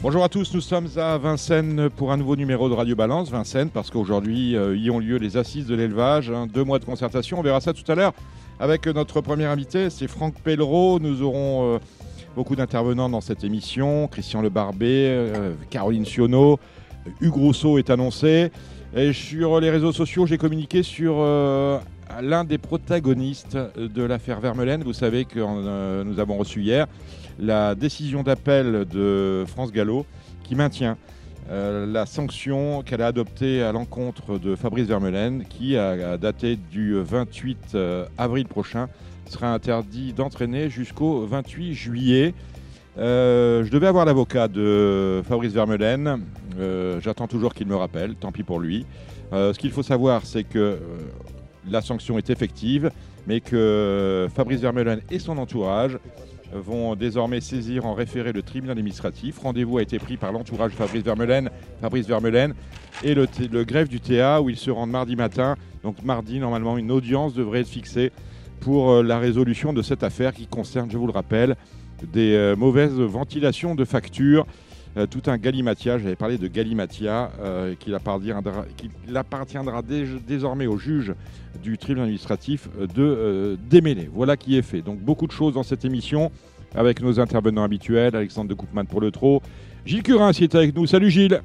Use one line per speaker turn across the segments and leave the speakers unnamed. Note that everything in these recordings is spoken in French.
Bonjour à tous, nous sommes à Vincennes pour un nouveau numéro de Radio Balance. Vincennes, parce qu'aujourd'hui euh, y ont lieu les assises de l'élevage, hein, deux mois de concertation. On verra ça tout à l'heure avec notre premier invité, c'est Franck Pellereau. Nous aurons euh, beaucoup d'intervenants dans cette émission Christian Le Barbet, euh, Caroline Sionneau, Hugues Rousseau est annoncé. Et sur les réseaux sociaux, j'ai communiqué sur l'un des protagonistes de l'affaire Vermelaine. Vous savez que nous avons reçu hier la décision d'appel de France Gallo qui maintient euh, la sanction qu'elle a adoptée à l'encontre de Fabrice Vermelaine, qui a, daté du 28 euh, avril prochain, sera interdit d'entraîner jusqu'au 28 juillet. Euh, je devais avoir l'avocat de Fabrice. Euh, J'attends toujours qu'il me rappelle, tant pis pour lui. Ce qu'il faut savoir, c'est que la sanction est effective, mais que Fabrice Vermelaine et son entourage vont désormais saisir en référé le tribunal administratif. Rendez-vous a été pris par l'entourage Fabrice Vermelaine, Fabrice Vermelaine et le, le greffe du TA où ils se rendent mardi matin. Donc mardi, normalement, une audience devrait être fixée pour euh, la résolution de cette affaire qui concerne, je vous le rappelle, des euh, mauvaises ventilations de factures. Euh, tout un galimatia, j'avais parlé de galimatia, euh, qu'il appartiendra, qu'il appartiendra dé- désormais au juge du tribunal administratif euh, de euh, démêler. Voilà qui est fait. Donc beaucoup de choses dans cette émission avec nos intervenants habituels, Alexandre de Coupman pour le trot, Gilles Curin qui est avec nous. Salut Gilles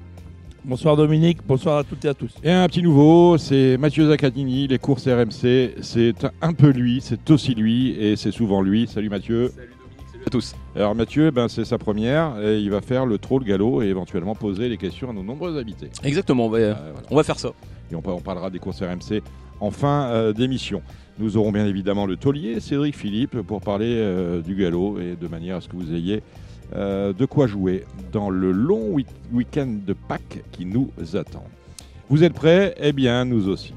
Bonsoir Dominique, bonsoir à toutes et à tous.
Et un petit nouveau, c'est Mathieu Zaccadini, les courses RMC. C'est un peu lui, c'est aussi lui et c'est souvent lui. Salut Mathieu.
À tous.
Alors Mathieu, ben, c'est sa première et il va faire le trot, le galop et éventuellement poser les questions à nos nombreux invités.
Exactement, on va,
Euh, voilà.
on va faire ça.
Et on, par- on parlera des courses RMC en fin euh, d'émission. Nous aurons bien évidemment le taulier, Cédric Philippe, pour parler euh, du galop et de manière à ce que vous ayez euh, de quoi jouer dans le long week- week-end de Pâques qui nous attend. Vous êtes prêts? Eh bien, nous aussi.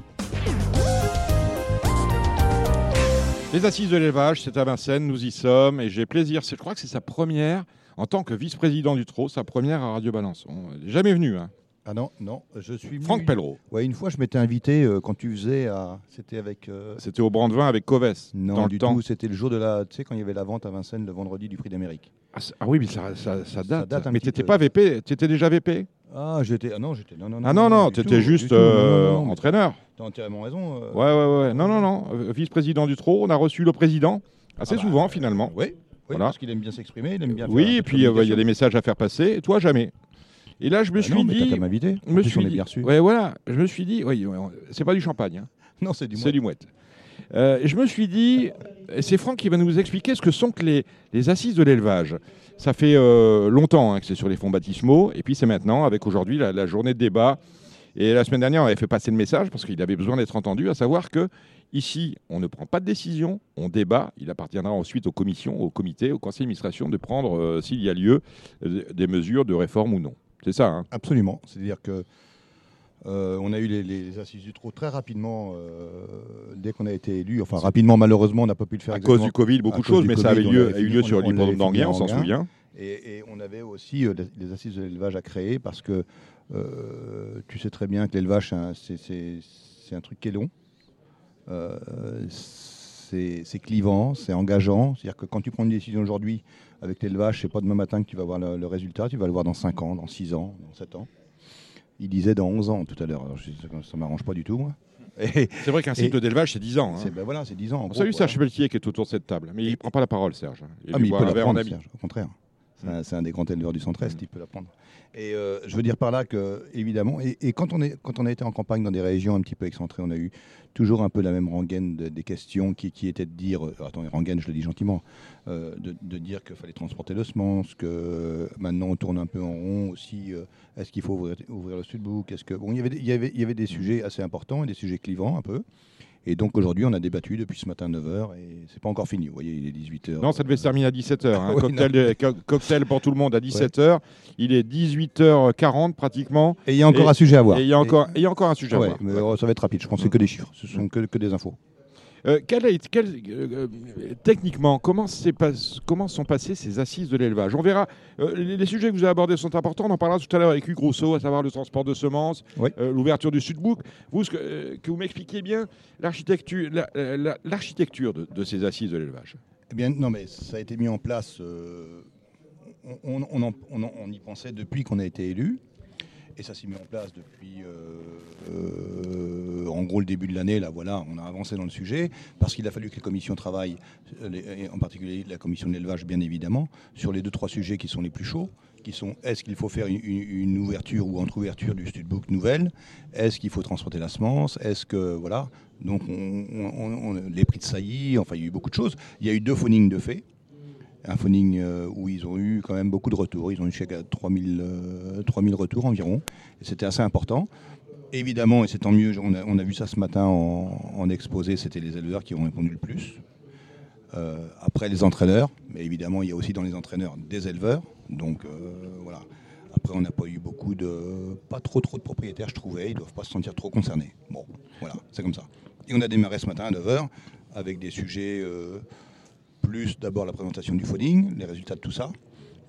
Les assises de l'élevage, c'est à Vincennes, nous y sommes et j'ai plaisir. Je crois que c'est sa première en tant que vice-président du trot, sa première à Radio Balance. On n'est jamais venu, hein.
Ah non, non, je suis
Franck Pellereau.
Ouais, une fois, je m'étais invité euh, quand tu faisais à. C'était avec. euh,
C'était au Brand de Vin avec Coves.
Non,
dans
du
le temps.
tout. C'était le jour de la. Tu sais, quand il y avait la vente à Vincennes le vendredi du Prix d'Amérique.
Ah, ah oui, mais ça, ça- ça date.
date un
mais t'étais pas VP, t'étais déjà VP
Ah, j'étais. Ah non, j'étais. Non, non,
Ah non, non, t'étais juste
non, non,
euh,
non, non,
entraîneur.
T'as entièrement raison. euh.
Ouais, ouais, ouais. Non, non, non. euh, Vice-président du trot, on a reçu le président assez
Ah bah,
souvent finalement.
Oui, oui
Voilà.
parce qu'il aime bien s'exprimer, il aime bien. faire un
Oui, et
de
puis euh, il y a
communication.
des messages à faire passer, et toi jamais. Et là, je me
Ah
suis
non, mais t'as
dit.
qu'à m'inviter.
Je
En
me
plus,
suis
on est
dit.
bien reçu.
Ouais, voilà. Je me suis dit. Oui, ouais, c'est pas du champagne. hein.
Non, c'est du
C'est
moins.
du mouette. Euh, je me suis dit, et c'est Franck qui va nous expliquer ce que sont que les, les assises de l'élevage. Ça fait euh, longtemps hein, que c'est sur les fonds baptismaux, et puis c'est maintenant, avec aujourd'hui la, journée de débat. Et la semaine dernière, on avait fait passer le message parce qu'il avait besoin d'être entendu, à savoir que ici, on ne prend pas de décision, on débat. Il appartiendra ensuite aux commissions, au comité, au conseil d'administration de prendre, euh, s'il y a lieu, euh, des mesures de réforme ou non. C'est ça, hein?
Absolument. C'est-à-dire que euh, on a eu les, les assises du trot très rapidement euh, dès qu'on a été élu. Enfin, rapidement, malheureusement, on n'a pas pu le faire
À cause du. Covid, beaucoup de choses, mais ça avait lieu, a eu lieu sur l'hippodrome d'Anguin, on s'en
en
souvient.
Et, et on avait aussi euh, les, les assises de l'élevage à créer parce que euh, tu sais très bien que l'élevage, c'est un- truc qui est long. Euh, c'est c'est clivant, c'est engageant. C'est-à-dire que quand tu prends une décision aujourd'hui avec l'élevage, c'est pas demain matin que tu vas voir le, le résultat, tu vas le voir dans 5 ans, dans 6 ans, dans 7 ans. Il disait dans 11 ans tout à l'heure. Alors, je- ça m'arrange pas du tout, moi. Et,
C'est vrai qu'un
Et-
cycle d'élevage, c'est 10 ans. hein.
c'est ben voilà, c'est 10 ans. en
On
gros,
salue
quoi.
Serge Pelletier qui est autour de cette table, mais il ne prend pas la parole, Serge. Il
Ah,
lui
mais il
boit
peut
un
la
verre en
prendre,
ami.
Serge, au contraire. C'est
Mm.
un, c'est un des grands éleveurs du centre-est, il peut la prendre. Et euh, je veux dire par là que, évidemment, et, et quand, on est, quand on a été en campagne dans des régions un petit peu excentrées, on a eu toujours un peu la même rengaine de- des questions qui, qui étaient de dire, euh, attendez, rengaine, je le dis gentiment, euh, de, de dire qu'il fallait transporter le semence, que maintenant on tourne un peu en rond aussi, euh, est-ce qu'il faut ouvrir, ouvrir le est-ce que... Bon, il y avait, des- il y avait, il y avait des sujets assez importants et des sujets clivants un peu. Et donc aujourd'hui, on a débattu depuis ce matin 9h et c'est pas encore fini. Vous voyez, il est 18h.
Non, ça devait se terminer à 17h.
Ouais,
cocktail, de- co- cocktail pour tout le monde à 17h. Il est 18h40 pratiquement.
Et il y a encore
Et-
un sujet à voir.
Et il y, a encore, et il y a encore un sujet à
Ouais,
voir.
mais euh, ça va être rapide. Je pense que c'est que des chiffres. Ce sont que, que des infos.
Euh, quel quel, euh, euh, techniquement, comment, pas- comment sont passées ces assises de l'élevage? On verra. euh, les, les sujets que vous avez abordés sont importants. On en parlera tout à l'heure avec Hugues Rousseau, à savoir le transport de semences,
Oui.
l'ouverture du Sudbook. Vous, ce que, que vous m'expliquiez bien l'architecture, la- la- l'architecture de, de ces assises de l'élevage.
Eh bien, non, mais ça a été mis en place. on, on y pensait depuis qu'on a été élu. Et ça s'est mis en place depuis, euh, en gros, le début de l'année. Là, voilà, on a avancé dans le sujet. Parce qu'il a fallu que les commissions travaillent, euh, et en particulier la commission de l'élevage, bien évidemment, sur les deux trois sujets qui sont les plus chauds, qui sont est-ce qu'il faut faire une, ouverture ou entre-ouverture du studbook nouvelle? Est-ce qu'il faut transporter la semence? Est-ce que voilà. Donc, on- on- on- les prix de saillie, enfin, il y a eu beaucoup de choses. Il y a eu deux phonings de fait un phoning euh, où ils ont eu quand même beaucoup de retours. Ils ont eu 3000, euh, 3000 retours environ. C'était assez important. Évidemment, et c'est tant mieux, on a, vu ça ce matin en, exposé, c'était les éleveurs qui ont répondu le plus. Euh, après les entraîneurs, mais évidemment, il y a aussi dans les entraîneurs des éleveurs. Donc euh, voilà. Après, on n'a pas eu beaucoup de. Pas trop trop de propriétaires, je trouvais. Ils ne doivent pas se sentir trop concernés. Bon, voilà, c'est comme ça. Et on a démarré ce matin à 9h avec des sujets. Plus d'abord la présentation du phoning, les résultats de tout ça.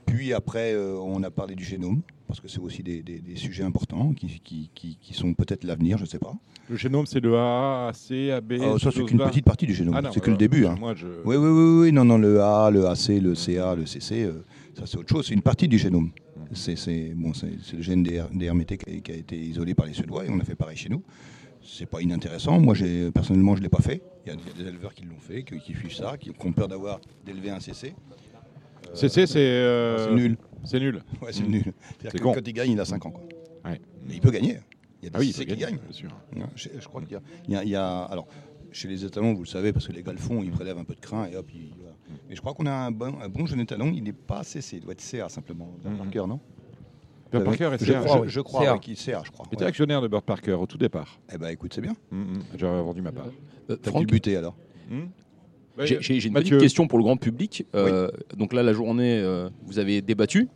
Puis après, euh, on a parlé du génome, parce que c'est aussi des, des- des sujets importants qui, qui- qui- qui sont peut-être l'avenir, je ne sais pas.
Le génome, c'est de A, AC, AB.
Ah, ça, c'est qu'une petite partie du génome,
Ah
c'est que le début. hein.
Moi, je...
Oui, oui, oui, oui, non, non, le A, le AC, le CA, le CC, euh, ça c'est autre chose, c'est une partie du génome. C'est bon, le gène des, a, qui a été isolé par les Suédois et on a fait pareil chez nous. C'est pas inintéressant. Moi, j'ai personnellement, je l'ai pas fait. Il y, a, il y a des éleveurs qui l'ont fait, qui, qui suivent ça, qui, qui ont peur d'avoir d'élever un CC.
CC, c'est. euh,
C'est nul.
C'est nul.
Ouais, c'est nul.
C'est
C'est-à-dire que
con.
quand il gagne, il a 5 ans. Quoi.
Ouais.
Mais il peut gagner. Il y a des
Ah oui,
CC qui gagnent.
bien sûr.
Ouais, Je, je crois qu'il y a, y y Alors, chez les étalons, vous le savez, parce que les gars le font, ils prélèvent un peu de crin et hop, ils- voilà. Mais je crois qu'on a un bon, un bon jeune étalon, il n'est pas CC, il doit être CA simplement.
Mhm.
Parker, non?
Bird Parker est
je
CA.
crois,
Je-
oui, je crois,
CA.
je crois.
J'étais
ouais.
actionnaire de Bird Parker au tout départ.
Eh ben, écoute, c'est bien.
Mm, mm. J'aurais vendu ma part.
Euh,
T'as
Franck,
qui buté alors
Mm.
j'ai
Ouais,
j'ai- j'ai une
Mathieu.
petite question pour le grand public. Euh, Donc là, la journée, euh, vous avez débattu.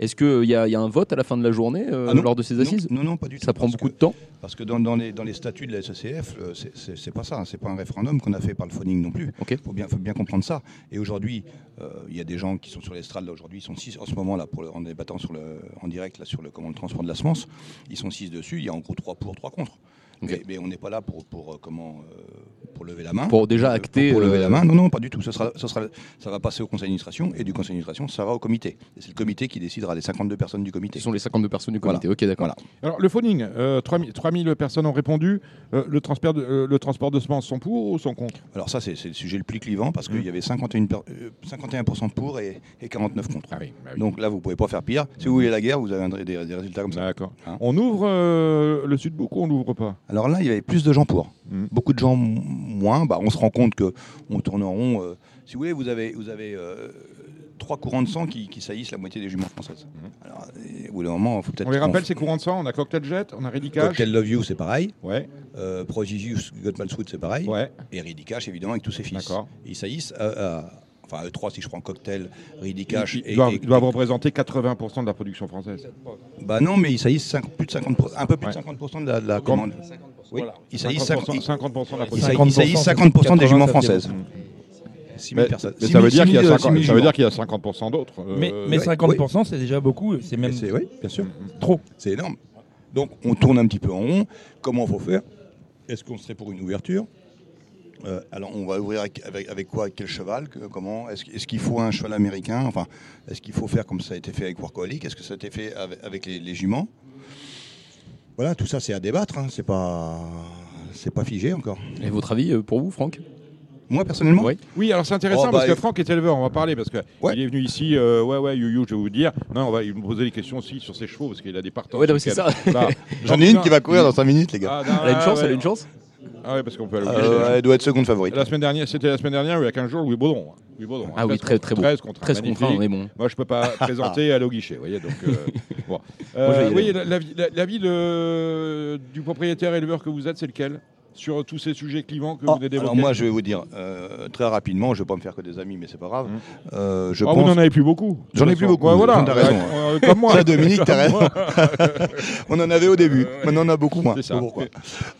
Est-ce qu'il y, a- il y a un vote à la fin de la journée euh,
Ah non.
lors de ces assises
non, non, non, pas du tout.
Ça prend beaucoup
que-
de temps
Parce que dans, dans les, dans les statuts de la SACF, euh, c'est- pas ça, hein, c'est pas un référendum qu'on a fait par le phoning non plus.
Ok.
faut bien, faut bien comprendre ça. Et aujourd'hui, euh, il y a des gens qui sont sur l'estrade là aujourd'hui, ils sont six en ce moment là pour le, en débattant sur le, en direct là sur le comment le transport de la semence, ils sont six dessus. Il y a en gros trois pour, trois contre. Mais, mais on n'est pas là pour, pour euh, comment euh, pour lever la main.
Pour déjà
Euh,
acter,
Pour, lever
euh,
la main. Non, non, pas du tout. Ça, sera, ça, sera, ça va passer au conseil d'administration et du conseil d'administration, ça va au comité. C'est le comité qui décidera les 52 personnes du comité.
Ce sont les 52 personnes du comité. Ok, d'accord.
Voilà.
Alors, le phoning, euh, 3000 3000 personnes ont répondu. Euh, le, transport de, euh, le transport de semences sont pour ou sont contre?
Alors ça, c'est c'est le sujet le plus clivant parce qu'il
Mm.
y avait 51, per- euh, 51% pour et, et 49 contre.
Ah oui, bah oui.
Donc là, vous pouvez pas faire pire. Si vous voulez la guerre, vous avez des, des résultats comme ça.
D'accord.
Hein?
On ouvre euh, le Sudbook ou on l'ouvre pas?
Alors là, il y avait plus de gens pour.
Mm.
Beaucoup de gens moins. Bah, on se rend compte que on tourne en rond. euh, si vous voulez, vous avez, vous avez euh, trois courants de sang qui, qui saillissent la moitié des juments françaises. Alors, et au bout d'un moment, il faut peut-être.
Mm. On les rappelle,
qu'on-
c'est courant de sang. On a Cocktail Jet, on a Ready Cash.
Cocktail Love You, c'est pareil.
Ouais,
Euh, Prodigious c'est pareil.
ouais,
Et Reedy Cash, évidemment, avec tous ses fils.
D'accord.
Ils saillissent. à- à- Enfin, eux trois, si je prends Cocktail, Reedy Cash
Ils, doivent,
et-
ils doivent représenter 80% de la production française.
Bah non, mais ils saillissent plus de 50%, un peu plus
Ouais.
de 50% de la, de la commande. Oui, ils saillissent
50%,
50%,
50% de la production.
ils saillissent 50% des juments françaises. 6 000
Mais,
personnes.
mais
6
ça
000,
veut dire qu'il y a
6 000,
50 ça veut dire qu'il y a 50% d'autres. euh,
Mais, mais
ouais,
50%, c'est déjà beaucoup. C'est même
Oui, bien sûr.
trop.
C'est énorme. Donc on tourne un petit peu en rond. Comment faut faire? Est-ce qu'on serait pour une ouverture? Euh, alors on va ouvrir avec, avec, avec quoi Avec quel cheval que- Comment Est-ce qu'il faut un cheval américain Enfin, est-ce qu'il faut faire comme ça a été fait avec Workaholic Est-ce que ça a été fait avec, avec les, les juments? Voilà, tout ça c'est à débattre. hein. C'est pas c'est pas figé encore.
Et votre avis euh, pour vous, Franck?
Moi personnellement,
Oui.
Oui, alors c'est intéressant
Oh,
parce
bah,
que Franck est éleveur, on va parler parce qu'il
Ouais.
est venu ici, euh, ouais, ouais, you, you, je vais vous dire. Non, on va il me poser des questions aussi sur ses chevaux parce qu'il a des partants.
Mais c'est ça.
j'en ai une qui va courir dans 5 minutes, les gars.
Ah, non,
Elle a une chance,
ouais.
elle a une chance
Ah ouais, parce qu'on peut aller au
Euh,
guichet.
elle doit être seconde favorite.
La semaine dernière, c'était la semaine dernière, il y a 15 jours, Louis Baudron. Louis Baudron.
Ah oui,
13
très, très beau.
13 contre un,
13 contre 1,
magnifique.
mais bon.
Moi, je peux pas présenter, aller au guichet, vous voyez. Donc, euh, bon.
Moi,
Euh, oui, la- l'avis la, du propriétaire éleveur que vous êtes, c'est lequel? Sur tous ces sujets clivants que
Ah,
vous venez d'évoquer
alors moi, je vais vous dire euh, très rapidement, je vais pas me faire que des amis, mais c'est pas grave.
Mhm.
Euh, je
Ah,
pense
Vous n'en avez plus beaucoup.
J'en ai plus beaucoup,
Ouais, voilà.
t'as raison.
Euh, comme moi.
Ça, Dominique, t'as raison. On en avait au début, maintenant on en a beaucoup moins.
C'est ça.
Pourquoi?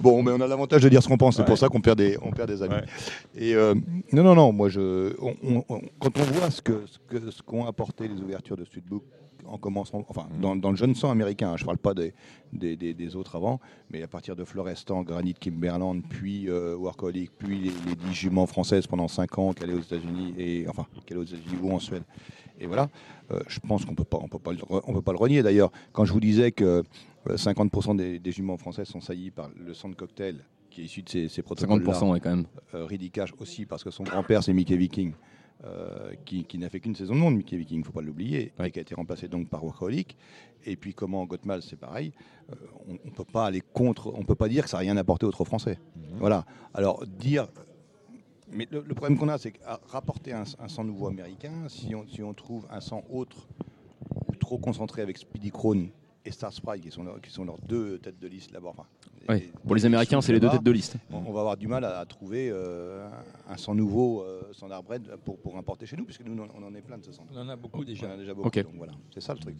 Bon, mais on a l'avantage de dire ce qu'on pense, c'est
Ouais.
pour ça qu'on perd des, on perd des amis.
Ouais.
Et euh, non, non, non, moi, je, on- on- on- quand on voit ce que ce que- ce qu'ont apporté les ouvertures de Studbook en commençant, enfin,
Mm.
dans, dans le jeune sang américain, hein, je ne parle pas des, des, des- des autres avant, mais à partir de Florestan, Granit, Kimberland, puis euh, Workaholic, puis les, les 10 juments françaises pendant 5 ans qu'elle est aux États-Unis, et enfin, qu'elle est aux États-Unis ou en Suède. Et voilà, euh, je pense qu'on peut pas, on peut pas, le re- on peut pas le renier. D'ailleurs, quand je vous disais que euh, 50% des, des juments françaises sont saillies par le sang de cocktail qui est issu de ces, ces protocoles
50% ouais, quand même.
euh, Riddick Cash aussi parce que son grand-père c'est Mickey Viking euh, qui, qui n'a fait qu'une saison de monde Mickey Viking faut pas l'oublier et qui a été remplacé donc par Workaholic. Et puis comment Gottmal c'est pareil euh, on, on peut pas aller contre on peut pas dire que ça n'a rien apporté aux trop français voilà. Alors dire mais le, le problème qu'on a c'est qu'à rapporter un, un sang nouveau américain si on, si on trouve un sang autre trop concentré avec Speedy Crone et Star Sprite qui sont, leurs- qui sont leurs deux têtes de liste là-bas enfin, et-
Pour les Américains, c'est les deux têtes de liste.
on, on va avoir du mal à, à trouver euh, un sang nouveau, euh, standard bread, pour, pour importer chez nous, puisque nous, on en est plein de ce sang.
On en a beaucoup déjà.
On en a déjà beaucoup. Donc voilà, c'est ça le truc.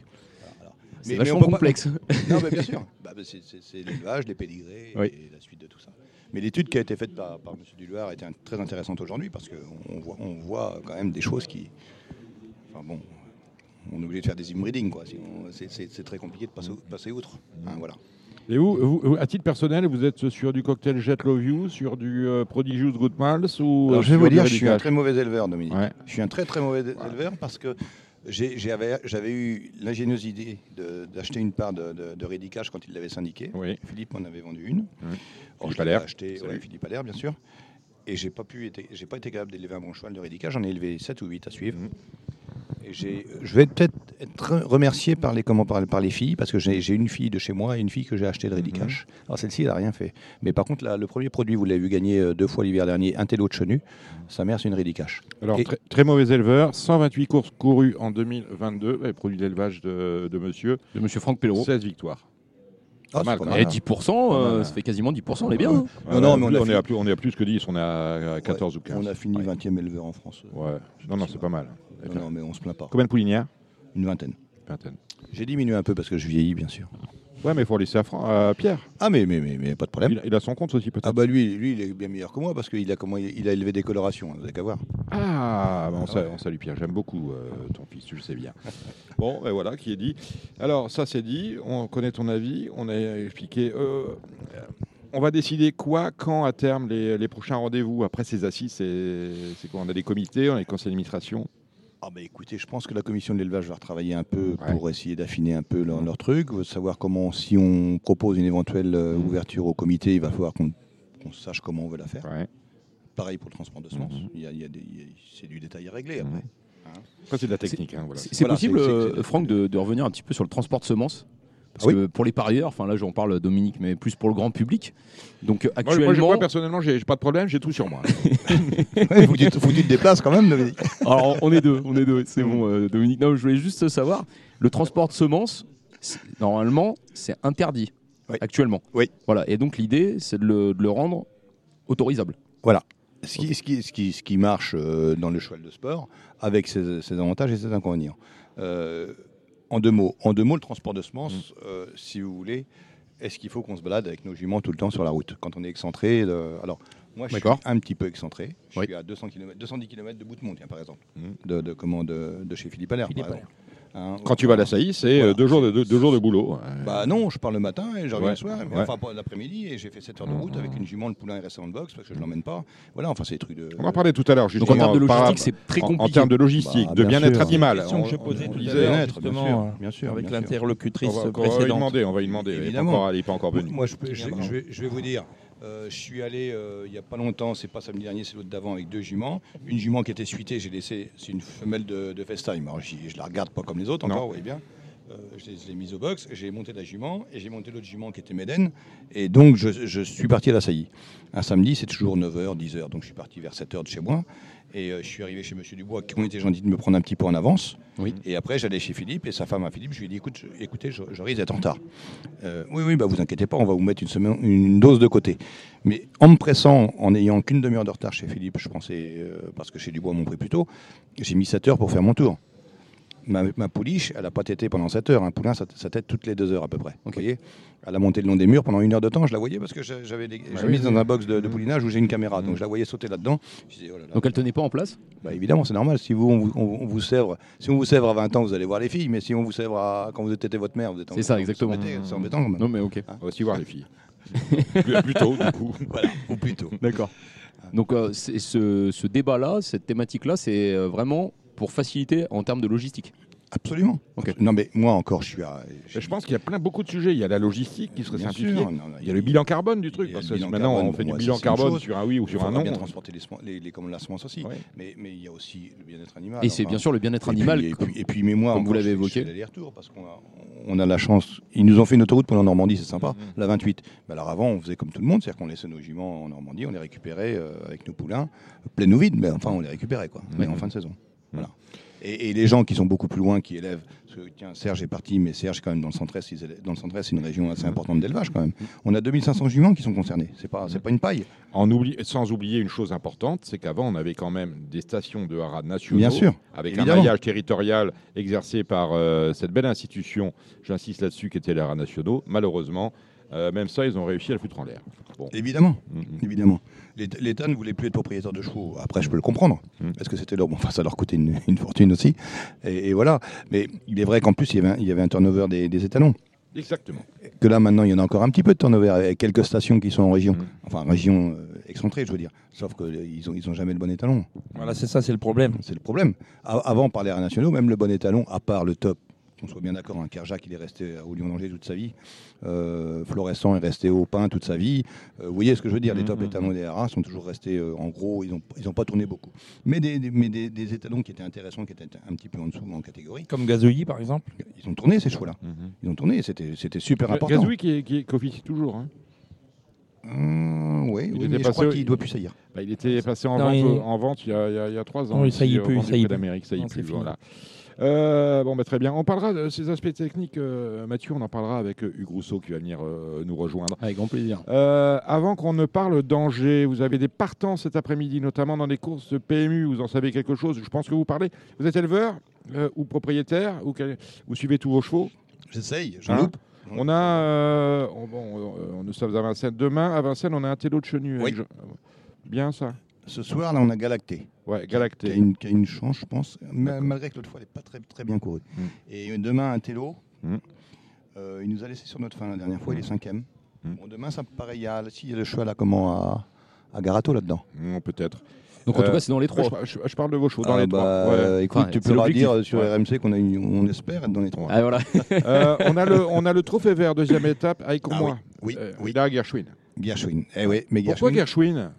Voilà.
C'est vachement
pas-
complexe.
non, mais bien sûr. Bah, bah, c'est- l'élevage, les pédigrés
Oui.
et la suite de tout ça. Mais l'étude qui a été faite par, par M. Duloir était un- très intéressante aujourd'hui parce qu'on voit, on voit quand même des choses qui. Enfin bon, on est obligé de faire des inbreeding, C'est très compliqué de passer, passer outre. Hein, voilà.
Et vous, à titre personnel, vous êtes sur du cocktail Jet Love You, sur du euh, Prodigious Good Malts ou
Alors,
euh,
je vais vous dire, je suis un très mauvais éleveur, Dominique.
Ouais.
Je suis un très très mauvais éleveur parce que j'avais eu l'ingénieuse idée d'acheter une part de, de, de Redicash quand il l'avait syndiqué.
Oui.
Philippe m'en avait vendu une. Or,
Philippe
je l'avais
Allaire.
acheté, ouais, Philippe Allaire, bien sûr. Et j'ai pas pu, été- j'ai pas été capable d'élever un bon cheval de Redicash. J'en ai élevé 7 ou 8 à suivre. J'ai- je vais peut-être être remercié par les, comment, par, par les filles, parce que j'ai une fille de chez moi et une fille que j'ai achetée de Redicash.
Mhm.
Alors celle-ci, elle n'a rien fait. Mais par contre, là, le premier produit, vous l'avez vu gagner euh, deux fois l'hiver dernier, un télo de chenu. Sa mère, c'est une Redicash.
Alors,
Et-
très, très mauvais éleveur, 128 courses courues en 2022, ouais, produit d'élevage de, de monsieur,
De Monsieur Franck Pellereau.
16 victoires.
Ah,
Pas mal.
Et
hein.
10%, euh,
mal.
ça fait quasiment 10%, on est bien. hein.
Non, non, mais on
est à plus, on est à plus que 10, on est à à 14 ou 15.
On a fini 20e éleveur en France.
Ouais. Non, non, c'est pas mal.
Non, non, mais on se plaint pas.
Combien de poulinières
Une vingtaine.
Vingtaine.
J'ai diminué un peu parce que je vieillis, bien sûr.
Ouais, mais il faut laisser à, Fran- à Pierre.
Ah, mais, mais, mais, mais pas de problème.
Il, a- il a son compte aussi, peut-être.
Ah, bah lui, lui, il est bien meilleur que moi parce qu'il a, comment, il a élevé des colorations, hein, vous n'avez qu'à voir.
Ah, bah, on, sa-
ouais.
on salue Pierre, j'aime beaucoup euh, ton fils, tu le sais bien. Bon, et voilà, qui est dit. Alors, ça c'est dit, on connaît ton avis, on a expliqué. euh, on va décider quoi, quand, à terme, les, les prochains rendez-vous Après ces assises, c'est c'est quoi? On a des comités, on a des conseils d'administration
Ah bah écoutez, je pense que la commission de l'élevage va retravailler un peu
Ouais.
pour essayer d'affiner un peu leur, leur truc, savoir comment, si on propose une éventuelle euh,
Mhm.
ouverture au comité, il va falloir qu'on sache comment on veut la faire.
Ouais.
Pareil pour le transport de semences, y a- c'est du détail à régler après.
Ça, c'est de la technique. hein, voilà.
C'est
Voilà,
possible, euh, Franck, de, de revenir un petit peu sur le transport de semences? Parce
oui.
que pour les parieurs, enfin là j'en parle Dominique, mais plus pour le grand public. Donc
Moi,
actuellement,
moi, je- moi, personnellement, j'ai pas de problème, j'ai tout sur moi.
Te- faut que tu te déplaces quand même, Dominique.
Alors, on est deux, on est deux, c'est bon, euh, Dominique. Non, je voulais juste savoir, le transport de semences, normalement, c'est interdit
Oui.
actuellement.
Oui.
Voilà. Et donc l'idée, c'est de le, de le rendre autorisable.
Ce qui, ce qui- ce qui- ce qui marche euh, dans le cheval de sport, avec ses, ses avantages et ses inconvénients. Euh, en deux mots, en deux mots, le transport de semences, euh, si vous voulez, est-ce qu'il faut qu'on se balade avec nos juments tout le temps sur la route quand on est excentré Alors, moi, je suis un petit peu excentré. Je
Oui.
suis à 200 km, 210 km de Boutmont, tiens, par exemple,
Mhm.
de, de, comment, de, de chez Philippe Allaire.
Philippe
par exemple. Hein,
Quand tu vas à la saillie, c'est
Voilà.
euh, deux, jours de, deux, deux jours de boulot. Euh,
Bah non, je pars le matin et je reviens
Ouais,
le soir, mais
ouais.
enfin pas l'après-midi et j'ai fait 7 heures de route avec une jument, le poulain est resté le box parce que je l'emmène pas. Voilà, enfin c'est des trucs de.
On en parlait tout à l'heure,
Donc
justement.
en termes de logistique, c'est très
en-
compliqué.
En, termes de logistique,
Bah,
de
bien
bien-être
sûr.
animal.
C'est une question que je
On-
posais tout à
disait-
l'heure,
Bien-être, bien
justement,
sûr,
euh,
bien sûr,
avec
bien
l'interlocutrice
On va, on va y
précédente.
demander, on va y demander. Il n'est pas,
Évidemment.
encore- il est pas encore venu.
Moi, je, peux- je-
Évidemment.
je vais, je vais vous dire, euh, je suis allé euh, il n'y a pas longtemps, c'est pas samedi dernier, c'est l'autre d'avant, avec deux juments. Une jument qui était suitée, j'ai laissé, c'est une femelle de, de FaceTime. Alors, je la regarde pas comme les autres encore, vous voyez bien. Euh, je l'ai mise au box, j'ai monté la jument et j'ai monté l'autre jument qui était Méden. Et donc, je, je suis parti à la saillie. Un samedi, c'est toujours 9h, 10h. Donc, je suis parti vers 7h de chez moi. Et euh, je suis arrivé chez Monsieur Dubois, qui ont été gentils de me prendre un petit peu en avance.
Oui.
Et après, j'allais chez Philippe et sa femme à Philippe. Je lui ai dit écoute, je- écoutez, je, je risque d'être en retard. Euh, oui, oui, bah, vous inquiétez pas, on va vous mettre une, semaine, une dose de côté. Mais en me pressant, en n'ayant qu'une demi-heure de retard chez Philippe, je pensais, euh, parce que chez Dubois m'ont pris plus tôt, j'ai mis 7 heures pour faire mon tour. Ma, ma pouliche, elle n'a pas tété pendant 7 heures. Un poulain, ça, ça tète toutes les 2 heures à peu près. Vous voyez Elle a monté le long des murs pendant une heure de temps. Je la voyais parce que j'a- j'avais des-
oui,
mis dans un box de, de poulinage où j'ai une caméra. Donc je la voyais sauter là-dedans. Oh là là.
Donc elle tenait pas en place?
Bah, évidemment, c'est normal. Si vous, on vous, on- on vous sèvre, si on vous sèvre à 20 ans, vous allez voir les filles. Mais si on vous sèvre à- quand vous êtes votre mère, vous êtes
C'est ça, exactement.
C'est embêtant quand même.
Non mais ok.
On va aussi voir les filles. Plus- Plutôt, du coup.
Voilà, ou plutôt.
D'accord. Donc euh, c'est- ce, ce débat-là, cette thématique-là, c'est euh, vraiment pour faciliter en termes de logistique.
Absolument.
Ok.
Non, mais moi encore, je suis à.
Je pense qu'il y a plein beaucoup de sujets. Il y a la logistique qui serait
Bien
simplifiée.
sûr, non, non,
Il y a le bilan carbone du truc. Parce que maintenant,
carbone,
on fait
bon,
du bilan carbone sur un oui ou sur un non.
bien transporter les, les, les, comme la semence aussi.
Ouais.
Mais mais il y a aussi le bien-être animal.
Et c'est
enfin.
bien sûr le bien-être
puis-
animal.
Et puis, et puis, mais moi,
comme vous l'avez évoqué.
parce qu'on a, on a la chance. Ils nous ont fait une autoroute pour la Normandie, c'est sympa,
Mhm.
la 28. Mais alors avant, on faisait comme tout le monde, c'est-à-dire qu'on laissait nos juments en Normandie, on les récupérait euh, avec nos poulains, pleins ou vides, mais enfin, on les récupérait, quoi, mais en fin de saison. Voilà. Et, et les gens qui sont beaucoup plus loin, qui élèvent, parce que tiens, Serge est parti, mais Serge, quand même, dans le centre-est, dans le centre-est, c'est une région assez importante d'élevage, quand même. On a 2500 juments qui sont concernés. C'est pas, c'est pas une paille.
En oubli- sans oublier une chose importante, c'est qu'avant, on avait quand même des stations de haras nationaux.
Bien sûr,
Avec
évidemment.
un maillage territorial exercé par euh, cette belle institution, j'insiste là-dessus, qui était les haras nationaux. Malheureusement, euh, même ça, ils ont réussi à le foutre en l'air. Bon.
Évidemment, évidemment. L'État ne voulait plus être propriétaire de chevaux. Après, je peux le comprendre,
Mm.
parce que c'était leur, bon, enfin, ça leur coûtait une, une fortune aussi. Et, et voilà. Mais il est vrai qu'en plus, il y avait un, il y avait un turnover des, des étalons.
Exactement.
Que là, maintenant, il y en a encore un petit peu de turnover, avec quelques stations qui sont en région.
Mm.
Enfin, région euh, excentrée, je veux dire. Sauf qu'ils n'ont ils ont jamais le bon étalon.
Voilà, c'est ça, c'est le problème.
C'est le problème. A- avant, par les nationaux, même le bon étalon, à part le top, qu'on soit bien d'accord, un Kerjac, il est resté au Lyon d'Angers toute sa vie. Euh, Florescent est resté au Pin toute sa vie. Euh, vous voyez ce que je veux dire Les top
Mhm.
étalons des RA sont toujours restés, euh, en gros, ils n'ont ils ont pas tourné beaucoup. Mais, des, des- mais des, des étalons qui étaient intéressants, qui étaient un petit peu en dessous en catégorie,
Comme Gazouillis, par exemple.
ils ont tourné ces chevaux-là.
Mhm.
Ils ont tourné, c'était c'était super important.
Gazoui qui, qui, qui officie toujours. hein.
Hum, oui, mais je
passé
crois
au-
qu'il doit plus saillir.
Bah, il était passé en,
Non,
vente,
il-
en vente il y a, il y a- il y a trois ans.
Non, il saillit plus, il saillit plus.
d'Amérique, ça y
Non,
plus.
c'est fini.
Voilà. Euh, bon, bah, très bien. On parlera de ces aspects techniques, euh, Mathieu. On en parlera avec euh, Hugues Rousseau qui va venir euh, nous rejoindre.
Avec grand plaisir.
Euh, avant qu'on ne parle d'Angers, vous avez des partants cet après-midi, notamment dans les courses de PMU. Vous en savez quelque chose? Je pense que vous parlez. Vous êtes éleveur euh, ou propriétaire ou Vous suivez tous vos chevaux?
J'essaye, j'en
Hein?
loupe.
On a. euh, on- bon, euh, nous sommes à Vincennes. Demain, à Vincennes, on a un télo de chenu.
Oui.
Bien ça
Ce soir, là, on a Galacté.
Ouais,
qui a
Galacté.
une, qui a une chance, je pense, malgré que l'autre fois, elle n'est pas très, très bien courue.
Mm.
Et demain, un télo,
Mm.
euh, il nous a laissé sur notre fin la dernière fois, il est cinquième.
Mm.
Bon, demain, ça me paraît, il y a, si, il y a le cheval à, comment, à, à Garato là-dedans.
Non, peut-être.
Donc en tout
Euh,
cas, c'est dans les trois.
je- je parle de vos chevaux dans
Ah,
les
bah,
trois. Ouais.
euh, écoute,
Enfin,
tu peux leur dire euh, sur
Ouais.
RMC qu'on on espère être dans les trois.
Ah voilà.
Euh, on, a le, on a le trophée vert, deuxième étape, avec
Ah
moi.
Oui,
Euh,
oui.
A Gershwin.
Gershwin. Eh oui, mais
Pourquoi
Gershwin?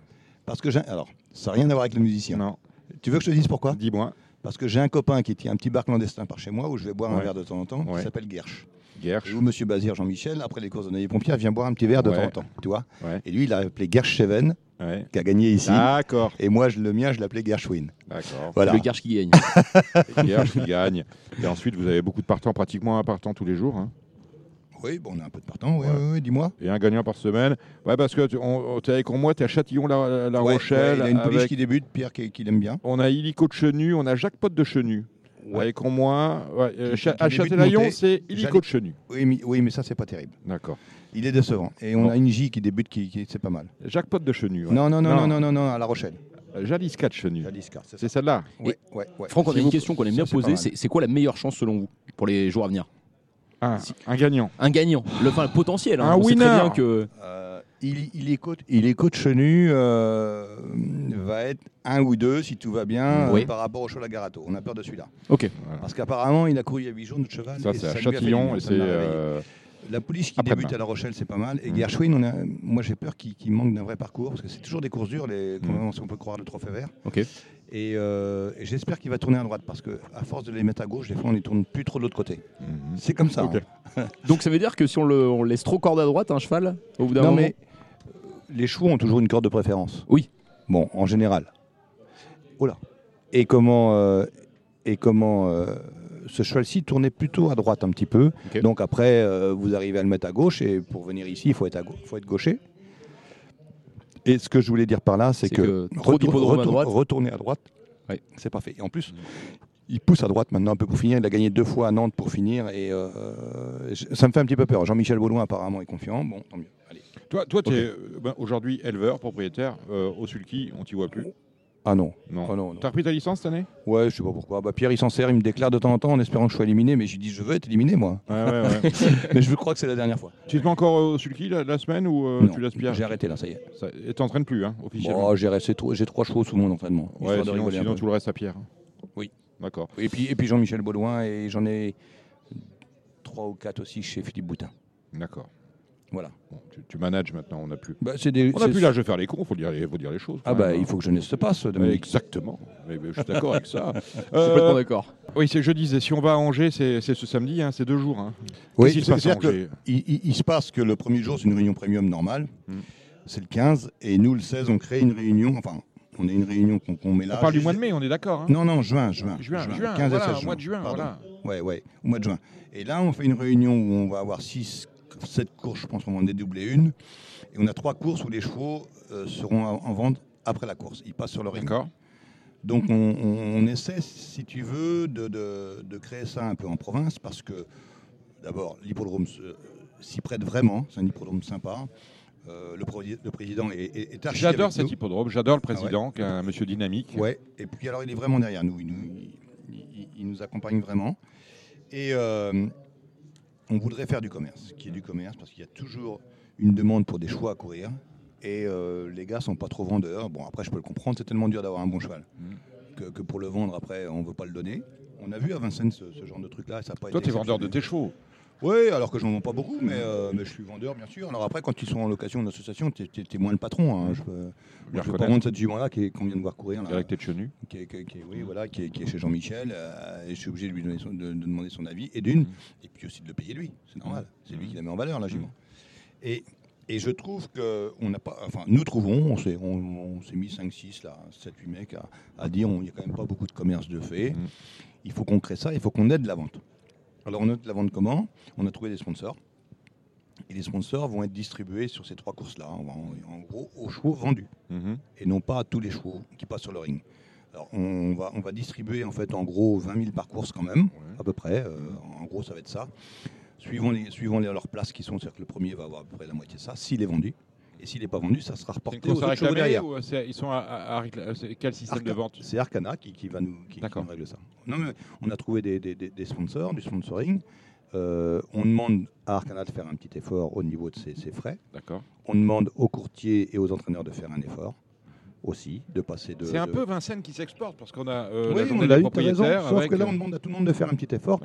Parce que j'ai. Alors, ça n'a rien à voir avec le musicien.
Non,
Tu veux que je te dise pourquoi?
Dis-moi.
Parce que j'ai un copain qui tient un petit bar clandestin par chez moi où je vais boire un
Ouais.
verre de temps en temps,
Ouais.
qui s'appelle Gersh. Et
Gersh.
où Monsieur Bazir Jean-Michel, après les courses de Neuilly Pompier, vient boire un petit verre de
Ouais.
temps en temps. Tu vois?
Ouais.
Et lui, il a appelé Gershcheven,
Ouais.
qui a gagné ici.
D'accord,
Et moi, je, le mien, je l'appelais Gershwin.
d'accord.
Voilà.
Le Garche qui gagne.
Gersh qui gagne. Et ensuite, vous avez beaucoup de partants, pratiquement un partant tous les jours. hein.
Oui, bon, on a un peu de partant, oui,
Ouais.
oui, oui, dis-moi.
Et un gagnant par semaine. Ouais, parce que tu es avec moi, tu es à Châtillon-La La
Ouais,
Rochelle.
ouais, il a une
avec-
qui débute, Pierre qui, qui l'aime bien.
On a Illico de Chenu, on a Jackpot de Chenu.
Ouais.
Avec en moi, ouais, euh,
Qui-
Cha-
qui
à Châtelaillon, c'est Illico de Chenu.
Oui, mais, oui, mais ça, c'est pas terrible.
D'accord.
Il est décevant. Et on
Bon.
a une J qui débute, qui, qui- c'est pas mal.
Jackpot de Chenu. ouais.
Non, non, non,
Non.
non, non, non, non, à La Rochelle.
Euh, Jalisca de Chenu.
C'est
celle-là.
Ouais, ouais, ouais.
Franck, on a une question qu'on aime bien poser. c'est quoi la meilleure chance selon vous pour les jours à venir?
Ah,
Si-
un gagnant.
Un gagnant, le, enfin, le potentiel. hein.
Un
On sait très
winner.
bien que
Euh, il, il est coach, il est coach nu, euh, va être un ou deux si tout va bien
Oui.
euh, par rapport au cheval à Garato. On a peur de celui-là.
Ok.
Voilà.
Parce qu'apparemment, il a couru il y a 8 jours, notre cheval.
Ça, c'est à Châtillon et c'est
l'a
euh,
La police qui débute à La Rochelle, c'est pas mal. Et
Mhm.
Gershwin, on a, moi j'ai peur qu'il manque d'un vrai parcours, parce que c'est toujours des courses dures, les, à ce qu'on peut croire, le trophée vert.
Ok.
Et, euh, et j'espère qu'il va tourner à droite, parce que à force de les mettre à gauche, des fois on les tourne plus trop de l'autre côté.
Mhm.
C'est comme ça. Hein.
Donc ça veut dire que si on le on laisse trop corde à droite, un cheval, au bout d'un
Non
moment.
mais euh, les chevaux ont toujours une corde de préférence.
Oui.
Bon, en général. Oh là. Et comment, euh, et comment euh, ce cheval-ci tournait plutôt à droite un petit peu. Donc après, euh, vous arrivez à le mettre à gauche et pour venir ici, il faut être, à gau- faut être gaucher. Et ce que je voulais dire par là, c'est que,
que trop d'hippodromes à droite.
retourner à droite,
Ouais.
c'est parfait. Et en plus, il pousse à droite maintenant un peu pour finir. Il a gagné deux fois à Nantes pour finir et euh, ça me fait un petit peu peur. Jean-Michel Baudouin apparemment est confiant. Bon, tant mieux. Allez.
Toi, toi tu es euh, ben, aujourd'hui éleveur, propriétaire. euh, au Sulky, on t'y voit plus.
Ah non.
Non.
Oh non, non.
T'as repris ta licence cette année?
Ouais, je sais pas pourquoi. Bah, Pierre, il s'en sert, il me déclare de temps en temps en espérant que je sois éliminé, mais j'ai dit je veux être éliminé moi.
Ouais, ouais, ouais.
mais je crois que c'est la dernière fois.
tu te mets encore au Sulky la, la semaine ou euh,
Non,
tu l'aspires
J'ai arrêté là, ça y est.
Ça- Et t'entraînes plus, hein, officiellement
Bon, j'ai trop- j'ai trois chevaux sous mon entraînement.
Ouais,
de
sinon, tout le reste à Pierre.
Oui.
D'accord.
Et puis, et puis Jean-Michel Baudouin, et j'en ai trois ou quatre aussi chez Philippe Boutin.
D'accord.
Voilà.
Bon, tu, tu manages maintenant, on n'a plus.
Bah, c'est des,
On n'a plus l'âge de faire les cons, faut dire, les- faut dire les choses.
Ah bah
même,
il
hein.
faut que jeunesse se passe.
Exactement. Mais- mais je suis d'accord avec ça.
Complètement
Euh,
d'accord.
oui, c'est je disais, si on va à Angers, c'est ce samedi, hein, c'est deux jours. Hein.
Oui,
qui se passe à Angers?
il, il- il se passe que le premier jour, c'est une réunion premium normale.
Hmm.
C'est le 15. Et nous, le 16, on crée une réunion. Enfin, on a une réunion qu'on met là.
On parle du mois de mai, on est d'accord. hein
Non, non, juin, juin.
Juin, juin,
15 et
voilà,
16
au
juin.
mois de juin,
Pardon.
voilà.
Ouais, ouais, au mois de juin. Et là, on fait une réunion où on va avoir 6, 7 courses, je pense qu'on en dédoubler une. Et on a trois courses où les chevaux euh, seront en en vente après la course. Ils passent sur le ring.
D'accord.
Donc on, on- on essaie, si tu veux, de, de- de créer ça un peu en province parce que d'abord l'hippodrome se- s'y prête vraiment, c'est un hippodrome sympa. Euh, le, pro- le président est, est, est archi
J'adore cet
nous.
hippodrome, j'adore le président, qui est un monsieur dynamique.
Ouais, et puis alors il est vraiment derrière nous, il nous, il- il- il nous accompagne vraiment. Et euh, on voudrait faire du commerce, qui est du commerce, parce qu'il y a toujours une demande pour des choix à courir. Et euh, les gars sont pas trop vendeurs. Bon, après, je peux le comprendre, c'est tellement dur d'avoir un bon cheval que, que pour le vendre, après, on veut pas le donner. On a vu à Vincennes ce, ce genre de truc-là, ça pas
Toi,
été
tu es vendeur de tes chevaux.
Oui, alors que j'en vends pas beaucoup, mais, euh, mais je suis vendeur, bien sûr. Alors après, quand ils sont en location d'association, tu es, moins le patron. Hein. Je je peux pas vendre cette jument-là qu'on vient de voir courir. Là
chenus.
qui est, qui est- qui est- oui, voilà, qui est, qui chez Jean-Michel, euh, et je suis obligé de lui donner son- de, de demander son avis, et d'une, et puis aussi de le payer lui, c'est normal, c'est lui qui la met en valeur, la jument. Et, et je trouve que on n'a pas, enfin, nous trouvons, on s'est, on, on s'est mis 5, 6, là, 7, 8 mecs à, à dire, il n'y a quand même pas beaucoup de commerce de fait, il faut qu'on crée ça, il faut qu'on aide la vente. Alors on aide la vente comment On a trouvé des sponsors. Et les sponsors vont être distribués sur ces trois courses-là, en, en gros, aux chevaux vendus
Mhm.
et non pas à tous les chevaux qui passent sur le ring. Alors on va, on va distribuer en fait en gros 20 000 par course quand même, à peu près. euh, en gros ça va être ça. Suivant, les, suivant les, leurs places qui sont, c'est-à-dire que le premier va avoir à peu près la moitié de ça, s'il est vendu. Et s'il n'est pas vendu, ça sera reporté aux autres derrière.
ou ils sont à, à- à Quel système de vente?
C'est Arcana qui, qui va nous, qui, qui
D'accord.
nous règle ça. Non, mais on a trouvé des, des- des- des sponsors, du sponsoring. Euh, on demande à Arcana de faire un petit effort au niveau de ses, ses frais.
D'accord.
On demande aux courtiers et aux entraîneurs de faire un effort aussi, de passer de.
C'est un
de-
peu Vincennes qui s'exporte parce qu'on a euh,
Oui,
la
on
des
eu, raison. Sauf
avec,
que là,
euh,
on demande à tout le monde de faire un petit effort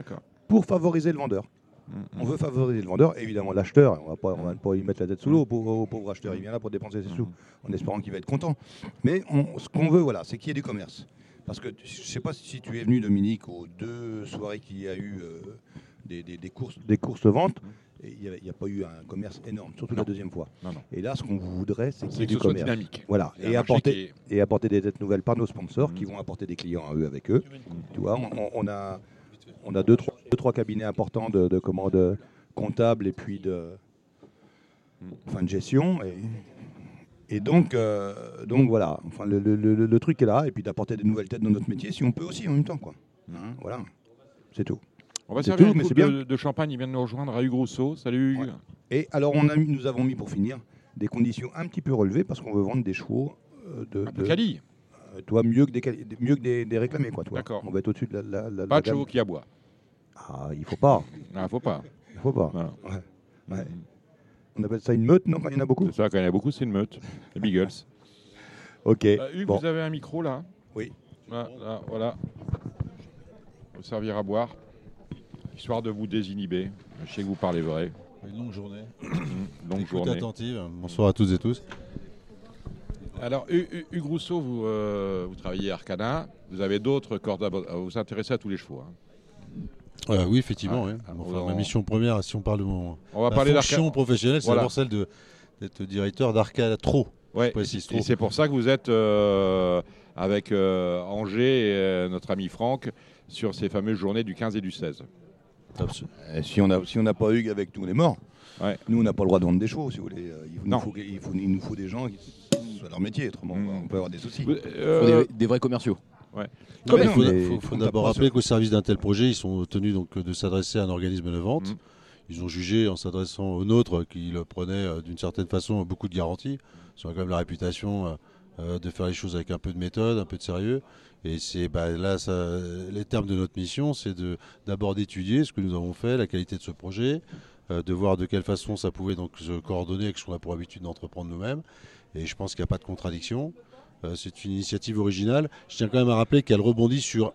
pour favoriser le vendeur.
Mhm.
On veut favoriser le vendeur, évidemment l'acheteur. On va pas, on va pas lui mettre la tête sous l'eau au pauvre, au pauvre acheteur. Il vient là pour dépenser ses sous, en espérant qu'il va être content. Mais on- ce qu'on veut, voilà, c'est qu'il y ait du commerce. Parce que je sais pas si tu es venu, Dominique, aux deux soirées qu'il y a eu euh, des, des- des courses, des courses ventes. Et Il n'y a, pas eu un commerce énorme, surtout
Non.
la deuxième fois.
Non, non.
Et là, ce qu'on voudrait, c'est qu'il y ait
que
du commerce.
dynamique.
Voilà, et apporter,
qui est-
et apporter des aides nouvelles par nos sponsors qui
Mhm.
vont apporter des clients à eux avec eux. Tu vois, on, a, on a deux, trois, deux, trois cabinets importants de, de commandes comptables et puis de,
Mhm.
enfin, de gestion. Et, et donc, euh, donc voilà, enfin, le, le- le- le truc est là, et puis d'apporter des nouvelles têtes dans notre métier, si on peut aussi en même temps. Quoi. Hein, voilà, c'est tout.
On va servir
tout,
une
mais
coupe de, de champagne. Il vient de nous rejoindre à Hugues Rousseau. Salut Hugues.
Ouais. Et alors, on a nous avons mis pour finir des conditions un petit peu relevées parce qu'on veut vendre des chevaux euh, de,
Un peu
de-
quali.
euh, toi mieux que des, mieux que des, des réclamés quoi toi.
D'accord.
On va être au-dessus de la, la, la-
Pas
la
de chevaux qui aboient.
Ah, il faut pas,
Ah, faut pas.
il faut pas.
Voilà.
Ouais. Ouais. On appelle ça une meute, non Quand il y en a beaucoup.
C'est ça, quand il y en a beaucoup, c'est une meute. Les Beagles.
Ok.
Euh, Hugues,
bon.
vous avez un micro là
Oui.
Là, là, voilà. Vous servir à boire, histoire de vous désinhiber. Je sais que vous parlez vrai.
Une longue journée.
Longue
Écoute
journée.
attentive. Bonsoir à toutes et tous.
Alors, Hu- Hu- Hugues Rousseau, vous, euh, vous travaillez à Arcana. Vous avez d'autres cordes à à vous intéressez à tous les chevaux. hein.
Euh, oui, effectivement.
Ouais.
oui.
Alors,
Enfin,
on-
ma mission première, si on parle de mon
On va
ma
parler
fonction professionnelle, c'est
Voilà.
d'abord celle d'être directeur d'Arcade Trop.
Ouais, et c'est pour ça que vous êtes euh, avec euh, Angers et euh, notre ami Franck sur ces fameuses journées du 15 et du 16.
Et si on n'a si on n'a pas Hugues avec nous, on est mort.
Ouais.
Nous, on n'a pas le droit de vendre des chevaux, si vous voulez. Il,
Non.
nous faut, il, faut- il nous faut des gens qui soient leur métier, autrement
Mm.
on peut avoir des soucis.
Euh,
des, des vrais commerciaux.
Non,
mais
mais il
non,
faut,
mais
faut-
il
faut
faut
d'abord rappeler qu'au service d'un tel projet, ils sont tenus donc de s'adresser à un organisme de vente.
Mhm.
Ils ont jugé en s'adressant au nôtre qu'ils prenaient euh, d'une certaine façon beaucoup de garanties. Ils ont quand même la réputation euh, euh, de faire les choses avec un peu de méthode, un peu de sérieux. Et c'est bah, là, ça, les termes de notre mission, c'est de d'abord d'étudier ce que nous avons fait, la qualité de ce projet, euh, de voir de quelle façon ça pouvait donc se coordonner avec ce qu'on a pour habitude d'entreprendre nous-mêmes. Et je pense qu'il n'y a pas de contradiction. Euh, c'est une initiative originale. Je tiens quand même à rappeler qu'elle rebondit sur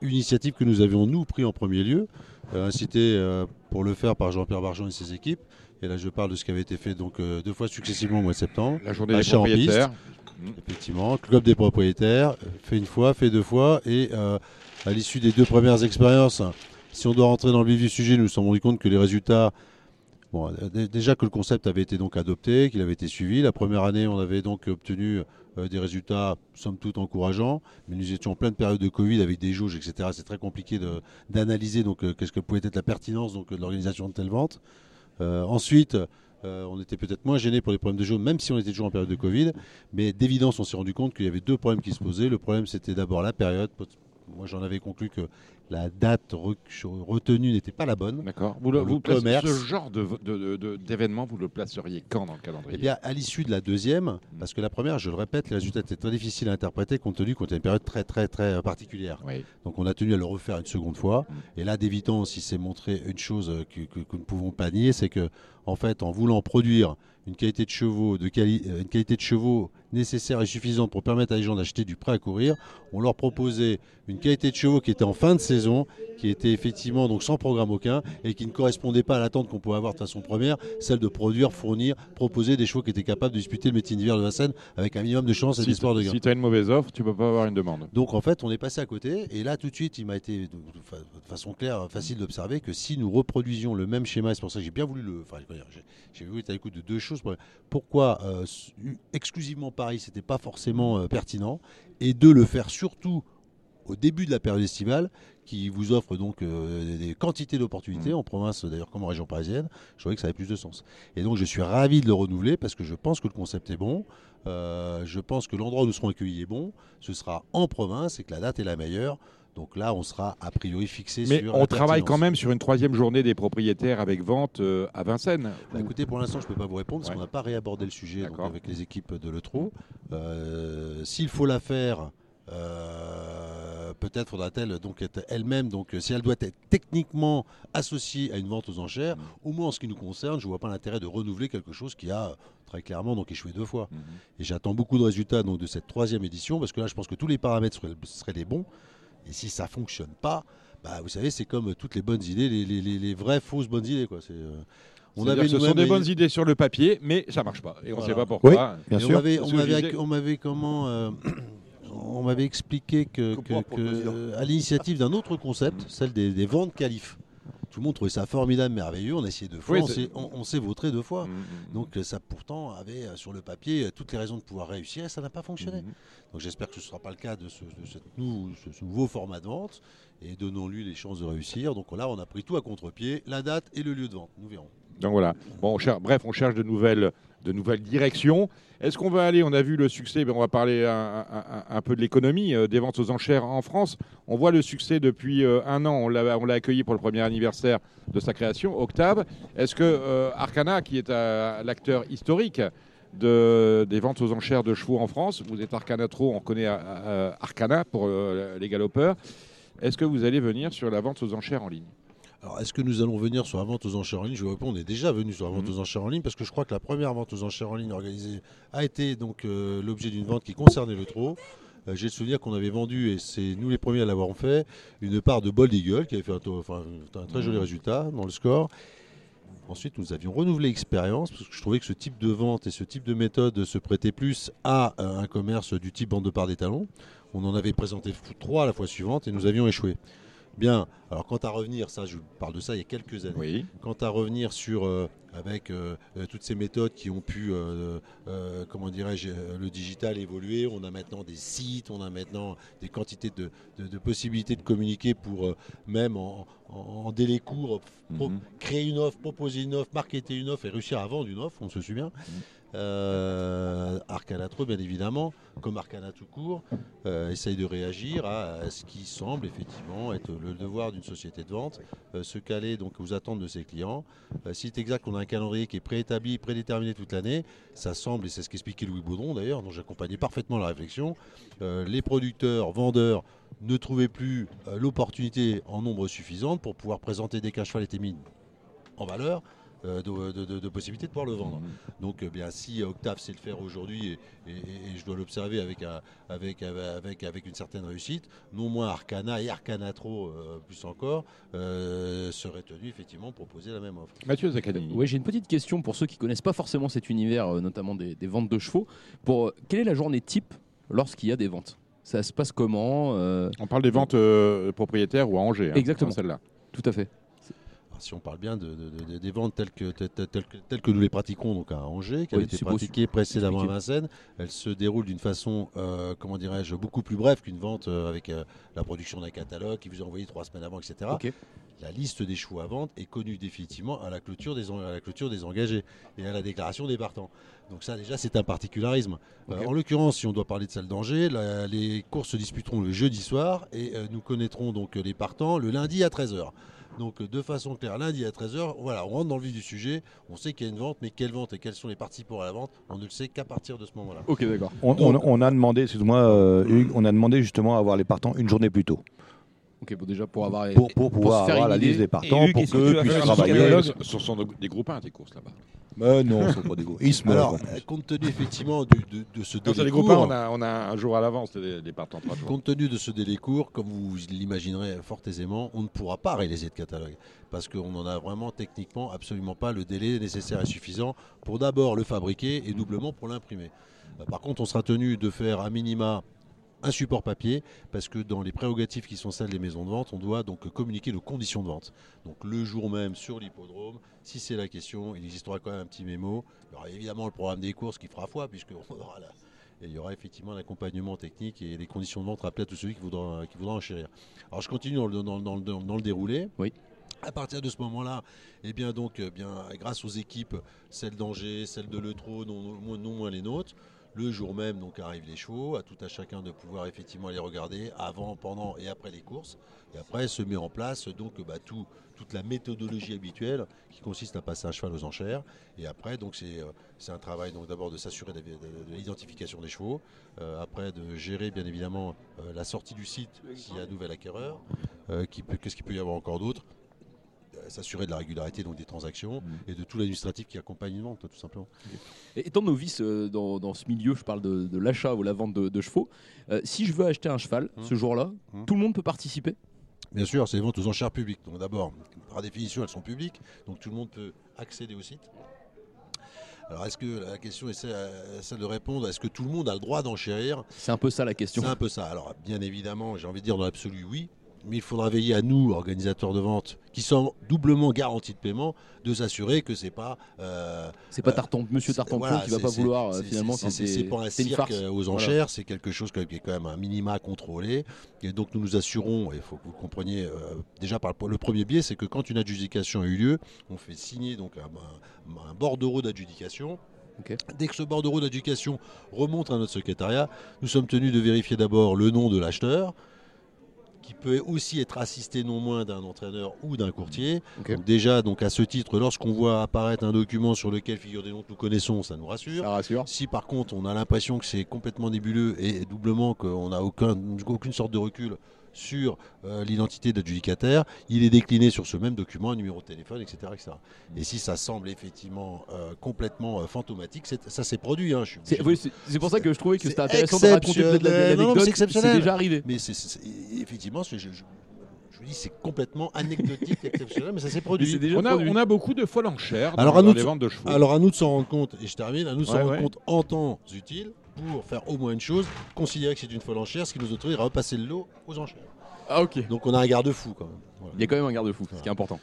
une initiative que nous avions nous pris en premier lieu, euh, incité euh, pour le faire par Jean-Pierre Bargeon et ses équipes. Et là, je parle de ce qui avait été fait donc deux fois successivement au mois de septembre.
la journée des
Achat en
propriétaires.
Effectivement, club des propriétaires, fait une fois, fait deux fois, et euh, à l'issue des deux premières expériences, si on doit rentrer dans le vif du sujet, nous nous sommes rendus compte que les résultats, bon, déjà que le concept avait été donc adopté, qu'il avait été suivi. La première année, on avait donc obtenu des résultats somme toute encourageants, mais nous étions en pleine période de Covid avec des jauges, etc. C'est très compliqué d'analyser donc euh, qu'est-ce que pouvait être la pertinence donc de l'organisation de telle vente. Euh, ensuite, euh, on était peut-être moins gêné pour les problèmes de jeu, même si on était toujours en période de Covid. Mais d'évidence, on s'est rendu compte qu'il y avait deux problèmes qui se posaient. Le problème, c'était d'abord la période. Moi, j'en avais conclu que la date re- retenue n'était pas la bonne.
D'accord. Vous, le, vous
commerce.
ce genre d'événement, vous le placeriez quand dans le calendrier?
Eh bien, à l'issue de la deuxième, parce que la première, je le répète, les résultats étaient très difficiles à interpréter compte tenu qu'on était une période très, très, très euh, particulière.
Oui.
Donc, on a tenu à le refaire une seconde fois. Et là, d'évidence, il s'est montré une chose euh, que, que- que nous ne pouvons pas nier, c'est que, en fait, en voulant produire une qualité de chevaux, de quali- euh, une qualité de chevaux nécessaire et suffisante pour permettre à les gens d'acheter du prêt à courir, on leur proposait une qualité de chevaux qui était en fin de saison, qui était effectivement donc sans programme aucun et qui ne correspondait pas à l'attente qu'on pouvait avoir de façon première, celle de produire, fournir, proposer des chevaux qui étaient capables de disputer le métier d'hiver de Vincennes avec un minimum de chance et
Si,
d'espoir de gain.
si tu as une mauvaise offre, tu peux pas avoir une demande.
Donc en fait, on est passé à côté. Et là, tout de suite, il m'a été de, de fa- de façon claire, facile d'observer que si nous reproduisions le même schéma, et c'est pour ça que j'ai bien voulu le. Enfin, j'ai- j'ai voulu être à l'écoute de deux choses. Pourquoi euh, exclusivement Paris, c'était pas forcément euh, pertinent. Et de le faire surtout au début de la période estivale, qui vous offre donc euh, des, quantités d'opportunités en province, d'ailleurs comme en région parisienne, je trouvais que ça avait plus de sens. Et donc je suis ravi de le renouveler parce que je pense que le concept est bon. Euh, je pense que l'endroit où nous serons accueillis est bon. Ce sera en province et que la date est la meilleure. Donc là, on sera a priori fixé
Mais
sur.
on
la
travaille quand même sur une troisième journée des propriétaires avec vente euh, à Vincennes.
Bah, écoutez, pour l'instant, je ne peux pas vous répondre parce
Ouais.
qu'on n'a pas réabordé le sujet donc, avec les équipes de l'Eutro. Euh, S'il faut la faire, euh, peut-être faudra-t-elle donc être elle-même, donc euh, si elle doit être techniquement associée à une vente aux enchères,
Mm.
au moins en ce qui nous concerne, je ne vois pas l'intérêt de renouveler quelque chose qui a très clairement donc échoué deux fois.
Mhm.
Et j'attends beaucoup de résultats donc de cette troisième édition parce que là, je pense que tous les paramètres seraient, seraient les bons. Et si ça fonctionne pas, bah, vous savez, c'est comme toutes les bonnes idées, les, les- les- les vraies fausses bonnes idées. Quoi. C'est, euh, on
ce sont des bonnes idées sur le papier, mais ça marche pas. Et on ne sait pas pourquoi.
Bien
et
sûr.
On m'avait,
C'est
on
ce que je
m'avait,
disais.
on m'avait comment euh, On m'avait expliqué que, à l'initiative d'un autre concept, celle des, des ventes qualifs. Tout le monde trouvait ça formidable, merveilleux. On a essayé deux fois,
Oui,
on, s'est, on, on s'est vautré deux fois.
Mhm, mhm.
Donc euh, ça pourtant avait euh, sur le papier euh, toutes les raisons de pouvoir réussir et ça n'a pas fonctionné. Donc j'espère que ce ne sera pas le cas de ce, de cette nou- ce- ce nouveau format de vente et donnons-lui les chances de réussir. Donc là on a pris tout à contre-pied, la date et le lieu de vente. Nous verrons.
Donc voilà. Bon, on cher- bref, on cherche de nouvelles, de nouvelles directions. Est-ce qu'on va aller On a vu le succès. ben, on va parler un, peu de l'économie euh, des ventes aux enchères en France. On voit le succès depuis euh, un an. On l'a accueilli pour le premier anniversaire de sa création, Octave. Est-ce que euh, Arcana, qui est l'acteur historique de, des ventes aux enchères de chevaux en France, vous êtes Arcana Trop, on connaît Arcana pour les galopeurs. Est-ce que vous allez venir sur la vente aux enchères en ligne?
Alors, est-ce que nous allons venir sur la vente aux enchères en ligne? Je vous réponds, on est déjà venu sur la vente
Mhm.
aux enchères en ligne parce que je crois que la première vente aux enchères en ligne organisée a été donc euh, l'objet d'une vente qui concernait le trot. Euh, J'ai le souvenir qu'on avait vendu, et c'est nous les premiers à l'avoir fait, une part de Bold Eagle qui avait fait un, taux- enfin, un très joli résultat dans le score. Ensuite, nous avions renouvelé l'expérience parce que je trouvais que ce type de vente et ce type de méthode se prêtait plus à euh, un commerce du type bande de part des talons. On en avait présenté trois la fois suivante et nous avions échoué. Bien, alors quant à revenir, ça je vous parle de ça il y a quelques années.
Oui.
Quant à revenir sur euh, avec euh, toutes ces méthodes qui ont pu, euh, comment dirais-je, le digital évoluer, on a maintenant des sites, on a maintenant des quantités de, de- de possibilités de communiquer pour même en, en- en délai court
Mhm.
créer une offre, proposer une offre, marketer une offre et réussir à vendre une offre, on se souvient. Euh, bien évidemment, comme Arcana tout court, euh, essaye de réagir à, ce qui semble effectivement être le devoir d'une société de vente, euh, se caler donc aux attentes de ses clients. Euh, si c'est exact qu'on a un calendrier qui est préétabli, prédéterminé toute l'année, ça semble, et c'est ce qu'expliquait Louis Baudron d'ailleurs, dont j'accompagnais parfaitement la réflexion, les producteurs, vendeurs ne trouvaient plus l'opportunité en nombre suffisant pour pouvoir présenter qu'un cheval était mis en valeur. Euh, de, de- de- de possibilités de pouvoir le vendre. Donc, euh, bien, si Octave sait le faire aujourd'hui, et, et- et je dois l'observer avec, un- avec, avec, avec une certaine réussite, non moins Arcana et Arcana Trop, euh, plus encore, euh, seraient tenus effectivement proposer la même offre.
Mathieu Zaccani.
Oui, j'ai une petite question pour ceux qui connaissent pas forcément cet univers, euh, notamment des, des ventes de chevaux. Pour euh, quelle est la journée type lorsqu'il y a des ventes? Ça se passe comment euh,
On parle des ventes euh, propriétaires ou à Angers. hein,
Exactement.
dans Celle-là.
Tout à fait.
Si on parle bien de, de- de- des ventes telles que, telles, telles- telles que, telles que nous les pratiquons donc à Angers, qui
Oui,
avaient été pratiquées précédemment à. Vincennes, elles se déroulent d'une façon, euh, comment dirais-je, beaucoup plus brève qu'une vente euh, avec euh, la production d'un catalogue qui vous est envoyé trois semaines avant, etc. La liste des chevaux à vendre est connue définitivement à la clôture des, en- à la clôture des engagés et à la déclaration des partants. Donc ça déjà c'est un particularisme. Euh, en l'occurrence, si on doit parler de celle d'Angers, les courses se disputeront le jeudi soir et nous connaîtrons donc les partants le lundi à 13h. Donc euh, de façon claire, lundi à 13h, voilà, on rentre dans le vif du sujet, on sait qu'il y a une vente, mais quelle vente et quels sont les participants à la vente, on ne le sait qu'à partir de ce moment-là.
Ok, d'accord.
On, on- on a demandé, excuse-moi, euh, Hugues, on a demandé justement à avoir les partants une journée plus tôt.
Ok, bon, déjà pour avoir.
Pour, pouvoir avoir la liste des partants,
Hugues,
pour
que
qu'eux
tu un
travailler.
catalogue
Ce sont des groupes 1, tes courses là-bas.
Mais non, ce sont pas des gros. Ils se meurent.
Alors, euh, compte tenu effectivement du- de, de ce délai
des groupes
court,
1, on a, on a un jour à l'avance, les, les partants trois jours.
Compte tenu de ce délai court, comme vous l'imaginerez fort aisément, on ne pourra pas réaliser de catalogue. Parce qu'on n'en a vraiment techniquement absolument pas le délai nécessaire et suffisant pour d'abord le fabriquer et doublement pour l'imprimer. Euh, Par contre, on sera tenu de faire à minima un support papier parce que dans les prérogatives qui sont celles des maisons de vente, on doit donc communiquer nos conditions de vente. Donc le jour même sur l'hippodrome, si c'est la question, il existera quand même un petit mémo. Il y aura évidemment le programme des courses qui fera foi puisqu'on aura la, et il y aura effectivement l'accompagnement technique et les conditions de vente rappelées à tous ceux qui voudront, qui voudront enchérir. Alors je continue dans le, dans, dans- dans- dans le déroulé.
Oui.
À partir de ce moment-là, eh bien donc, eh bien, grâce aux équipes, celles d'Angers, celles de Letro, non moins les nôtres, le jour même donc arrivent les chevaux, à tout à chacun de pouvoir effectivement les regarder avant, pendant et après les courses. Et après se met en place donc bah, tout- toute la méthodologie habituelle qui consiste à passer un cheval aux enchères. Et après donc c'est euh, un travail donc d'abord de s'assurer de, de- de l'identification des chevaux, euh, après de gérer bien évidemment euh, la sortie du site s'il y a un nouvel acquéreur, qu'est-ce qu'il peut y avoir encore d'autre s'assurer de la régularité donc des transactions et de tout l'administratif qui accompagne une vente tout simplement.
Et étant novice euh, dans, dans ce milieu, je parle de, de l'achat ou la vente de, de chevaux. euh, si je veux acheter un cheval
Hum.
ce jour-là,
Hum.
tout le monde peut participer?
Bien sûr, c'est les ventes aux enchères publiques. Donc d'abord, par définition, elles sont publiques, donc tout le monde peut accéder au site. Alors est-ce que la question est celle, euh, celle de répondre, est-ce que tout le monde a le droit d'enchérir?
C'est un peu ça la question.
C'est un peu ça. Alors bien évidemment, j'ai envie de dire dans l'absolu oui, mais il faudra veiller à nous, organisateurs de vente, qui sommes doublement garantis de paiement, de s'assurer que c'est pas euh,
C'est pas
Euh,
Tartan, Monsieur Tartan
voilà,
qui va pas vouloir euh, finalement.
c'est- pas un cirque aux
Voilà.
enchères, c'est quelque chose qui est quand même un minima contrôlé. Et donc nous nous assurons, et il faut que vous le compreniez euh, déjà par le, le premier biais, c'est que quand une adjudication a eu lieu, on fait signer donc un, un- un bordereau d'adjudication. Dès que ce bordereau d'adjudication remonte à notre secrétariat, nous sommes tenus de vérifier d'abord le nom de l'acheteur, qui peut aussi être assisté non moins d'un entraîneur ou d'un courtier. Donc déjà, donc à ce titre, lorsqu'on voit apparaître un document sur lequel figurent des noms que nous connaissons, ça nous rassure.
Ça rassure.
Si par contre on a l'impression que c'est complètement nébuleux et doublement qu'on n'a aucun, aucune sorte de recul sur euh, l'identité d'adjudicataire, il est décliné sur ce même document, un numéro de téléphone, etc. etc. Et si ça semble effectivement euh, complètement euh, fantomatique, ça s'est produit. hein,
C'est oui, pour ça que je trouvais que c'était intéressant de raconter peut-être
c'est exceptionnel.
C'est déjà arrivé.
mais effectivement, c'est- je, je- je vous dis, c'est complètement anecdotique, exceptionnel, mais ça s'est produit.
déjà
On a,
produit.
on a beaucoup de folles enchères dans,
Alors, à
dans
nous
les
de-
ventes de chevaux.
Alors à nous de s'en rendre compte, et je termine, à nous de s'en
Ouais,
rendre compte en temps utile pour faire au moins une chose, considérer que c'est une folle enchère, ce qui nous autorise à repasser le lot aux enchères.
Ah ok.
Donc on a un garde-fou quand même. Voilà.
Il y a quand même un garde-fou, ce qui est important.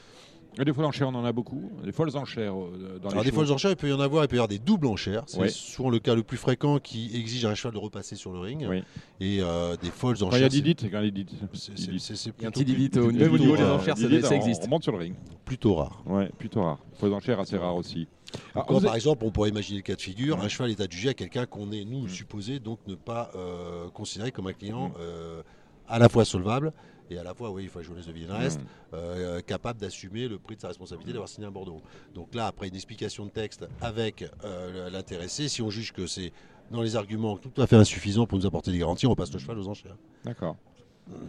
Et des folles enchères, on en a beaucoup. Des folles enchères euh, dans
Alors
les
des folles enchères, il peut y en avoir, il peut y avoir des doubles enchères. C'est
Ouais.
souvent le cas le plus fréquent qui exige à un cheval de repasser sur le ring.
Oui.
Et euh, des folles
Quand il y
enchères.
a
c'est-
Didit, c'est quand il y a Didit.
Il y a un petit Didit au niveau des
plutôt,
enchères, ça, existe.
On monte sur le ring.
Plutôt rare.
Ouais, plutôt rare. Folles enchères assez rares aussi. Alors,
Quand,
vous
par exemple, on pourrait imaginer le cas de figure, un cheval est adjugé à quelqu'un qu'on est, nous, supposé donc ne pas euh, considérer comme un client euh, à la fois solvable et à la fois, oui, il faut jouer les devis reste, euh, capable d'assumer le prix de sa responsabilité d'avoir signé un bordereau. Donc là, après une explication de texte avec euh, l'intéressé, si on juge que c'est dans les arguments tout à fait insuffisants pour nous apporter des garanties, on repasse le cheval aux enchères.
D'accord.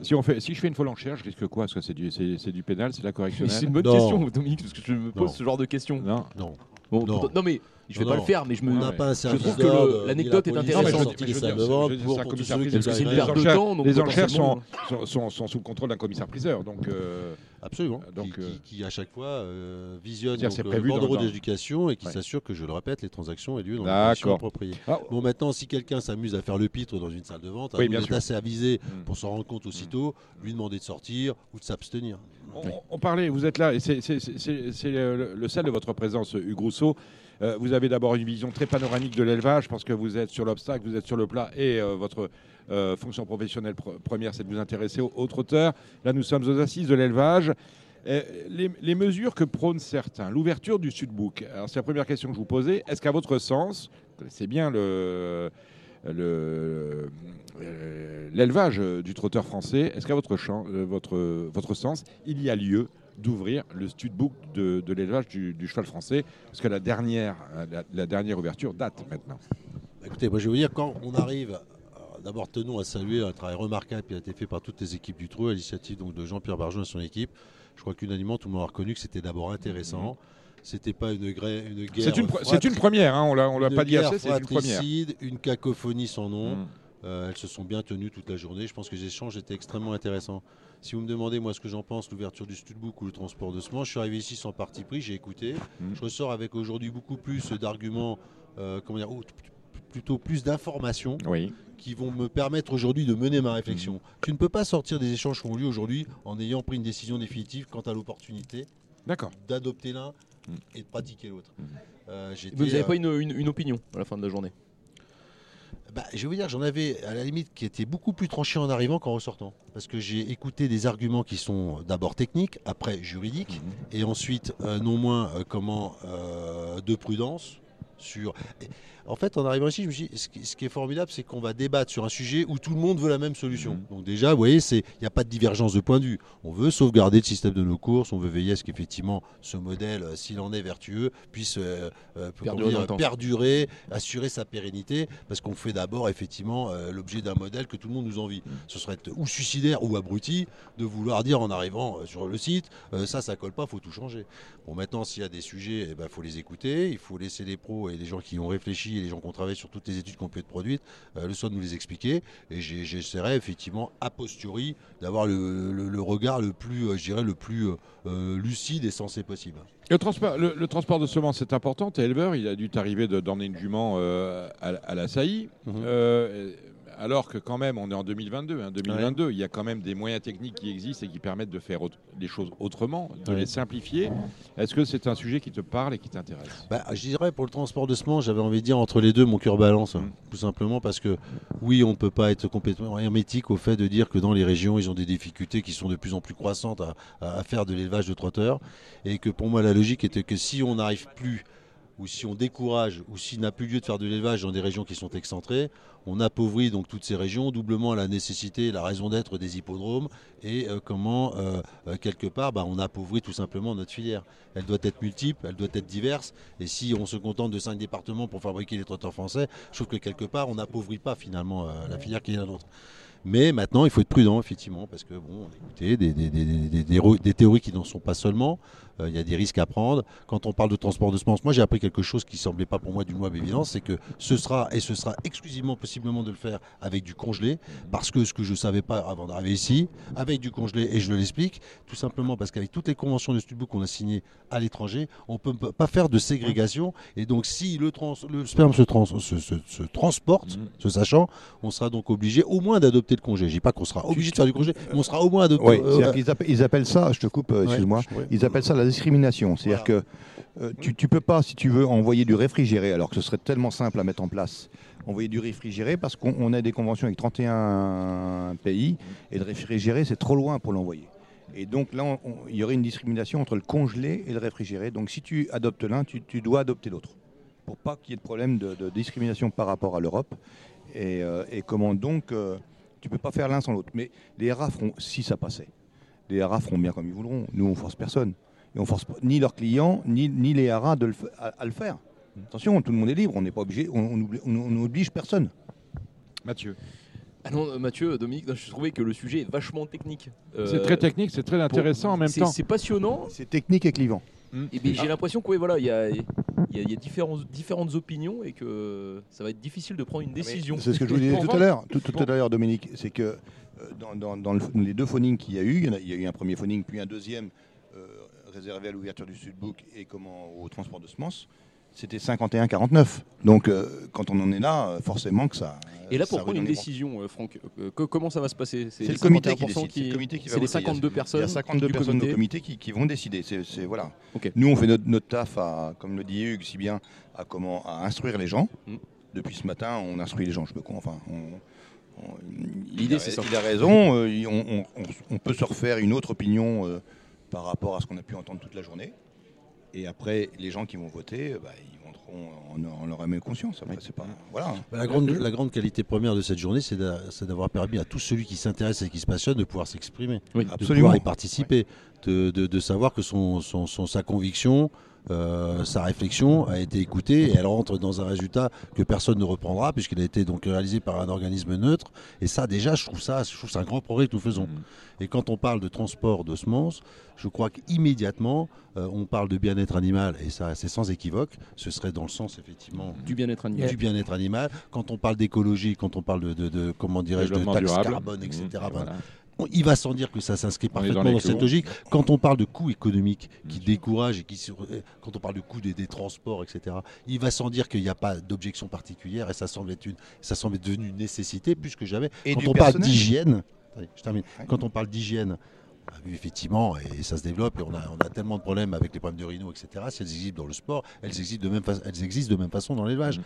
Si, on fait, si je fais une folle enchère, je risque quoi? Est-ce que c'est du, c'est, du pénal, c'est de la correctionnelle?
C'est une bonne
Non.
question, Dominique, parce que je me pose
Non.
ce genre de questions.
Non.
Non.
Bon,
Non.
pourtant- non mais je vais
Non,
pas
non.
le faire, mais je me.
On pas un service
trouve que l'anecdote
la
est intéressante.
je.
Parce que c'est une perte de temps.
les enchères sont, sous le contrôle d'un commissaire priseur. Donc, euh,
Absolument.
Donc,
qui,
euh,
qui- qui, à chaque fois euh, visionne donc, le
dans-
d'éducation et qui
Ouais.
s'assure que, je le répète, les transactions aient lieu dans les conditions appropriées.
ah,
Bon, maintenant, si quelqu'un s'amuse à faire le pitre dans une salle de vente,
Oui, bien
d'être
sûr.
assez avisé
Mm.
pour s'en rendre compte aussitôt, lui demander de sortir ou de s'abstenir.
on, on parlait, vous êtes là, et c'est, le, le sel de votre présence, Hugues Rousseau. Euh, vous avez d'abord une vision très panoramique de l'élevage parce que vous êtes sur l'obstacle, vous êtes sur le plat et euh, votre euh, fonction professionnelle pr- première, c'est de vous intéresser au, au trotteur. Là, nous sommes aux assises de l'élevage. Euh, les, mesures que prônent certains, l'ouverture du Sudbook. Alors, c'est la première question que je vous posais. Est-ce qu'à votre sens, connaissez bien euh, l'élevage du trotteur français, est-ce qu'à votre, sens, il y a lieu d'ouvrir le studbook de, l'élevage du, cheval français? Parce que la dernière, la, dernière ouverture date maintenant.
Écoutez, moi je vais vous dire, quand on arrive, d'abord tenons à saluer un travail remarquable qui a été fait par toutes les équipes du Trou, à l'initiative donc, de Jean-Pierre Barjon et son équipe. Je crois qu'unanimement, tout le monde a reconnu que c'était d'abord intéressant. C'était pas une, une guerre.
Mhm. C'est une, c'est première, hein, on l'a, on l'a pas dit assez, c'est une première.
une cacophonie sans nom.
Mm.
Euh, elles se sont bien tenues toute la journée. Je pense que les échanges étaient extrêmement intéressants. Si vous me demandez moi ce que j'en pense, l'ouverture du studbook ou le transport de semences, je suis arrivé ici sans parti pris, j'ai écouté.
Mm.
Je ressors avec aujourd'hui beaucoup plus d'arguments, euh, comment dire, plutôt plus d'informations
Oui.
qui vont me permettre aujourd'hui de mener ma réflexion.
Mm.
Tu ne peux pas sortir des échanges qui ont lieu aujourd'hui en ayant pris une décision définitive quant à l'opportunité d'adopter l'un
Mm.
et de pratiquer l'autre.
Mm.
Euh,
Vous n'avez
euh,
pas une, une- une opinion à la fin de la journée?
Bah, je vais vous dire, j'en avais à la limite qui était beaucoup plus tranché en arrivant qu'en ressortant. Parce que j'ai écouté des arguments qui sont d'abord techniques, après juridiques, et ensuite euh, non moins euh, comment euh, de prudence sur. En fait, en arrivant ici, je me suis dit, ce qui, est formidable, c'est qu'on va débattre sur un sujet où tout le monde veut la même solution.
Mhm.
Donc déjà, vous voyez, il n'y a pas de divergence de point de vue. On veut sauvegarder le système de nos courses, on veut veiller à ce qu'effectivement ce modèle, euh, s'il en est vertueux, puisse euh, euh,
Perdurer
dire, assurer sa pérennité, parce qu'on fait d'abord effectivement euh, l'objet d'un modèle que tout le monde nous envie. Ce serait ou suicidaire ou abruti de vouloir dire en arrivant sur le site, ça, ça colle pas, faut tout changer. Bon, maintenant, s'il y a des sujets, il ben, faut les écouter, il faut laisser les pros et les gens qui ont réfléchi et les gens qui ont travaillé sur toutes les études qui ont pu être produites euh, le soin de nous les expliquer. Et j'essaierai effectivement, a posteriori, d'avoir le, le- le regard le plus, euh, je dirais, le plus euh, lucide et sensé possible.
Le transport, le, le transport de semences est important. T'es éleveur, il a dû t'arriver de- d'emmener une jument euh, à, à la saillie.
Mhm.
Euh, alors que quand même, on est en 2022. hein, 2022, il y a quand même des moyens techniques qui existent et qui permettent de faire les choses autrement, de
Ouais.
les simplifier. Est-ce que c'est un sujet qui te parle et qui t'intéresse?
Bah, je dirais pour le transport de semences, j'avais envie de dire entre les deux, mon cœur balance.
Mm.
Tout simplement parce que oui, on ne peut pas être complètement hermétique au fait de dire que dans les régions, ils ont des difficultés qui sont de plus en plus croissantes à, à- à faire de l'élevage de trotteurs. Et que pour moi, la logique était que si on n'arrive plus, ou si on décourage, ou s'il n'a plus lieu de faire de l'élevage dans des régions qui sont excentrées, on appauvrit donc toutes ces régions, doublement la nécessité, la raison d'être des hippodromes, et euh, comment, euh, euh, quelque part, bah, on appauvrit tout simplement notre filière. Elle doit être multiple, elle doit être diverse, et si on se contente de cinq départements pour fabriquer les trotteurs français, je trouve que quelque part, on n'appauvrit pas finalement la filière qui est la nôtre. Mais maintenant, il faut être prudent, effectivement, parce que, bon, écoutez, des, des, théories qui n'en sont pas seulement, il y a des risques à prendre. Quand on parle de transport de semences, moi j'ai appris quelque chose qui semblait pas pour moi du moins évident, c'est que ce sera, et ce sera exclusivement possiblement de le faire avec du congelé, parce que ce que je ne savais pas avant d'arriver ici, avec du congelé, et je l'explique, tout simplement parce qu'avec toutes les conventions de Studbook qu'on a signées à l'étranger, on ne peut pas faire de ségrégation, et donc si le, trans, le sperme se, trans, se, se, transporte, sachant, on sera donc obligé au moins d'adopter le congé. Je dis pas qu'on sera obligé de faire du congé, mais on sera au moins adopté.
Oui,
euh,
appellent, ils appellent ça, je te coupe, euh, excuse-moi,
ouais.
ils appellent ça la discrimination. C'est-à-dire que euh, tu, tu peux pas, si tu veux, envoyer du réfrigéré, alors que ce serait tellement simple à mettre en place, envoyer du réfrigéré parce qu'on on a des conventions avec 31 pays et le réfrigéré, c'est trop loin pour l'envoyer. Et donc là, il y aurait une discrimination entre le congelé et le réfrigéré. Donc si tu adoptes l'un, tu, tu dois adopter l'autre. Pour pas qu'il y ait de problème de, de discrimination par rapport à l'Europe. Et, euh, et comment donc, euh, tu peux pas faire l'un sans l'autre. Mais les RA feront, si ça passait, les RA feront bien comme ils voudront. Nous, on force personne. Et on force ni leurs clients, ni, ni les RA de le à, à le faire. Attention, tout le monde est libre, on n'est pas obligé, on, on obli- on- on n'oblige personne.
Mathieu.
Ah non, euh, Mathieu, Dominique, non, je trouvais que le sujet est vachement technique. Euh,
C'est très technique, c'est très intéressant en même temps.
C'est passionnant.
C'est technique et clivant.
Et ben, j'ai l'impression que ouais, voilà, il y a, il y a- y a différents- différentes opinions et que ça va être difficile de prendre une décision.
C'est ce que je vous disais tout à l'heure, tout, tout
pour-
à l'heure, Dominique, c'est que euh, dans, dans- dans le- les deux phonings qu'il y a eu, il y, a, il y a eu un premier phoning, puis un deuxième euh, réservé à l'ouverture du Sudbook et comment au transport de semences. C'était 51-49. Donc, euh, quand on en est là, euh, forcément que ça.
Et là, pour prendre une décision, euh, Franck, euh, que- comment ça va se passer?
C'est le comité qui
51%
décide. C'est le comité qui va
c'est les
voter. Il y a-
52
Il y
personnes.
a 52
du
personnes
comité.
au comité qui, qui vont décider. C'est, voilà. Nous, on fait notre, notre taf, à, comme le dit Hugues si bien, à, comment, à instruire les gens.
Mm.
Depuis ce matin, on instruit les gens. Je con- enfin,
L'idée, c'est ça.
Il a raison. on, on- on- on peut se refaire une autre opinion par rapport à ce qu'on a pu entendre toute la journée. Et après, les gens qui vont voter, euh, bah, ils voteront en, en leur âme et conscience. Après, c'est pas. Voilà.
Bah, La grande, la grande qualité première de cette journée, c'est d'a- c'est d'avoir permis à tout celui qui s'intéresse et qui se passionne de pouvoir s'exprimer,
Oui,
de
absolument.
pouvoir y participer, de, de- de savoir que son, son- son- sa conviction, euh, sa réflexion a été écoutée et elle rentre dans un résultat que personne ne reprendra puisqu'il a été donc réalisé par un organisme neutre. Et ça, déjà, je trouve ça, je trouve c'est un grand progrès que nous faisons. Et quand on parle de transport de semences, je crois qu'immédiatement, euh, on parle de bien-être animal, et ça, c'est sans équivoque. Ce serait dans le sens, effectivement,
Du bien-être animal.
du bien-être animal. Quand on parle d'écologie, quand on parle de, de- de- comment dirais-je, de
durable.
carbone, etc.
Mmh,
ben,
voilà.
On- il va sans dire que ça s'inscrit
dans
parfaitement dans, cette logique. Quand on parle de coûts économiques qui découragent et qui, sur- quand on parle de coûts des, des transports, etc. Il va sans dire qu'il n'y a pas d'objection particulière et ça semble être une, ça semble être devenu une nécessité plus que jamais.
Et
quand on parle d'hygiène, je termine. Quand on parle d'hygiène. On a vu effectivement, et ça se développe, et on a, on a tellement de problèmes avec les problèmes de rhino, etc. Si elles existent dans le sport, elles existent de même, fa- elles existent de même façon dans l'élevage.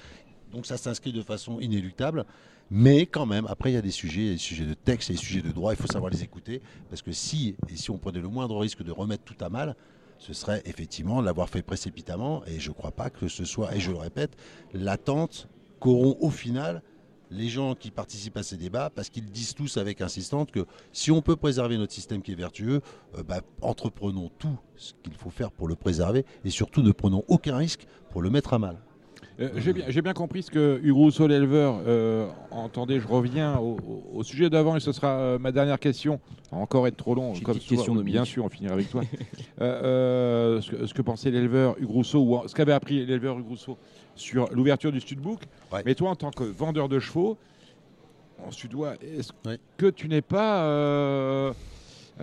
Donc ça s'inscrit de façon inéluctable. Mais quand même, après, il y a des sujets, des sujets de texte, des sujets de droit, il faut savoir les écouter. Parce que si, et si on prenait le moindre risque de remettre tout à mal, ce serait effectivement l'avoir fait précipitamment. Et je ne crois pas que ce soit, et je le répète, l'attente qu'auront au final les gens qui participent à ces débats, parce qu'ils disent tous avec insistance que si on peut préserver notre système qui est vertueux, euh, bah, entreprenons tout ce qu'il faut faire pour le préserver, et surtout ne prenons aucun risque pour le mettre à mal.
Euh, J'ai bien, compris ce que Hugo Rousseau, l'éleveur, euh, entendait. Je reviens au, sujet d'avant et ce sera euh, ma dernière question. Encore être trop long. Comme souvent.
question,
bien sûr, on finira avec toi. Ce, que, ce que pensait l'éleveur Hugo Rousseau, ou ce qu'avait appris l'éleveur Hugo Rousseau sur l'ouverture du Studbook.
Ouais.
Mais toi, en tant que vendeur de chevaux, en sudois, est-ce
Ouais.
que tu n'es pas,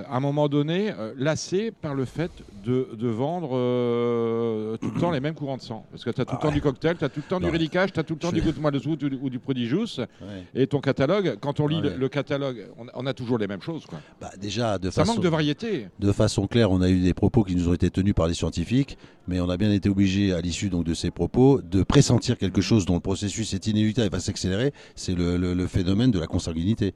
à un moment donné, euh, lassé par le fait de, de vendre euh, tout le temps les mêmes courants de sang Parce que tu as tout le temps du cocktail, tu as tout le temps du
Non.
rédicage, tu as tout le temps
Je-
du goûte-moi le ou, du- ou du Prodigious.
Ouais.
Et ton catalogue, quand on lit
Ah
le, catalogue, on, on a toujours les mêmes choses. Quoi.
Bah, déjà, de
Ça
façon,
manque de variété.
de façon claire, on a eu des propos qui nous ont été tenus par les scientifiques, mais on a bien été obligé, à l'issue donc de ces propos, de pressentir quelque chose dont le processus est inéluctable et va s'accélérer. C'est le, le- le phénomène de la consanguinité.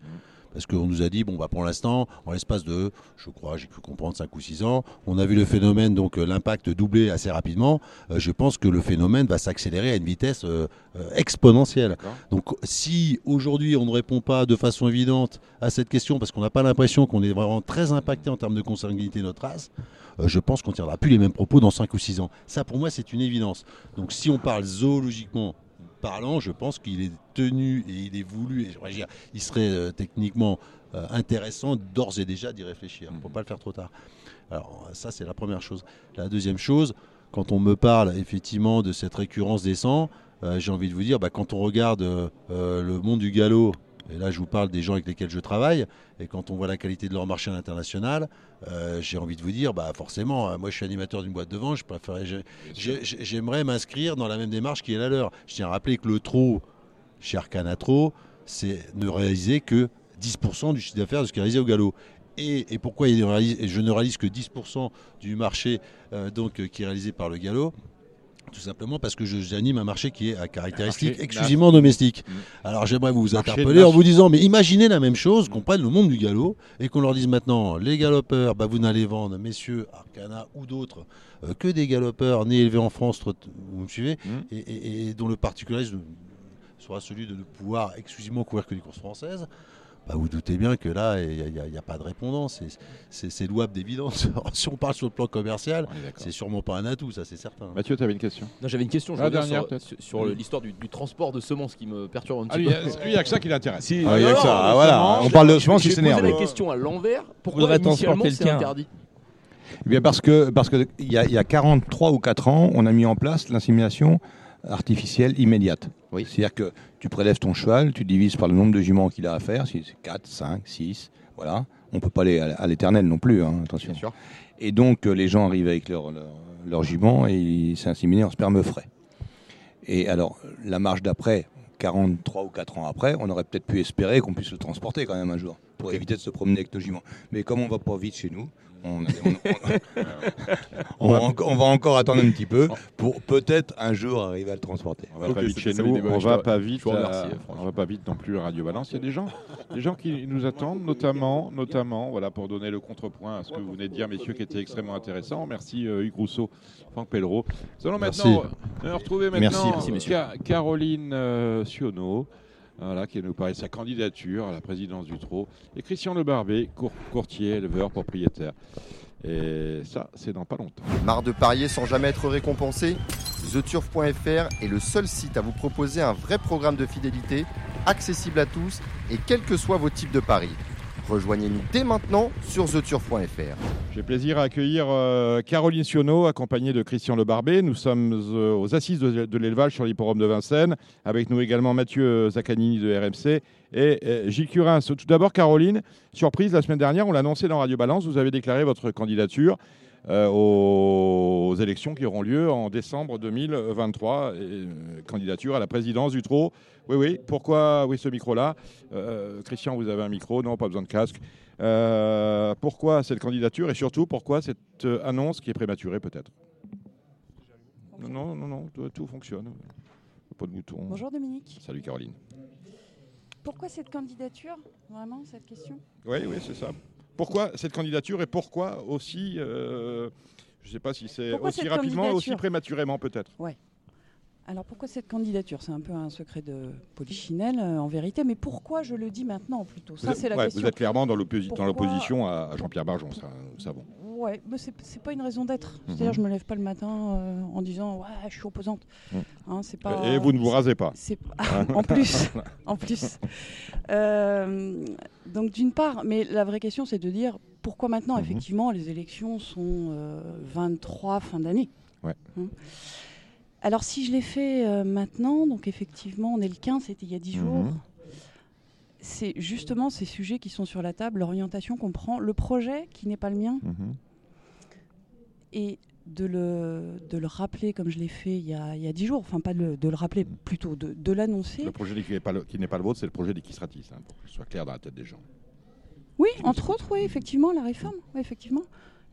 Parce qu'on nous a dit, bon, bah, pour l'instant, en l'espace de, je crois, j'ai cru comprendre, 5 ou 6 ans, on a vu le phénomène, donc euh, l'impact doubler assez rapidement. Euh, je pense que le phénomène va s'accélérer à une vitesse euh, exponentielle. Donc si aujourd'hui on ne répond pas de façon évidente à cette question, parce qu'on n'a pas l'impression qu'on est vraiment très impacté en termes de consanguinité de notre race, euh, je pense qu'on ne tiendra plus les mêmes propos dans 5 ou 6 ans. Ça pour moi c'est une évidence. Donc si on parle zoologiquement, parlant, je pense qu'il est tenu et il est voulu. Et, je veux dire, il serait euh, techniquement euh, intéressant d'ores et déjà d'y réfléchir. Il ne faut pas le faire trop tard. Alors ça, c'est la première chose. La deuxième chose, quand on me parle effectivement de cette récurrence des sangs, euh, j'ai envie de vous dire, bah, quand on regarde le monde du galop, et là je vous parle des gens avec lesquels je travaille, et quand on voit la qualité de leur marché à l'international, euh, j'ai envie de vous dire, bah, forcément, euh, moi je suis animateur d'une boîte de vente, j'aimerais m'inscrire dans la même démarche qui est la leur. Je tiens à rappeler que le trot, chez Arcanatro, c'est ne réaliser que 10% du chiffre d'affaires de ce qui est réalisé au galop. Et, et pourquoi il réalise- et je ne réalise que 10% du marché euh, donc, euh, qui est réalisé par le galop tout simplement parce que je- j'anime un marché qui est à caractéristiques
marché
exclusivement domestiques.
Mm.
Alors j'aimerais vous
Marché
interpeller en vous disant, mais imaginez la même chose, qu'on prenne le monde du galop et qu'on leur dise maintenant, les galopeurs, bah, vous n'allez vendre, messieurs, Arcana ou d'autres, euh, que des galopeurs nés et élevés en France, vous me suivez,
Mm.
et, et- et dont le particularisme sera celui de ne pouvoir exclusivement couvrir que les courses françaises. Bah, vous doutez bien que là, il n'y a, pas de répondant. C'est- louable d'évidence. si on parle sur le plan commercial, c'est sûrement pas un atout, ça c'est certain.
Mathieu, tu avais une question?
Non, J'avais une question je
dernière,
sur, l'histoire du, du transport de semences qui me perturbe un
Ah,
petit
lui,
peu.
il y a- lui, il n'y a que ça qui l'intéresse.
Si,
Ah, il y a
non,
que ça. Ah, voilà, on parle de
je-
semences
poser
s'énerve.
la question à l'envers. Pourquoi initialement c'est interdit?
Eh bien parce que parce que il y, a, il y a 43 ou 4 ans, on a mis en place l'insémination artificielle immédiate.
Oui.
C'est-à-dire que tu prélèves ton cheval, tu divises par le nombre de juments qu'il a à faire, si c'est 4, 5, 6, voilà. On peut pas aller à l'éternel non plus, hein, attention.
Bien sûr.
Et donc euh, les gens arrivent avec leurs leur, leur juments et ils s'inséminent en sperme frais. Et alors la marche d'après, 43 ou 4 ans après, on aurait peut-être pu espérer qu'on puisse le transporter quand même un jour, pour éviter de se promener avec nos juments. Mais comme on va pas vite chez nous, on, on- on- on va, enco- on va encore attendre un petit peu pour peut-être un jour arriver à le transporter.
On va pas vite chez nous,
les débats.
on va pas vite.
remercie,
à- on va pas vite non plus à Radio Balance. Il y a des gens, des gens qui nous attendent, notamment, notamment, voilà, pour donner le contrepoint à ce que vous venez de dire, messieurs, qui était extrêmement intéressant. Merci euh, Hugues Rousseau, Franck Pellereau. Nous allons
Merci.
maintenant euh, retrouver maintenant
Merci.
Merci.
Ca- Caroline euh, Sionneau. Voilà, qui nous de sa candidature à la présidence du Trot. Et Christian Le Barbet, cour- courtier, éleveur, propriétaire. Et ça, c'est dans pas longtemps.
Marre de parier sans jamais être récompensé? TheTurf.fr est le seul site à vous proposer un vrai programme de fidélité, accessible à tous et quels que soient vos types de paris. Rejoignez-nous dès maintenant sur TheTurf.fr.
J'ai plaisir à accueillir euh, Caroline Sionneau, accompagnée de Christian Le Barbet. Nous sommes euh, aux assises de, l'élevage sur l'hipporome de Vincennes. Avec nous également Mathieu Zaccanini de RMC et Gilles Curins. Tout d'abord, Caroline, surprise, la semaine dernière, on l'a annoncé dans Radio Balance, vous avez déclaré votre candidature aux, aux élections qui auront lieu en décembre 2023. Et, euh, candidature à la présidence du TRO. Oui, oui. Pourquoi oui, ce micro-là? Euh, Christian, vous avez un micro Non, pas besoin de casque. Euh, pourquoi cette candidature et surtout pourquoi cette euh, annonce qui est prématurée peut-être? Non, non, non, non, tout, tout fonctionne. Pas de bouton.
Bonjour Dominique.
Salut Caroline.
Pourquoi cette candidature? Vraiment, cette question?
Oui, oui, c'est ça. Pourquoi cette candidature et pourquoi aussi, euh, je ne sais pas si c'est aussi rapidement, aussi prématurément peut-être?
Alors pourquoi cette candidature? C'est un peu un secret de polichinelle euh, en vérité, mais pourquoi je le dis maintenant plutôt? Ça
Vous êtes-
c'est la
ouais,
question.
Vous êtes clairement dans l'opposition à, Jean-Pierre Barjon, ça, nous savons.
Ouais, mais c'est c'est pas une raison d'être.
Mhm.
C'est-à-dire je me lève pas le matin euh, en disant ouais je suis opposante.
Mhm.
Hein, c'est pas.
Et vous ne vous rasez pas.
C'est en plus, en plus. Euh, donc d'une part, mais la vraie question c'est de dire pourquoi maintenant
Mhm.
effectivement les élections sont euh, 23 fin d'année.
Ouais.
Hein. Alors si je l'ai fait euh, maintenant, donc effectivement on est le 15, c'était il y a 10 jours. C'est justement ces sujets qui sont sur la table, l'orientation qu'on prend, le projet qui n'est pas le mien. Et de le, de le rappeler comme je l'ai fait il y, a, il y a 10 jours, enfin pas de le, de le rappeler, plutôt de, de l'annoncer.
Le projet qui n'est pas, le- qui n'est pas le vôtre, c'est le projet d'Equistratis, hein, pour que ce soit clair dans la tête des gens.
Oui, entre autres, oui, effectivement, la réforme. Oui, effectivement.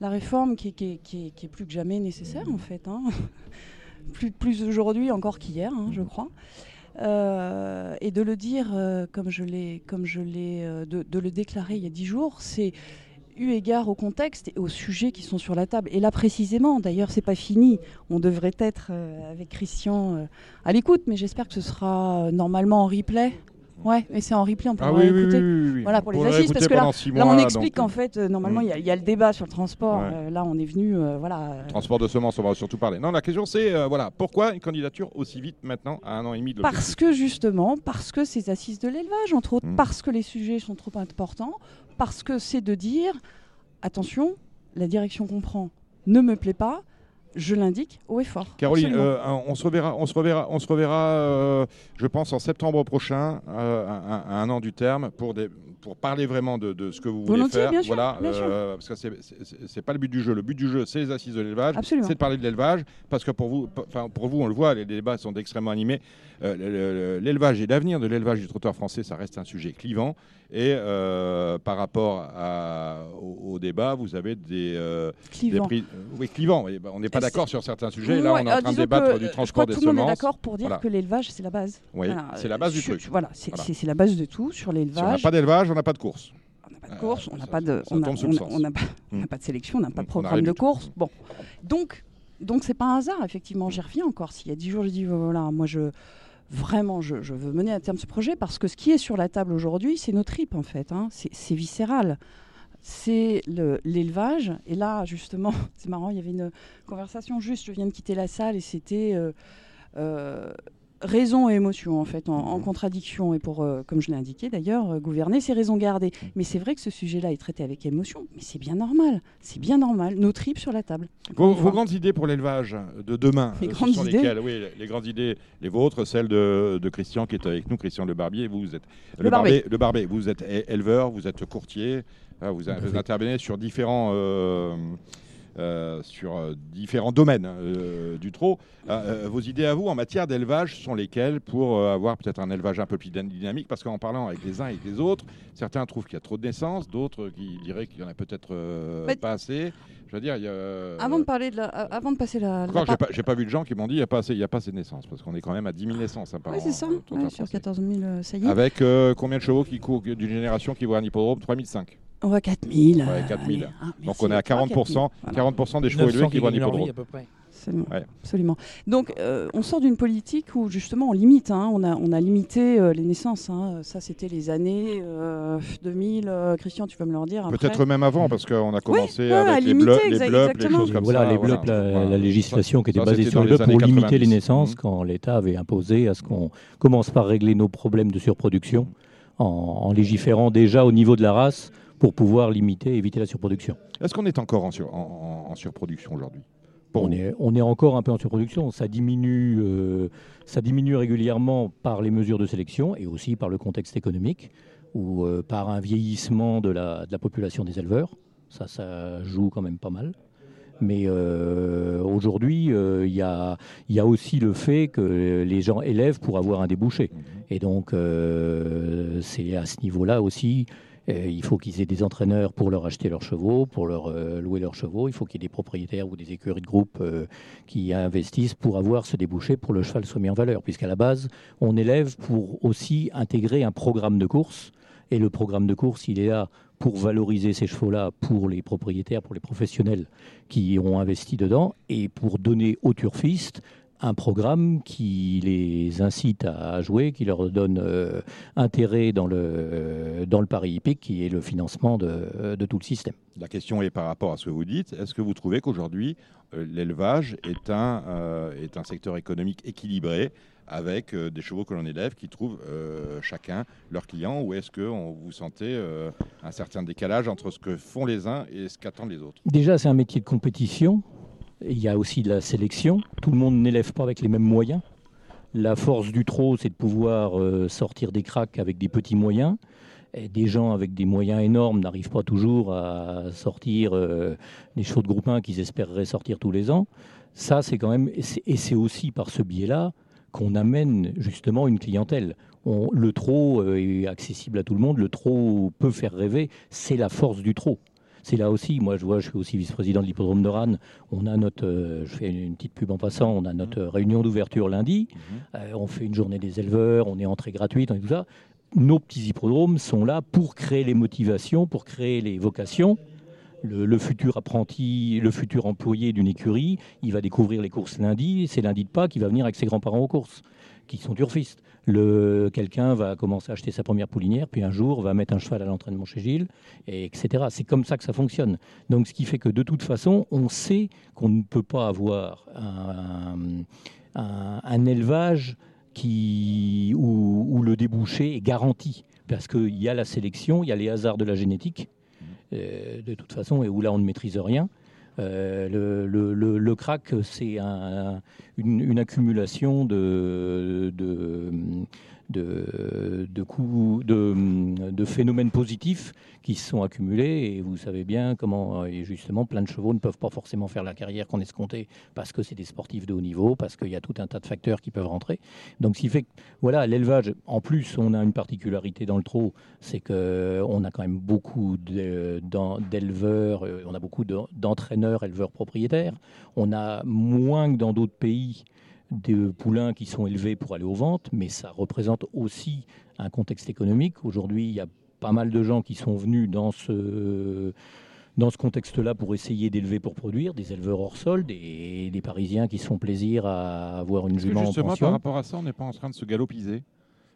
La réforme qui, qui, est- qui est- qui est plus que jamais nécessaire, en fait. hein. plus, plus aujourd'hui encore qu'hier, hein, je crois. Euh, et de le dire euh, comme je l'ai, comme je l'ai, euh, de, de le déclarer il y a dix jours, c'est eu égard au contexte et aux sujets qui sont sur la table. Et là précisément, d'ailleurs, c'est pas fini. On devrait être euh, avec Christian euh, à l'écoute, mais j'espère que ce sera euh, normalement en replay Ouais, mais c'est en replay, on peut
Ah oui, oui, oui,
écouter.
oui, oui.
Voilà, pour les assises, parce que là- Là, on explique
donc,
qu'en fait, euh, normalement,
Mm.
il y a- il y, a le débat sur le transport.
Ouais.
Euh, là, on est venu, euh, voilà.
Transport de semences, on va surtout parler. Non, la question c'est voilà, pourquoi une candidature aussi vite maintenant, à un an et demi de
Parce que justement, parce que ces assises de l'élevage, entre autres,
Mm.
parce que les sujets sont trop importants, parce que c'est de dire, attention, la direction qu'on prend ne me plaît pas, je l'indique haut et fort.
Caroline, euh, on se reverra, on se reverra, on se reverra, euh, je pense en septembre prochain, euh, à, à un an du terme, pour des, pour parler vraiment de, de ce que vous voulez
Volontiers,
faire.
bien sûr,
voilà,
bien
euh, parce que c'est- pas le but du jeu. Le but du jeu, c'est les assises de l'élevage, c'est de parler de l'élevage, parce que pour vous, pour vous, on le voit, les débats sont extrêmement animés. Euh, le- le- l'élevage et l'avenir de l'élevage du trottoir français, ça reste un sujet clivant. Et euh, par rapport à- au, au débat, vous avez des, euh, des
Clivant.
prix- oui, clivant. bah, on n'est pas d'accord sur certains sujets. Là, on est en train de débattre du transport des
que tout le monde est
semences.
d'accord pour dire
Voilà.
que l'élevage, c'est la base.
Oui, c'est la base du truc.
Voilà, c'est
Voilà.
c'est- c'est la base de tout sur
Si on n'a
l'élevage.
pas d'élevage, on n'a pas de course.
On n'a pas de course, on n'a pas de, on n'a pas, sélection, on n'a pas de
n'a
programme de course. Bon, donc, donc c'est pas un hasard effectivement. J'y reviens encore. S'il y a dix jours, j'ai dit voilà, moi je vraiment je, je veux mener à terme ce projet parce que ce qui est sur la table aujourd'hui, c'est nos tripes en fait. hein. C'est viscéral. C'est le- l'élevage. Et là, justement, c'est marrant, il y avait une conversation juste, je viens de quitter la salle et c'était euh, euh, raison et émotion en fait, en, en contradiction. Et pour, euh, comme je l'ai indiqué d'ailleurs, euh, gouverner, c'est raison garder. Mais c'est vrai que ce sujet-là est traité avec émotion, mais c'est bien normal. C'est bien normal. Nos tripes sur la table.
Vos, grandes idées pour l'élevage de demain,
Les
euh, ce
grandes
sont
idées
lesquelles? Oui, les, les grandes idées, les vôtres, celles de, de Christian qui est avec nous, Christian Le Barbier. Vous, vous êtes
Le Barbet.
Vous êtes éleveur, vous êtes courtier, vous, a- vous intervenez sur différents. Euh, sur euh, différents domaines euh, du trot. Euh, euh, vos idées à vous en matière d'élevage sont lesquelles pour avoir peut-être un élevage un peu plus dyn- dynamique? Parce qu'en parlant avec les uns et avec les autres, certains trouvent qu'il y a trop de naissances, d'autres qui diraient qu'il y en a peut-être pas assez. Je veux dire, il y a.
Avant de parler de la, avant de passer la, la
Encore, j'ai pas, vu de gens qui m'ont dit il n'y a, pas assez- il y a pas assez de naissances, parce qu'on est quand même à 10 000 naissances hein, par
Oui,
an,
c'est ça. ouais, sur
français.
14 000, euh, ça y est.
Avec combien de chevaux qui courent d'une génération qui voit un hippodrome? 3005.
On va 4000.
Ouais,
euh,
4000.
allez, hein,
Donc on est à
Ah,
40%,
4000, voilà.
40 des chevaux
900
élevés qui hippodrome.
à peu près.
Absolument.
Ouais.
Absolument. Donc, euh, on sort d'une politique où justement on limite. hein, on, a, on a limité euh, les naissances. hein. Ça, c'était les années euh, 2000. euh, Christian, tu vas me le redire.
Peut-être même avant, parce qu'on a commencé
ouais, à
avec les,
limiter,
bleus, les bleus, les choses comme
voilà,
ça.
les blocs, la,
Voilà.
la législation qui était
Ça,
basée
c'était
sur le
les
bloc pour
années
limiter les
90.
naissances
Mhm.
quand l'État avait imposé à ce qu'on commence par régler nos problèmes de surproduction en, en légiférant déjà au niveau de la race pour pouvoir limiter et éviter la surproduction.
Est-ce qu'on est encore en, sur- en- en- en surproduction aujourd'hui?
On est, on est encore un peu en surproduction. Ça diminue, euh, ça diminue régulièrement par les mesures de sélection et aussi par le contexte économique ou euh, par un vieillissement de la, de la population des éleveurs. Ça, ça joue quand même pas mal. Mais euh, aujourd'hui, euh, il y, a, il y a aussi le fait que les gens élèvent pour avoir un débouché. Et donc, euh, c'est à ce niveau-là aussi il faut qu'ils aient des entraîneurs pour leur acheter leurs chevaux, pour leur euh, louer leurs chevaux. Il faut qu'il y ait des propriétaires ou des écuries de groupe euh, qui investissent pour avoir ce débouché pour le cheval soit mis en valeur. Puisqu'à la base, on élève pour aussi intégrer un programme de course. Et le programme de course, il est là pour valoriser ces chevaux-là pour les propriétaires, pour les professionnels qui ont investi dedans et pour donner aux turfistes un programme qui les incite à jouer, qui leur donne euh, intérêt dans le, dans le pari hippique, qui est le financement de, de tout le système.
La question est par rapport à ce que vous dites. Est-ce que vous trouvez qu'aujourd'hui, euh, l'élevage est, un, euh, est un secteur économique équilibré avec euh, des chevaux que l'on élève qui trouvent euh, chacun leurs clients Ou est-ce que on, vous sentez euh, un certain décalage entre ce que font les uns et ce qu'attendent les autres?
Déjà, c'est un métier de compétition. Il y a aussi de la sélection. Tout le monde n'élève pas avec les mêmes moyens. La force du trot, c'est de pouvoir euh, sortir des cracks avec des petits moyens. Des gens avec des moyens énormes n'arrivent pas toujours à sortir euh, des chevaux de groupe 1 qu'ils espéreraient sortir tous les ans. Ça, c'est quand même. et c'est- aussi par ce biais-là qu'on amène justement une clientèle. Le trot euh, est accessible à tout le monde. Le trot peut faire rêver. C'est la force du trot. C'est là aussi, moi je vois, je suis aussi vice-président de l'hippodrome de Rannes. On a notre, euh, je fais une petite pub en passant, on a notre euh, réunion d'ouverture lundi. Euh, on fait une journée des éleveurs, on est entrée gratuite, on est tout ça. Nos petits hippodromes sont là pour créer les motivations, pour créer les vocations. Le, le futur apprenti, le futur employé d'une écurie, il va découvrir les courses lundi. C'est lundi de Pâques, il va venir avec ses grands-parents aux courses. qui sont turfistes. Le, quelqu'un va commencer à acheter sa première poulinière, puis un jour va mettre un cheval à l'entraînement chez Gilles, et etc. C'est comme ça que ça fonctionne. Donc, ce qui fait que de toute façon, on sait qu'on ne peut pas avoir un, élevage qui, où, où le débouché est garanti, parce qu'il y a la sélection, il y a les hasards de la génétique, euh, de toute façon, et où là on ne maîtrise rien. Euh, le, le, crack, c'est un- une, accumulation de, de, coups- de, phénomènes positifs qui se sont accumulés. Et vous savez bien comment, euh, et justement, plein de chevaux ne peuvent pas forcément faire la carrière qu'on escomptait parce que c'est des sportifs de haut niveau, parce qu'il y a tout un tas de facteurs qui peuvent rentrer. Donc, ce qui fait que, voilà, l'élevage, en plus, on a une particularité dans le trot, c'est qu'on a quand même beaucoup d'éleveurs, euh, on a beaucoup de- d'entraîneurs, éleveurs propriétaires. On a moins que dans d'autres pays de poulains qui sont élevés pour aller aux ventes, mais ça représente aussi un contexte économique. Aujourd'hui, il y a pas mal de gens qui sont venus dans ce, dans ce contexte-là pour essayer d'élever pour produire, des éleveurs hors sol, des, des Parisiens qui se font plaisir à avoir une jument en
justement,
pension.
par rapport à ça, on n'est pas en train de se galopiser.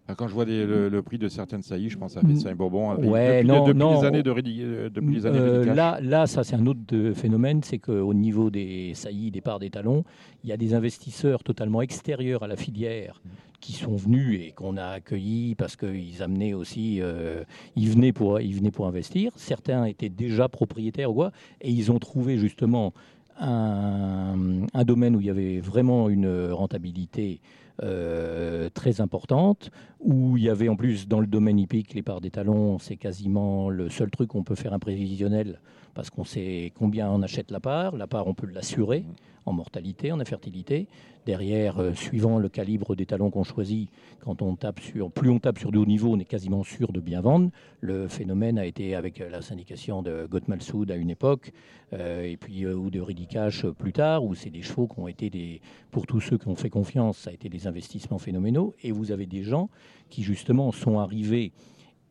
Enfin, Quand je vois des- le, le prix de certaines saillies, je pense à Fessin et Bourbon.
Ouais,
depuis,
non,
depuis
non.
les années de euh, depuis les années de
Euh, là, là, ça c'est un autre euh, phénomène, c'est qu'au niveau des saillies, des parts des talons, il y a des investisseurs totalement extérieurs à la filière qui sont venus et qu'on a accueillis parce qu'ils amenaient aussi, euh, ils, venaient pour, ils venaient pour investir. Certains étaient déjà propriétaires ou quoi, et ils ont trouvé justement un, un domaine où il y avait vraiment une rentabilité euh, très importante, où il y avait en plus dans le domaine hippique, les parts des talons, c'est quasiment le seul truc qu'on peut faire un prévisionnel parce qu'on sait combien on achète la part. La part, on peut l'assurer en mortalité, en infertilité. Derrière, euh, suivant le calibre des talons qu'on choisit, quand on tape sur, plus on tape sur de haut niveau, on est quasiment sûr de bien vendre. Le phénomène a été avec euh, la syndication de Gottmalsoud à une époque, euh, et puis ou de Ridicache plus tard, où c'est des chevaux qui ont été des, pour tous ceux qui ont fait confiance, ça a été des investissements phénoménaux. Et vous avez des gens qui justement sont arrivés,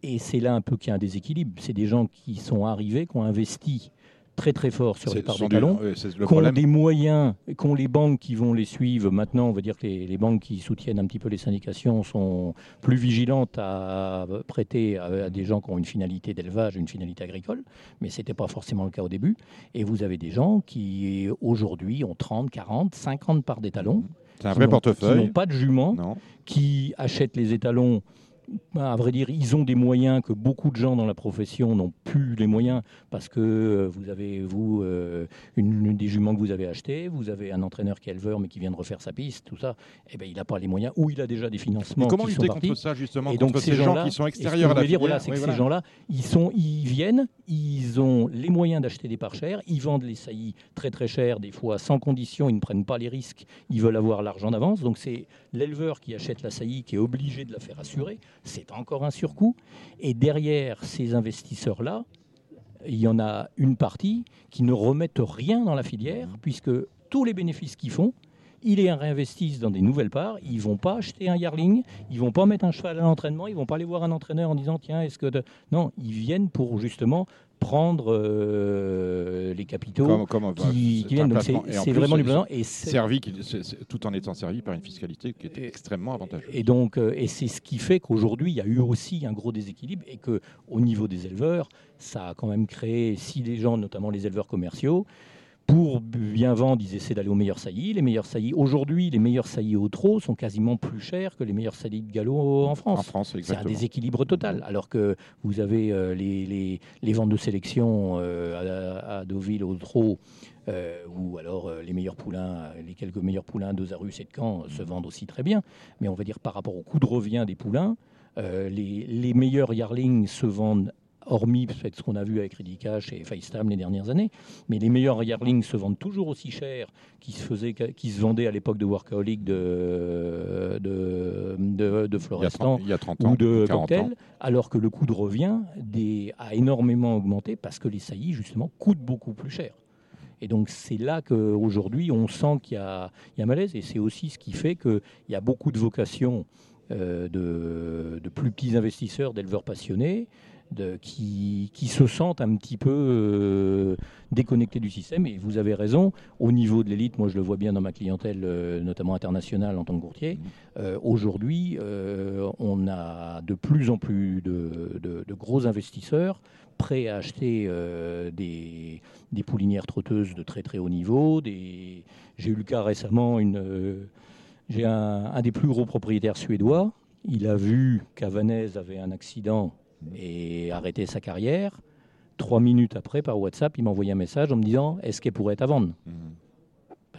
et c'est là un peu qu'il y a un déséquilibre. C'est des gens qui sont arrivés, qui ont investi très très fort sur les parts des talons, ont
problème.
des moyens, qui ont les banques qui vont les suivre. Maintenant, on va dire que les, les banques qui soutiennent un petit peu les syndications sont plus vigilantes à prêter à, à des gens qui ont une finalité d'élevage, une finalité agricole, mais ce n'était pas forcément le cas au début. Et vous avez des gens qui aujourd'hui ont 30, 40, 50 parts d'étalons.
C'est un
qui
vrai
n'ont-
portefeuille.
Qui n'ont pas de jument,
Non.
qui achètent les étalons. À vrai dire, ils ont des moyens que beaucoup de gens dans la profession n'ont plus les moyens parce que euh, vous avez, vous, euh, une, une des juments que vous avez achetées, vous avez un entraîneur qui est éleveur mais qui vient de refaire sa piste, tout ça, et ben, il n'a pas les moyens ou il a déjà des financements
Mais comment
qui
lutter
sont
contre ça, justement,
Et
contre
donc,
ces gens
gens-là-
qui sont
et ce que
extérieurs à la
dire, voilà, c'est que ces gens-là, ils, sont, ils viennent, ils ont les moyens d'acheter des parts chères, ils vendent les saillies très très chères, des fois sans condition, ils ne prennent pas les risques, ils veulent avoir l'argent d'avance. Donc c'est l'éleveur qui achète la saillie qui est obligé de la faire assurer, c'est encore un surcoût. Et derrière ces investisseurs-là, il y en a une partie qui ne remettent rien dans la filière, puisque tous les bénéfices qu'ils font, ils les réinvestissent dans des nouvelles parts. Ils vont pas acheter un yearling, ils vont pas mettre un cheval à l'entraînement, ils vont pas aller voir un entraîneur en disant tiens est-ce que non, ils viennent pour justement prendre euh, les capitaux
Comme- comme-
qui, qui viennent. Donc c'est vraiment du placement. Et
servi, tout en étant servi par une fiscalité qui est extrêmement avantageuse.
Et donc, euh, et c'est ce qui fait qu'aujourd'hui, il y a eu aussi un gros déséquilibre et que, au niveau des éleveurs, ça a quand même créé, si les gens, notamment les éleveurs commerciaux, pour bien vendre, ils essaient d'aller aux meilleurs saillies. Les meilleurs saillies, aujourd'hui, les meilleurs saillies au trot sont quasiment plus chers que les meilleurs saillies de galop en France.
En France,
C'est un déséquilibre total. Alors que vous avez euh, les, les- les ventes de sélection euh, à, à Deauville au trot, euh, ou alors les meilleurs poulains, les quelques meilleurs poulains d'Osarus et de Caen se vendent aussi très bien. Mais on va dire par rapport au coût de revient des poulains, euh, les, les meilleurs yearlings se vendent hormis peut-être ce qu'on a vu avec Ridicache et FaceTime les dernières années, mais les meilleurs yearlings se vendent toujours aussi cher qui se, faisaient, qui se vendaient à l'époque de Workaholic de, de, de, de Florestan
il y a 30 ans,
ou de
40
Cocktail,
ans.
alors que le coût de revient des, a énormément augmenté parce que les saillies, justement, coûtent beaucoup plus cher. Et donc c'est là qu'aujourd'hui, on sent qu'il y a, il y a malaise, et c'est aussi ce qui fait qu'il y a beaucoup de vocations euh, de, de plus petits investisseurs, d'éleveurs passionnés, de, qui, qui se sentent un petit peu euh, déconnectés du système. Et vous avez raison, au niveau de l'élite, moi je le vois bien dans ma clientèle, euh, notamment internationale en tant que courtier, euh, aujourd'hui on a de plus en plus de, de- de gros investisseurs prêts à acheter des, des poulinières trotteuses de très très haut niveau. Des... J'ai eu le cas récemment, une, j'ai un, un des plus gros propriétaires suédois. Il a vu qu'Avanès avait un accident et arrêté sa carrière. Trois minutes après, par WhatsApp, il m'a envoyé un message en me disant Est-ce qu'elle pourrait être à vendre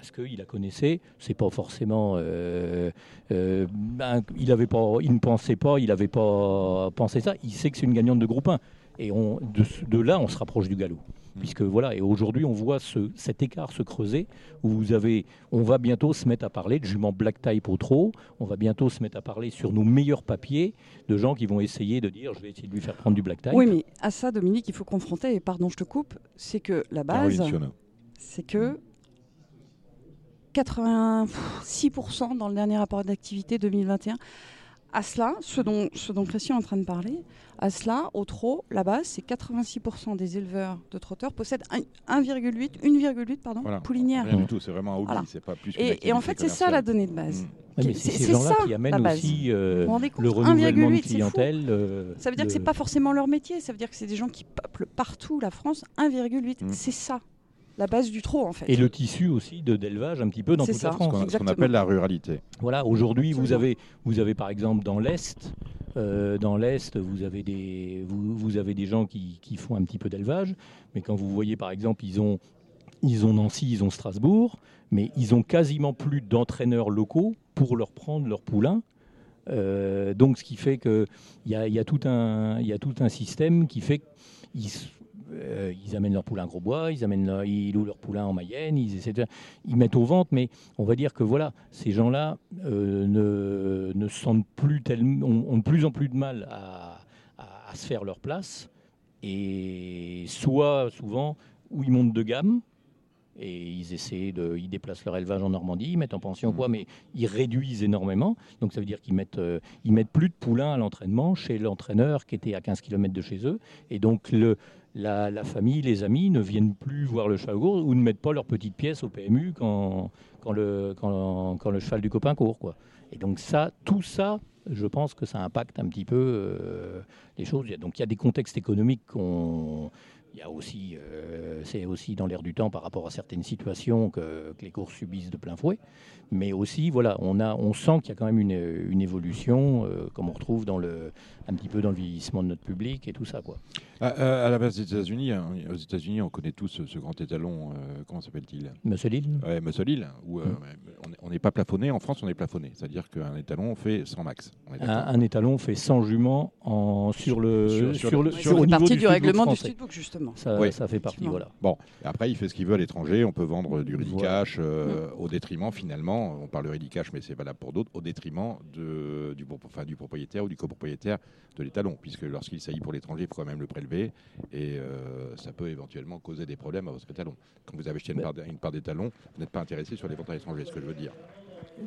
parce qu'il la connaissait, c'est pas forcément. euh, euh, ben, il, avait pas, il ne pensait pas, il n'avait pas pensé ça. Il sait que c'est une gagnante de groupe 1. Et on, de, là, on se rapproche du galop. Puisque voilà, et aujourd'hui, on voit ce, cet écart se creuser où vous avez, on va bientôt se mettre à parler de jument black type au trop, on va bientôt se mettre à parler sur nos meilleurs papiers de gens qui vont essayer de dire je vais essayer de lui faire prendre du black type.
Oui, mais à ça, Dominique, il faut confronter, et pardon, je te coupe, c'est que la base, c'est que 86% dans le dernier rapport d'activité 2021. À cela, ce dont, ce dont Christian est en train de parler, à cela, au trot, la base, c'est 86% des éleveurs de trotteurs possèdent un- 1,8 1,8 pardon,
Voilà.
poulinières.
Rien du tout, c'est vraiment un hobby,
Voilà.
c'est pas plus
Et, et en fait, c'est ça la donnée de base.
Mm.
Oui, mais c'est ces gens-là
ça,
qui
la
amènent
base.
aussi euh,
Vous vous rendez compte
le renouvellement de
1,8, c'est fou.
clientèle. euh,
Ça veut dire que
le-
c'est pas forcément leur métier, ça veut dire que c'est des gens qui peuplent partout la France, 1,8.
Mm.
C'est ça, la base du trot en fait.
Et le tissu aussi de d'élevage un petit peu dans toute
ça.
la
Ce
France.
qu'on ce qu'on appelle la ruralité.
Voilà, aujourd'hui, vous avez, vous avez par exemple dans l'Est, euh, dans l'Est, vous avez des, vous, vous avez des gens qui, qui font un petit peu d'élevage, mais quand vous voyez par exemple, ils ont, ils ont Nancy, ils ont Strasbourg, mais ils ont quasiment plus d'entraîneurs locaux pour leur prendre leur poulain. Euh, donc, ce qui fait qu'il y a, il y, a tout un- il y a tout un système qui fait qu'ils euh, ils amènent leur poulain à Grosbois, ils, amènent leur- ils louent leur poulain en Mayenne, ils, essaient de- ils mettent aux ventes, mais on va dire que voilà, ces gens-là euh, ne, ne se sentent plus tellement, ont, ont de plus en plus de mal à, à- à se faire leur place, et soit souvent où ils montent de gamme. Et ils essaient de, ils déplacent leur élevage en Normandie, ils mettent en pension quoi, mais ils réduisent énormément. Donc ça veut dire qu'ils mettent, euh, ils mettent plus de poulains à l'entraînement chez l'entraîneur qui était à 15 km de chez eux. Et donc le, la, famille, les amis ne viennent plus voir le cheval court ou ne mettent pas leurs petites pièces au PMU quand, le, cheval du copain court. Quoi. Et donc ça, tout ça, je pense que ça impacte un petit peu euh, les choses. Donc il y a des contextes économiques qu'on... Il y a aussi, euh, c'est aussi dans l'air du temps par rapport à certaines situations que, que les courses subissent de plein fouet. Mais aussi, voilà, on, a, on sent qu'il y a quand même une, une évolution, euh, comme on retrouve dans le, un petit peu dans le vieillissement de notre public et tout ça. Quoi.
À, à- à la base des États-Unis, hein, aux États-Unis, on connaît tous ce, ce grand étalon. euh, comment s'appelle-t-il?
Monsieur Lille
Ouais, Muscle Hill, où euh,
Mm.
on est- on n'est pas plafonné. En France, on est plafonné. C'est-à-dire qu'un étalon fait 100 max. On est
un, étalon fait 100 juments en, sur le,
Sur-
sur,
sur
le, sur-
partie
du,
du, règlement du
français.
studbook justement.
Ça,
Oui.
ça fait partie, voilà.
Bon, après, il fait ce qu'il veut à l'étranger. On peut vendre du
Voilà.
cash euh, au détriment, finalement, on parle de ready cash, mais c'est valable pour d'autres, au détriment de, du, pro- enfin, du propriétaire ou du copropriétaire de l'étalon, puisque lorsqu'il s'agit pour l'étranger, il faut quand même le prélever, et euh, ça peut éventuellement causer des problèmes à votre étalon. Quand vous avez acheté une part d'étalon, vous n'êtes pas intéressé sur les ventes à l'étranger, ce que je veux dire.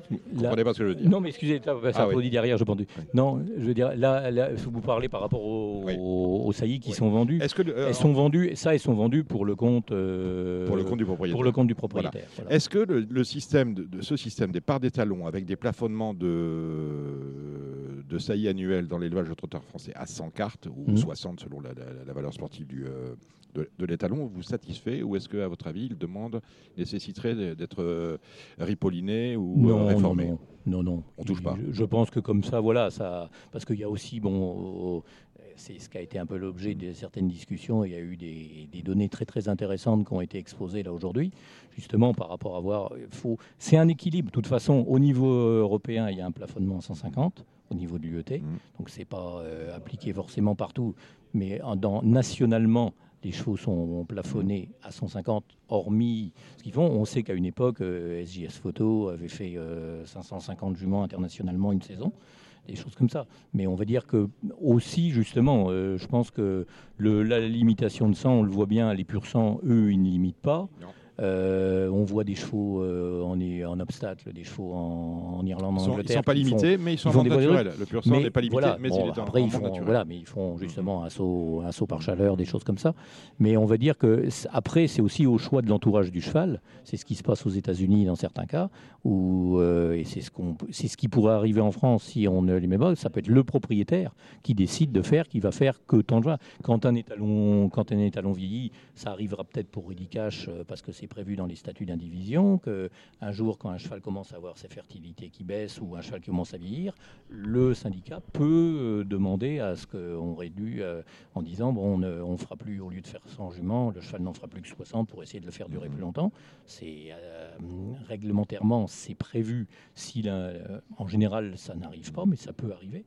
Vous comprenez pas ce que je veux dire
Non, mais excusez, ça
Ah
applaudit derrière, je pense. Non, je veux dire, là, là vous parlez par rapport aux,
Oui.
saillies qui
Oui.
sont vendues.
Est-ce que le- euh,
elles sont vendues, ça, elles sont vendues pour le compte, euh,
pour le compte du propriétaire
pour le compte du propriétaire. voilà.
Est-ce que le, le système de, de ce système des parts d'étalons avec des plafonnements de, de saillies annuelles dans l'élevage de trotteurs français à 100 cartes ou
Mhm.
60 selon la, la- la valeur sportive du, euh, de, de l'étalon vous satisfait ou est-ce que à votre avis il demande nécessiterait d'être euh, ripolliné ou euh,
non,
réformé?
non, non, non, non.
On touche pas.
Je, je pense que comme ça, voilà, ça, parce qu'il y a aussi, bon, euh, c'est ce qui a été un peu l'objet de certaines discussions. Il y a eu des, des données très très intéressantes qui ont été exposées là aujourd'hui, justement par rapport à voir. Faut, c'est un équilibre. De toute façon, au niveau européen, il y a un plafonnement à 150 au niveau de l'UET,
Mhm.
donc c'est pas euh, appliqué forcément partout, mais dans, nationalement. Les chevaux sont plafonnés à 150, hormis ce qu'ils font. On sait qu'à une époque, euh, SJS Photo avait fait euh, 550 juments internationalement une saison, des choses comme ça. Mais on va dire que aussi, justement, euh, je pense que la limitation de sang, on le voit bien, les purs sang, eux, ils ne limitent pas. Euh, on voit des chevaux euh, en, en obstacle, des chevaux en, en Irlande,
Ils
en
sont, ils
Angleterre.
sont pas
font-
limités, mais ils sont en naturelle. Le pur sang n'est pas limité,
voilà,
mais
bon,
il est en,
après,
en
ils font, voilà, mais ils font justement un saut, un saut par chaleur, des choses comme ça. Mais on va dire que après, c'est aussi au choix de l'entourage du cheval. C'est ce qui se passe aux États-Unis dans certains cas, où, euh, et c'est ce, qu'on, c'est ce qui pourrait arriver en France si on ne les met pas. Ça peut être le propriétaire qui décide de faire, qui va faire que tant de. Quand un étalon, quand un étalon vieillit, ça arrivera peut-être pour Rudy Cash parce que c'est prévu dans les statuts d'indivision que un jour, quand un cheval commence à avoir sa fertilité qui baisse ou un cheval qui commence à vieillir, le syndicat peut euh, demander à ce qu'on réduise euh, en disant bon, on ne on fera plus au lieu de faire 100 juments, le cheval n'en fera plus que 60 pour essayer de le faire durer plus longtemps. C'est euh, réglementairement c'est prévu. Si en général ça n'arrive pas, mais ça peut arriver.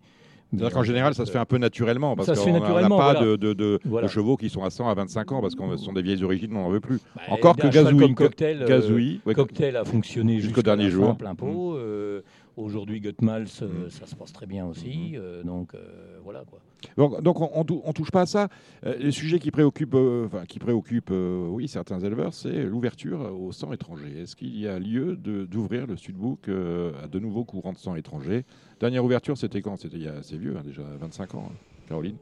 C'est-à-dire qu'en général, ça se fait un peu naturellement, parce
Ça se fait
qu'on a- on n'a pas
voilà.
de, de- de-
Voilà.
de chevaux qui sont à 100 à 25 ans, parce ce sont des vieilles origines, on n'en veut plus.
Bah,
Encore que Gazouille,
cocktail, euh,
Gazouille, ouais,
cocktail a fonctionné
jusqu'au dernier jour.
plein pot. euh, Aujourd'hui, Gutmals, euh,
Mm.
ça se passe très bien aussi. euh, donc euh, voilà quoi.
Donc, on, on touche pas à ça. Euh, le sujet qui préoccupe, euh, qui préoccupe, euh, oui, certains éleveurs, c'est l'ouverture au sang étranger. Est-ce qu'il y a lieu d'ouvrir le Sudbook à de nouveaux courants de sang étrangers? Dernière ouverture, c'était quand? C'était il y a assez vieux, hein, déjà 25 ans. hein. Caroline?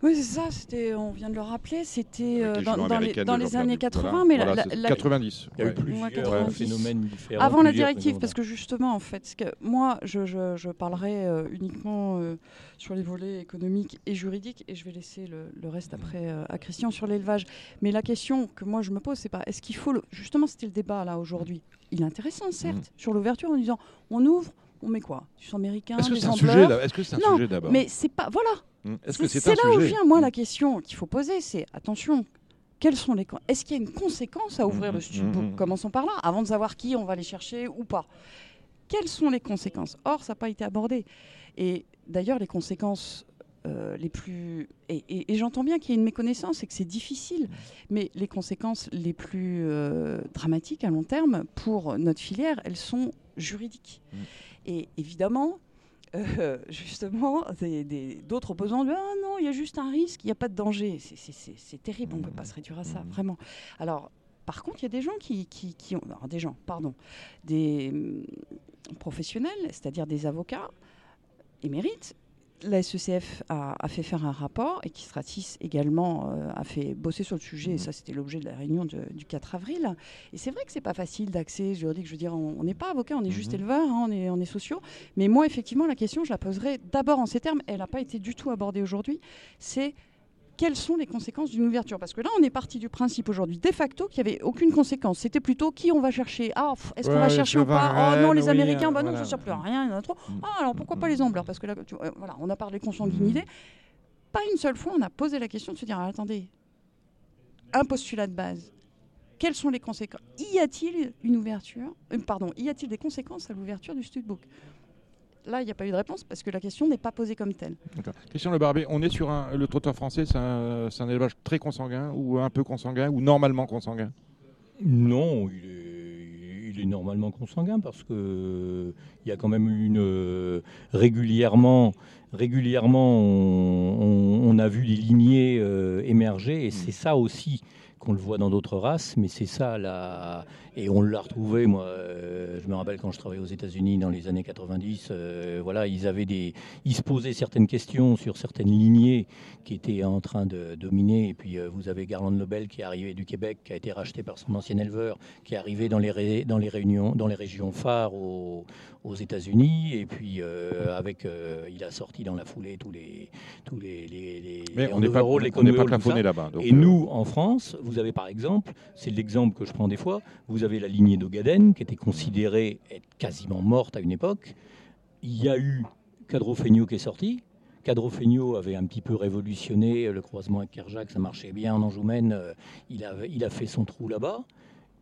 Oui, c'est ça, c'était, on vient de le rappeler, c'était euh, dans, les, dans années
Duc,
80,
voilà.
mais
Voilà,
la- la-
90.
Il y a eu plusieurs
Ouais, 90.
phénomènes différents.
Avant la directive, parce que justement, en fait, que moi, je, je, je parlerai euh, uniquement euh, sur les volets économiques et juridiques, et je vais laisser le, le reste après euh, à Christian sur l'élevage. Mais la question que moi je me pose, c'est pas est-ce qu'il faut le... justement, c'était le débat là aujourd'hui. Il est intéressant, certes, sur l'ouverture en disant on ouvre, on met quoi? Du sang américain,
Est-ce que c'est un sujet là? Est-ce que c'est un
Non,
sujet d'abord?
Mais c'est pas voilà.
Hmm. Est-ce que
C'est là où vient moi la question qu'il faut poser, c'est attention. Quelles sont les Est-ce qu'il y a une conséquence à ouvrir
Mhm,
le
mhm.
Commençons par là, avant de savoir qui on va aller chercher ou pas. Quelles sont les conséquences? Or, ça n'a pas été abordé. Et d'ailleurs, les conséquences euh, les plus. Et, et- et j'entends bien qu'il y a une méconnaissance et que c'est difficile, mais les conséquences les plus euh, dramatiques à long terme pour notre filière, elles sont juridiques.
Mm.
Et évidemment, euh, justement, d'autres opposants disent Ah non, il y a juste un risque, il n'y a pas de danger. C'est- terrible, on ne peut pas se réduire à ça,
Mhm.
vraiment. Alors, par contre, il y a des gens qui, qui, qui ont. alors, des gens, pardon. Des hum, professionnels, c'est-à-dire des avocats émérites. La SECF a, a fait faire un rapport et qui Stratis également euh, a fait bosser sur le sujet. Et ça, c'était l'objet de la réunion de- du 4 avril. Et c'est vrai que c'est pas facile d'accès juridique. Je veux dire, on on n'est pas avocat, on est juste
Mhm.
éleveur, hein, on, est, on est sociaux. Mais moi, effectivement, la question, je la poserai d'abord en ces termes. Elle n'a pas été du tout abordée aujourd'hui. C'est quelles sont les conséquences d'une ouverture? Parce que là, on est parti du principe aujourd'hui, de facto, qu'il n'y avait aucune conséquence. C'était plutôt qui on va chercher? Ah, est-ce qu'on
Ouais,
va chercher ou pas? Oh non, les
oui,
Américains,
euh,
bah non,
voilà.
ça ne sert plus à rien, il y en a trop.
Mm.
Ah, alors pourquoi pas les ambleurs Parce que là, tu- euh, voilà, on a parlé consanguinité. Pas une seule fois, on a posé la question de se dire attendez, un postulat de base. Quelles sont les conséquences? Y a-t-il une ouverture? Euh, Pardon, y a-t-il des conséquences à l'ouverture du studbook Là, il n'y a pas eu de réponse parce que la question n'est pas posée comme telle.
Christian Le Barbet, on est sur un, le trotteur français, c'est un, c'est un élevage très consanguin ou un peu consanguin ou normalement consanguin?
Non, il est, il est normalement consanguin parce que il y a quand même une régulièrement, régulièrement, on, on- on a vu des lignées euh, émerger et c'est ça aussi qu'on le voit dans d'autres races, mais c'est ça là, et on l'a retrouvé. Moi, euh, je me rappelle quand je travaillais aux États-Unis dans les années 90, euh, voilà, ils avaient des, ils se posaient certaines questions sur certaines lignées qui étaient en train de dominer. Et puis euh, vous avez Garland Nobel qui est arrivé du Québec, qui a été racheté par son ancien éleveur, qui est arrivé dans les, ré- dans les réunions, dans les régions phares aux, aux États-Unis. Et puis avec, il a sorti dans la foulée tous les, tous les, les, les-
Mais on n'est pas, on n'est pas plafonné là-bas.
Et nous, en France, vous avez par exemple, c'est l'exemple que je prends des fois, vous avez la lignée d'Ogaden qui était considérée être quasiment morte à une époque. Il y a eu Cadrofegno qui est sorti. Cadrofegno avait un petit peu révolutionné le croisement avec Kerjak, ça marchait bien en Anjoumen. euh, Il il a fait son trou là-bas.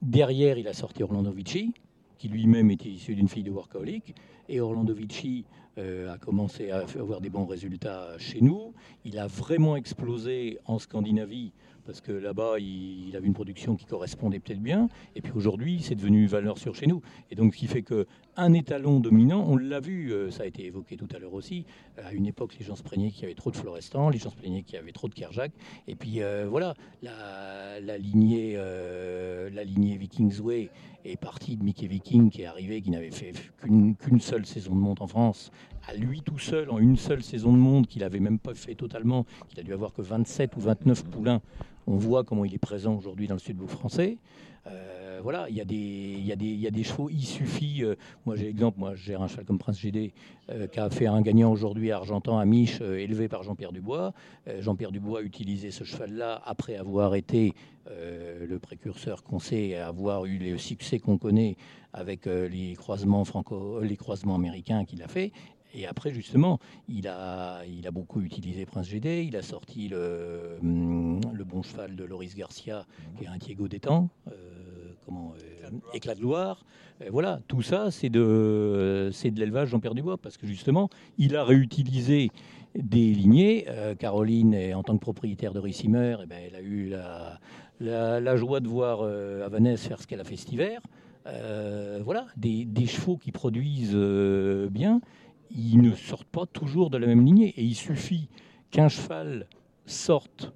Derrière, il a sorti Orlando Vici, qui lui-même était issu d'une fille de workaholic. et Orlando Vici euh, a commencé à avoir des bons résultats chez nous. Il a vraiment explosé en Scandinavie parce que là-bas, il, il avait une production qui correspondait peut-être bien. Et puis aujourd'hui, c'est devenu valeur sûre chez nous. Et donc, ce qui fait que un étalon dominant, on l'a vu, euh, ça a été évoqué tout à l'heure aussi. À une époque, les gens se plaignaient qu'il y avait trop de Florestan, les gens se plaignaient qu'il y avait trop de Kerjak. Et puis euh, voilà, la, lignée, euh, la lignée Vikings Way est partie de Mickey Viking qui est arrivé, qui n'avait fait qu'une qu'une seule saison de monte en France. À lui tout seul, en une seule saison de monte, qu'il n'avait même pas fait totalement, qu'il a dû avoir que 27 ou 29 poulains. On voit comment il est présent aujourd'hui dans le sud français. Euh, voilà, il y, a des- y, y a des chevaux, il suffit. euh, moi, j'ai l'exemple, moi, je gère un cheval comme Prince GD euh, qui a fait un gagnant aujourd'hui à Argentan à Mich, euh, élevé par Jean-Pierre Dubois. Jean-Pierre Dubois a utilisé ce cheval-là après avoir été le précurseur qu'on sait, avoir eu le succès qu'on connaît avec les croisements franco, les croisements américains qu'il a fait. Et après, justement, il a, il a beaucoup utilisé Prince GD. Il a sorti le, hum, le bon cheval de Loris Garcia, qui est un Diego d'étang, euh, comment, euh, éclat de gloire. Voilà, tout ça, c'est de, c'est de l'élevage Jean-Pierre Dubois, parce que justement, il a réutilisé des lignées. Euh, Caroline, est- en tant que propriétaire de Rissimer, eh ben, elle a eu la, la, la joie de voir euh, Havanès faire ce qu'elle a fait cet hiver. Euh, voilà, des, des chevaux qui produisent bien, ils ne sortent pas toujours de la même lignée. Et il suffit qu'un cheval sorte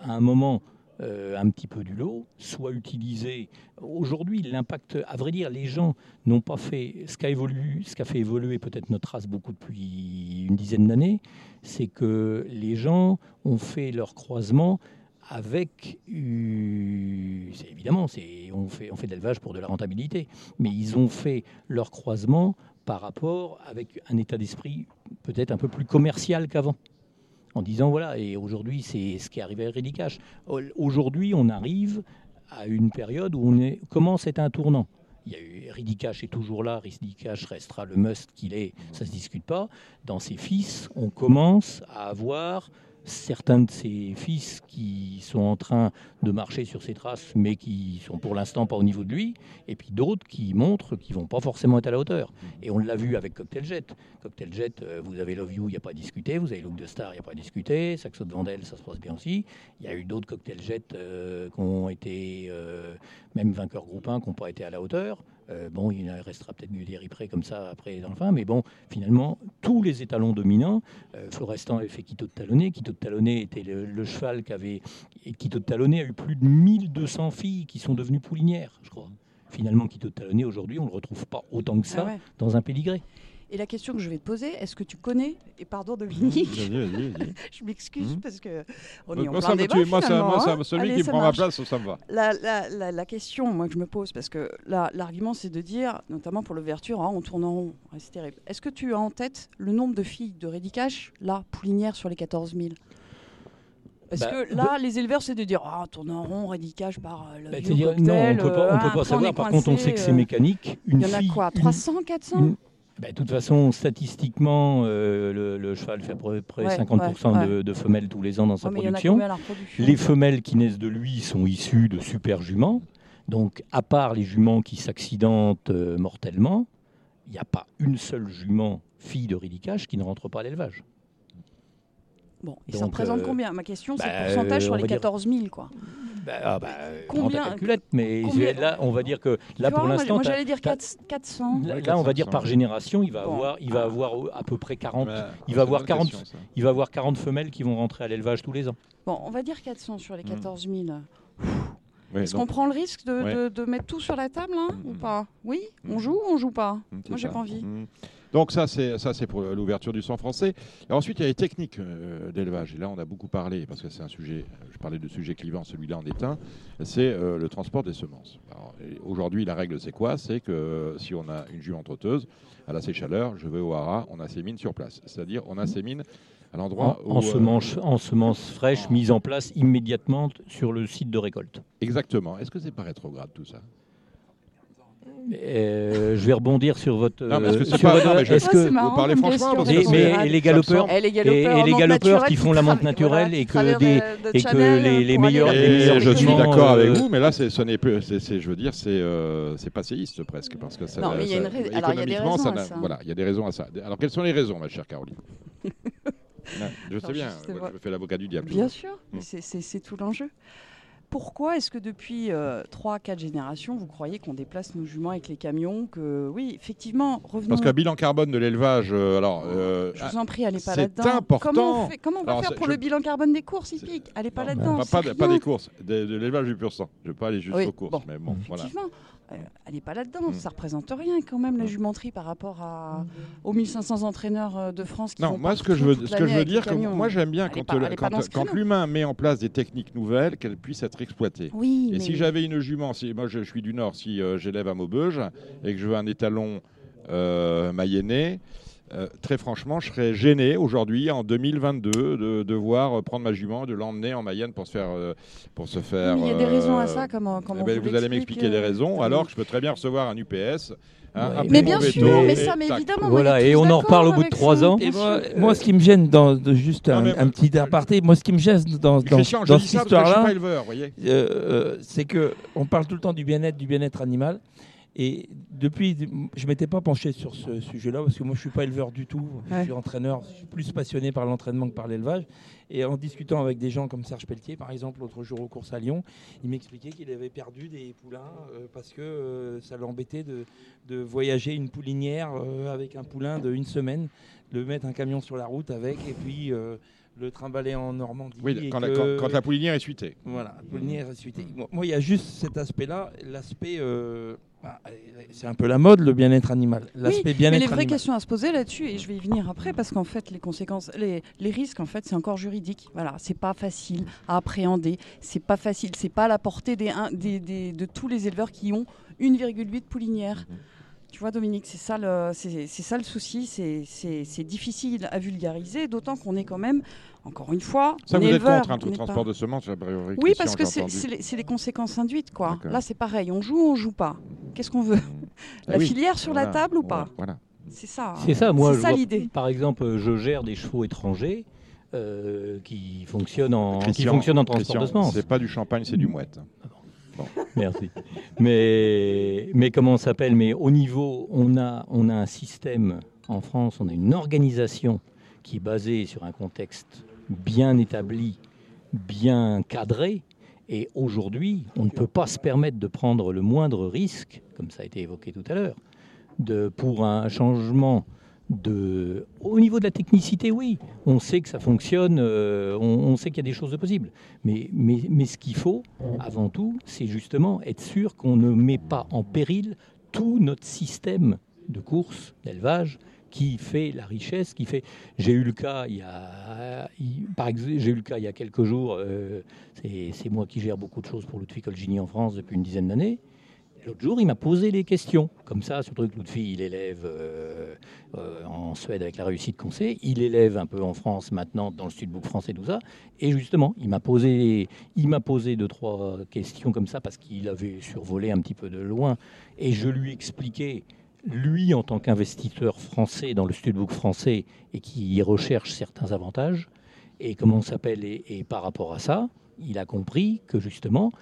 à un moment euh, un petit peu du lot, soit utilisé. Aujourd'hui, l'impact, à vrai dire, les gens n'ont pas fait ce qu'a évolué, fait évoluer peut-être notre race beaucoup depuis une dizaine d'années, c'est que les gens ont fait leur croisement avec, évidemment, on fait on fait de l'élevage pour de la rentabilité, mais ils ont fait leur croisement par rapport avec un état d'esprit peut-être un peu plus commercial qu'avant en disant voilà, et aujourd'hui c'est ce qui est arrivé à Ridicache. Aujourd'hui on arrive à une période où on commence à être un tournant. Il y a eu Ridicache est toujours là, Ridicache restera le must qu'il est, ça se discute pas. Dans ses fils, on commence à avoir certains de ses fils qui sont en train de marcher sur ses traces, mais qui sont pour l'instant pas au niveau de lui, et puis d'autres qui montrent qu'ils vont pas forcément être à la hauteur. Et on l'a vu avec Cocktail Jet. Cocktail Jet, euh, vous avez Love You, il n'y a pas à discuter, vous avez Look de Star, il n'y a pas à discuter, Saxo de Vandel, ça se passe bien aussi. Il y a eu d'autres Cocktail Jet euh, qui ont été, euh, même vainqueurs groupe 1, qui n'ont pas été à la hauteur. Euh, bon, il restera peut-être Guderi près comme ça après dans le fin, mais bon, finalement, tous les étalons dominants, euh, Florestan avait fait Quito de Talonnet. Quito de Talonnet était le, le cheval qui avait. Et Quito de Talonnet a eu plus de 1200 filles qui sont devenues poulinières, je crois. Finalement, Quito de Talonnet, aujourd'hui, on ne le retrouve pas autant que ça
Ah ouais.
dans un pédigré.
Et la question que je vais te poser, est-ce que tu connais, et pardon Dominique, je m'excuse
Mhm.
parce que on est en
Moi,
plein
ça me
débat
tue. Moi,
hein.
celui
Allez,
qui prend ma place, ça me va.
La, la- la- la question, moi, que je me pose, parce que là, l'argument, c'est de dire, notamment pour l'ouverture, hein, on tourne en rond, c'est terrible. Est-ce que tu as en tête le nombre de filles de Rédicache, là, poulinières sur les 14 000 Parce
Bah,
que là, les éleveurs, c'est de dire, ah, tourne en rond, Rédicache par euh, le
Bah,
vieux cocktail,
non, on peut pas,
euh,
on
ah,
peut pas savoir. Par contre, on sait que c'est
euh,
mécanique. Une
Il y en a
fille,
quoi
une-
300, 400
une- Bah, De toute façon, statistiquement, euh, le, le cheval fait à peu près
Ouais,
50%
ouais,
de, de femelles tous les ans dans sa
Ouais,
production. Les femelles qui naissent de lui sont issues de super juments. Donc, à part les juments qui s'accidentent euh, mortellement, il n'y a pas une seule jument fille de Ridicache qui ne rentre pas à l'élevage.
Bon, et ça
Donc,
représente
euh,
combien? Ma question, c'est
bah,
le pourcentage
euh,
sur les
va dire-
14 000, quoi.
Bah, ah, bah,
Combien-
calculette, mais
combien-
là, on va dire que là,
Tu
pour l'instant,
moi, j'allais dire
t'as-
4 400.
Là, on va dire
400,
par génération, il va
Bon.
avoir, il va avoir à peu près 40,
Mais,
il va avoir
une bonne
40
question, ça.
il va avoir 40 femelles qui vont rentrer à l'élevage tous les ans.
Bon, on va dire 400 sur les
Mm.
14 000.
Ouais,
Est-ce
donc,
qu'on prend le risque de,
Ouais.
de- de mettre tout sur la table, hein,
Mm.
ou pas? Oui? On
Mm.
joue ou on joue pas?
Mm,
Moi, j'ai pas envie.
Mm. Donc ça c'est ça c'est pour l'ouverture du sang français. Et ensuite il y a les techniques euh, d'élevage. Et là on a beaucoup parlé parce que c'est un sujet. Je parlais de sujet clivant, celui-là en est un. C'est euh, le transport des semences. Aujourd'hui la règle c'est quoi? C'est que euh, si on a une jument trotteuse, elle a ses chaleurs, je vais au haras, on insémine sur place. C'est-à-dire on insémine à
En,
l'endroit où
en
euh,
semences, en semences fraîches mises en place immédiatement sur le site de récolte.
exactement. Est-ce que c'est pas rétrograde tout ça?
Euh, je vais rebondir sur votre.
Non, parce que c'est
sur
pas-
votre-
non, mais je-
est-ce
Ah,
que
vous parlez franchement, parce
question.
que
mais, les galopeurs,
Et les galopeurs,
et qui font la montre naturelle
voilà,
et que
traversent
des
de- de
et que
Channel
les,
aller
meilleurs, les
je suis d'accord avec
euh,
vous, mais là, ce n'est plus, c'est, je veux dire, c'est, euh, c'est passéiste presque, parce que ça,
Non, mais il y a une alors, il y a des raisons
ça
à ça.
Voilà, il y a des raisons à ça. Alors, quelles sont les raisons, ma chère Caroline? Non, Je sais bien,
je
fais l'avocat du diable.
Bien sûr,
Mm.
c'est tout l'enjeu. Pourquoi est-ce que depuis 3-4 générations, vous croyez qu'on déplace nos juments avec les camions que Oui, effectivement, revenons.
Parce qu'un bilan carbone de l'élevage, euh, alors. euh,
Je vous en prie, allez pas
c'est
là-dedans.
important.
Comment on, fait- comment on va
Alors,
faire
c'est-
pour
je-
le bilan carbone des courses hippiques Allez pas là-dedans.
pas,
c'est
pas, pas
rien.
des courses, de, de l'élevage du pur sang. Je ne vais pas aller juste
Oui,
aux courses,
bon,
mais bon, voilà.
Euh, allez pas là-dedans.
Mm.
Ça représente rien quand même la
Mm.
jumenterie par rapport à, aux 1500 entraîneurs euh, de France qui
Non, moi ce que je veux, ce que je veux dire, que moi j'aime bien quand,
créneau.
l'humain met en place des techniques nouvelles, qu'elles puissent être exploitées.
Oui,
Et
mais
si j'avais une jument, si moi je, je suis du Nord, si euh, j'élève à Maubeuge et que je veux un étalon euh, mayennais, euh, très franchement, je serais gêné aujourd'hui, en 2022, de devoir prendre ma jument, de l'emmener en Mayenne pour se faire. euh, pour se faire
Mais il y a des raisons à
euh,
ça, comment, comment
eh ben,
vous
vous allez m'expliquer les raisons, alors que je peux très bien recevoir un UPS. hein,
Ouais,
Mais bien sûr, mais
et
ça, mais évidemment.
Voilà,
on
et on en reparle au bout de trois ans.
Et moi, ce qui me gêne dans de- juste
Non,
un,
mais-
un petit aparté, moi, ce qui me gêne dans, dans,
Christian,
cette histoire-là, euh, euh, c'est que on parle tout le temps du bien-être, du bien-être animal. Et depuis, je m'étais pas penché sur ce sujet-là parce que moi, je suis pas éleveur du tout. Je suis entraîneur. Je suis plus passionné par l'entraînement que par l'élevage. Et en discutant avec des gens comme Serge Pelletier, par exemple, l'autre jour aux courses à Lyon, il m'expliquait qu'il avait perdu des poulains euh, parce que euh, ça l'embêtait de, de voyager une poulinière euh, avec un poulain de une semaine, de mettre un camion sur la route avec et puis euh, le trimballer en Normandie.
Oui,
et
quand, la,
que-
quand- quand la poulinière est suitée.
voilà, poulinière et suité. Moi, moi, il y a juste cet aspect-là, l'aspect. euh, bah, c'est un peu la mode, le bien-être animal. L'aspect
Oui,
bien-être
mais les vraies
animal.
questions à se poser là-dessus, et je vais y venir après, parce qu'en fait, les conséquences, les, les risques, en fait, c'est encore juridique. Voilà, c'est pas facile à appréhender, c'est pas facile, c'est pas à la portée des, un- des- des- de tous les éleveurs qui ont 1,8 poulinières. Tu vois, Dominique, c'est ça le, c'est, c'est ça le souci, c'est, difficile à vulgariser, d'autant qu'on est quand même, encore une fois,
Ça,
on
vous êtes contre un
n'est
transport
pas-
de semences, a priori.
Oui, parce que c'est, les, c'est les conséquences induites, quoi. Là, c'est pareil, on joue ou on joue pas? Qu'est-ce qu'on veut?
Ah
La
oui,
filière sur la table ou pas?
Voilà.
C'est ça.
C'est ça, moi,
C'est
je
ça
vois-
l'idée.
Par exemple, je gère des chevaux étrangers euh, qui fonctionnent en, qui
Christian,
fonctionnent en transport
Christian,
de semences.
C'est pas du champagne, c'est du mouette.
Merci. Mais, mais comment on s'appelle? Mais au niveau, on a, on a un système en France, on a une organisation qui est basée sur un contexte bien établi, bien cadré. Et aujourd'hui, on ne peut pas se permettre de prendre le moindre risque, comme ça a été évoqué tout à l'heure, pour un changement Au niveau de la technicité, oui, on sait que ça fonctionne, euh, on, sait qu'il y a des choses de possibles. Mais, ce qu'il faut, avant tout, c'est justement être sûr qu'on ne met pas en péril tout notre système de course, d'élevage, qui fait la richesse, qui fait. J'ai eu le cas il y a, par exemple, y a quelques jours. euh, c'est c'est moi qui gère beaucoup de choses pour Ludwig Colgini en France depuis une dizaine d'années. L'autre jour, il m'a posé les questions, comme ça, sur le truc. Ludwig, il élève euh, euh, en Suède avec la réussite qu'on sait. Il élève un peu en France maintenant, dans le studbook français, tout ça. Et justement, il m'a posé, posé deux, trois questions comme ça, parce qu'il avait survolé un petit peu de loin. Et je lui expliquais, lui, en tant qu'investisseur français dans le studbook français, et qui recherche certains avantages, et comment on s'appelle, et par rapport à ça, il a compris que justement,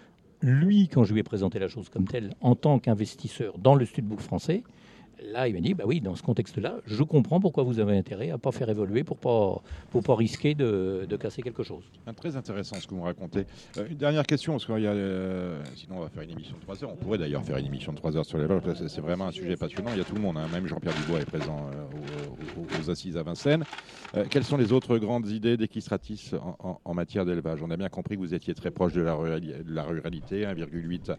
lui, quand je lui ai présenté la chose comme telle, en tant qu'investisseur dans le studbook français, là, il m'a dit, bah oui, dans ce contexte-là, je comprends pourquoi vous avez intérêt à pas faire évoluer pour pas, pour pas risquer de, de casser quelque chose.
Très intéressant ce que vous racontez. Euh, une dernière question, parce a, euh, sinon on va faire une émission de 3 heures. On pourrait d'ailleurs faire une émission de 3 heures sur les valeurs, parce que c'est vraiment un sujet passionnant. Il y a tout le monde, hein. même Jean-Pierre Dubois est présent euh, aux, assises à Vincennes. Quelles sont les autres grandes idées d'Equistratis en, en- matière d'élevage? On a bien compris que vous étiez très proche de la ruralité, 1,8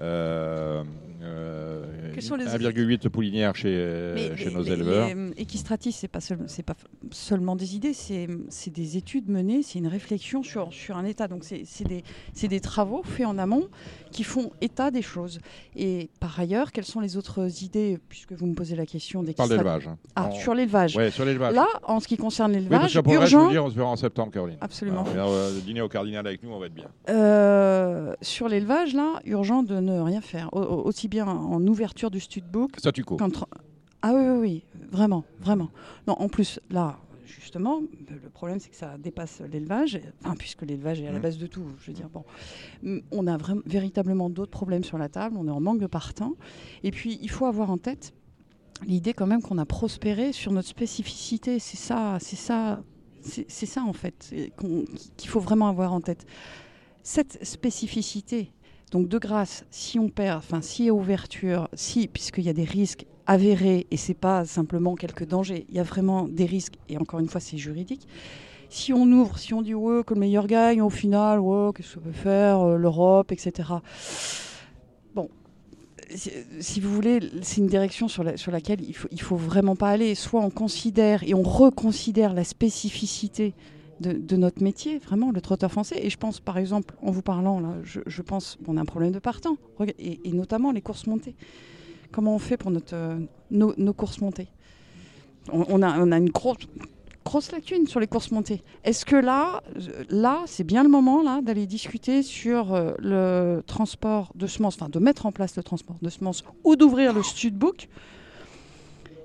euh, euh,
Quelles sont les-
1,8 poulinières manière chez, euh,
Mais
chez
les-
nos éleveurs.
les, euh, Equistratis, c'est pas, seul- pas seulement des idées, c'est des études menées, c'est une réflexion sur, sur un état. Donc c'est des, des travaux faits en amont qui font état des choses. Et par ailleurs, quelles sont les autres idées, puisque vous me posez la question d'Equistrat-
d'élevage. hein.
Ah,
On-
sur l'élevage.
Ouais, sur l'élevage.
Là, en ce qui concerne
Oui,
l'élevage,
je
urgent.
dire, on se verra en septembre, Caroline.
Absolument.
Alors, euh, dîner au cardinal avec nous, on va être bien.
Euh, sur l'élevage, là, urgent de ne rien faire. Au- au- aussi bien en ouverture du studbook.
Statu quo.
qu'entre- Ah oui, oui, oui, vraiment, vraiment. Non, en plus, là, justement, le problème, c'est que ça dépasse l'élevage, enfin, puisque l'élevage est à la base de tout. Je veux dire, bon, Mm, on a vraiment, véritablement d'autres problèmes sur la table, on est en manque de partants. Et puis, il faut avoir en tête l'idée quand même qu'on a prospéré sur notre spécificité. C'est ça, c'est ça, c'est ça en fait, qu'il faut vraiment avoir en tête. Cette spécificité, donc de grâce, si on perd, enfin a ouverture, si, puisqu'il y a des risques avérés, et c'est pas simplement quelques dangers, il y a vraiment des risques, et encore une fois c'est juridique, si on ouvre, si on dit ouais, que le meilleur gagne, au final, ouais, qu'est-ce qu'on peut faire, euh, l'Europe, etc. Bon, si, si vous voulez, c'est une direction sur, la- sur laquelle il faut, il faut vraiment pas aller. Soit on considère et on reconsidère la spécificité de, notre métier, vraiment, le trotteur français. Et je pense, par exemple, en vous parlant, là, je, pense qu'on a un problème de partant, et, notamment les courses montées. Comment on fait pour notre, euh, nos, courses montées? On, a, on a une grosse, lacune sur les courses montées. Est-ce que là, euh, là, c'est bien le moment là d'aller discuter sur euh, le transport de semences, enfin de mettre en place le transport de semences ou d'ouvrir le studbook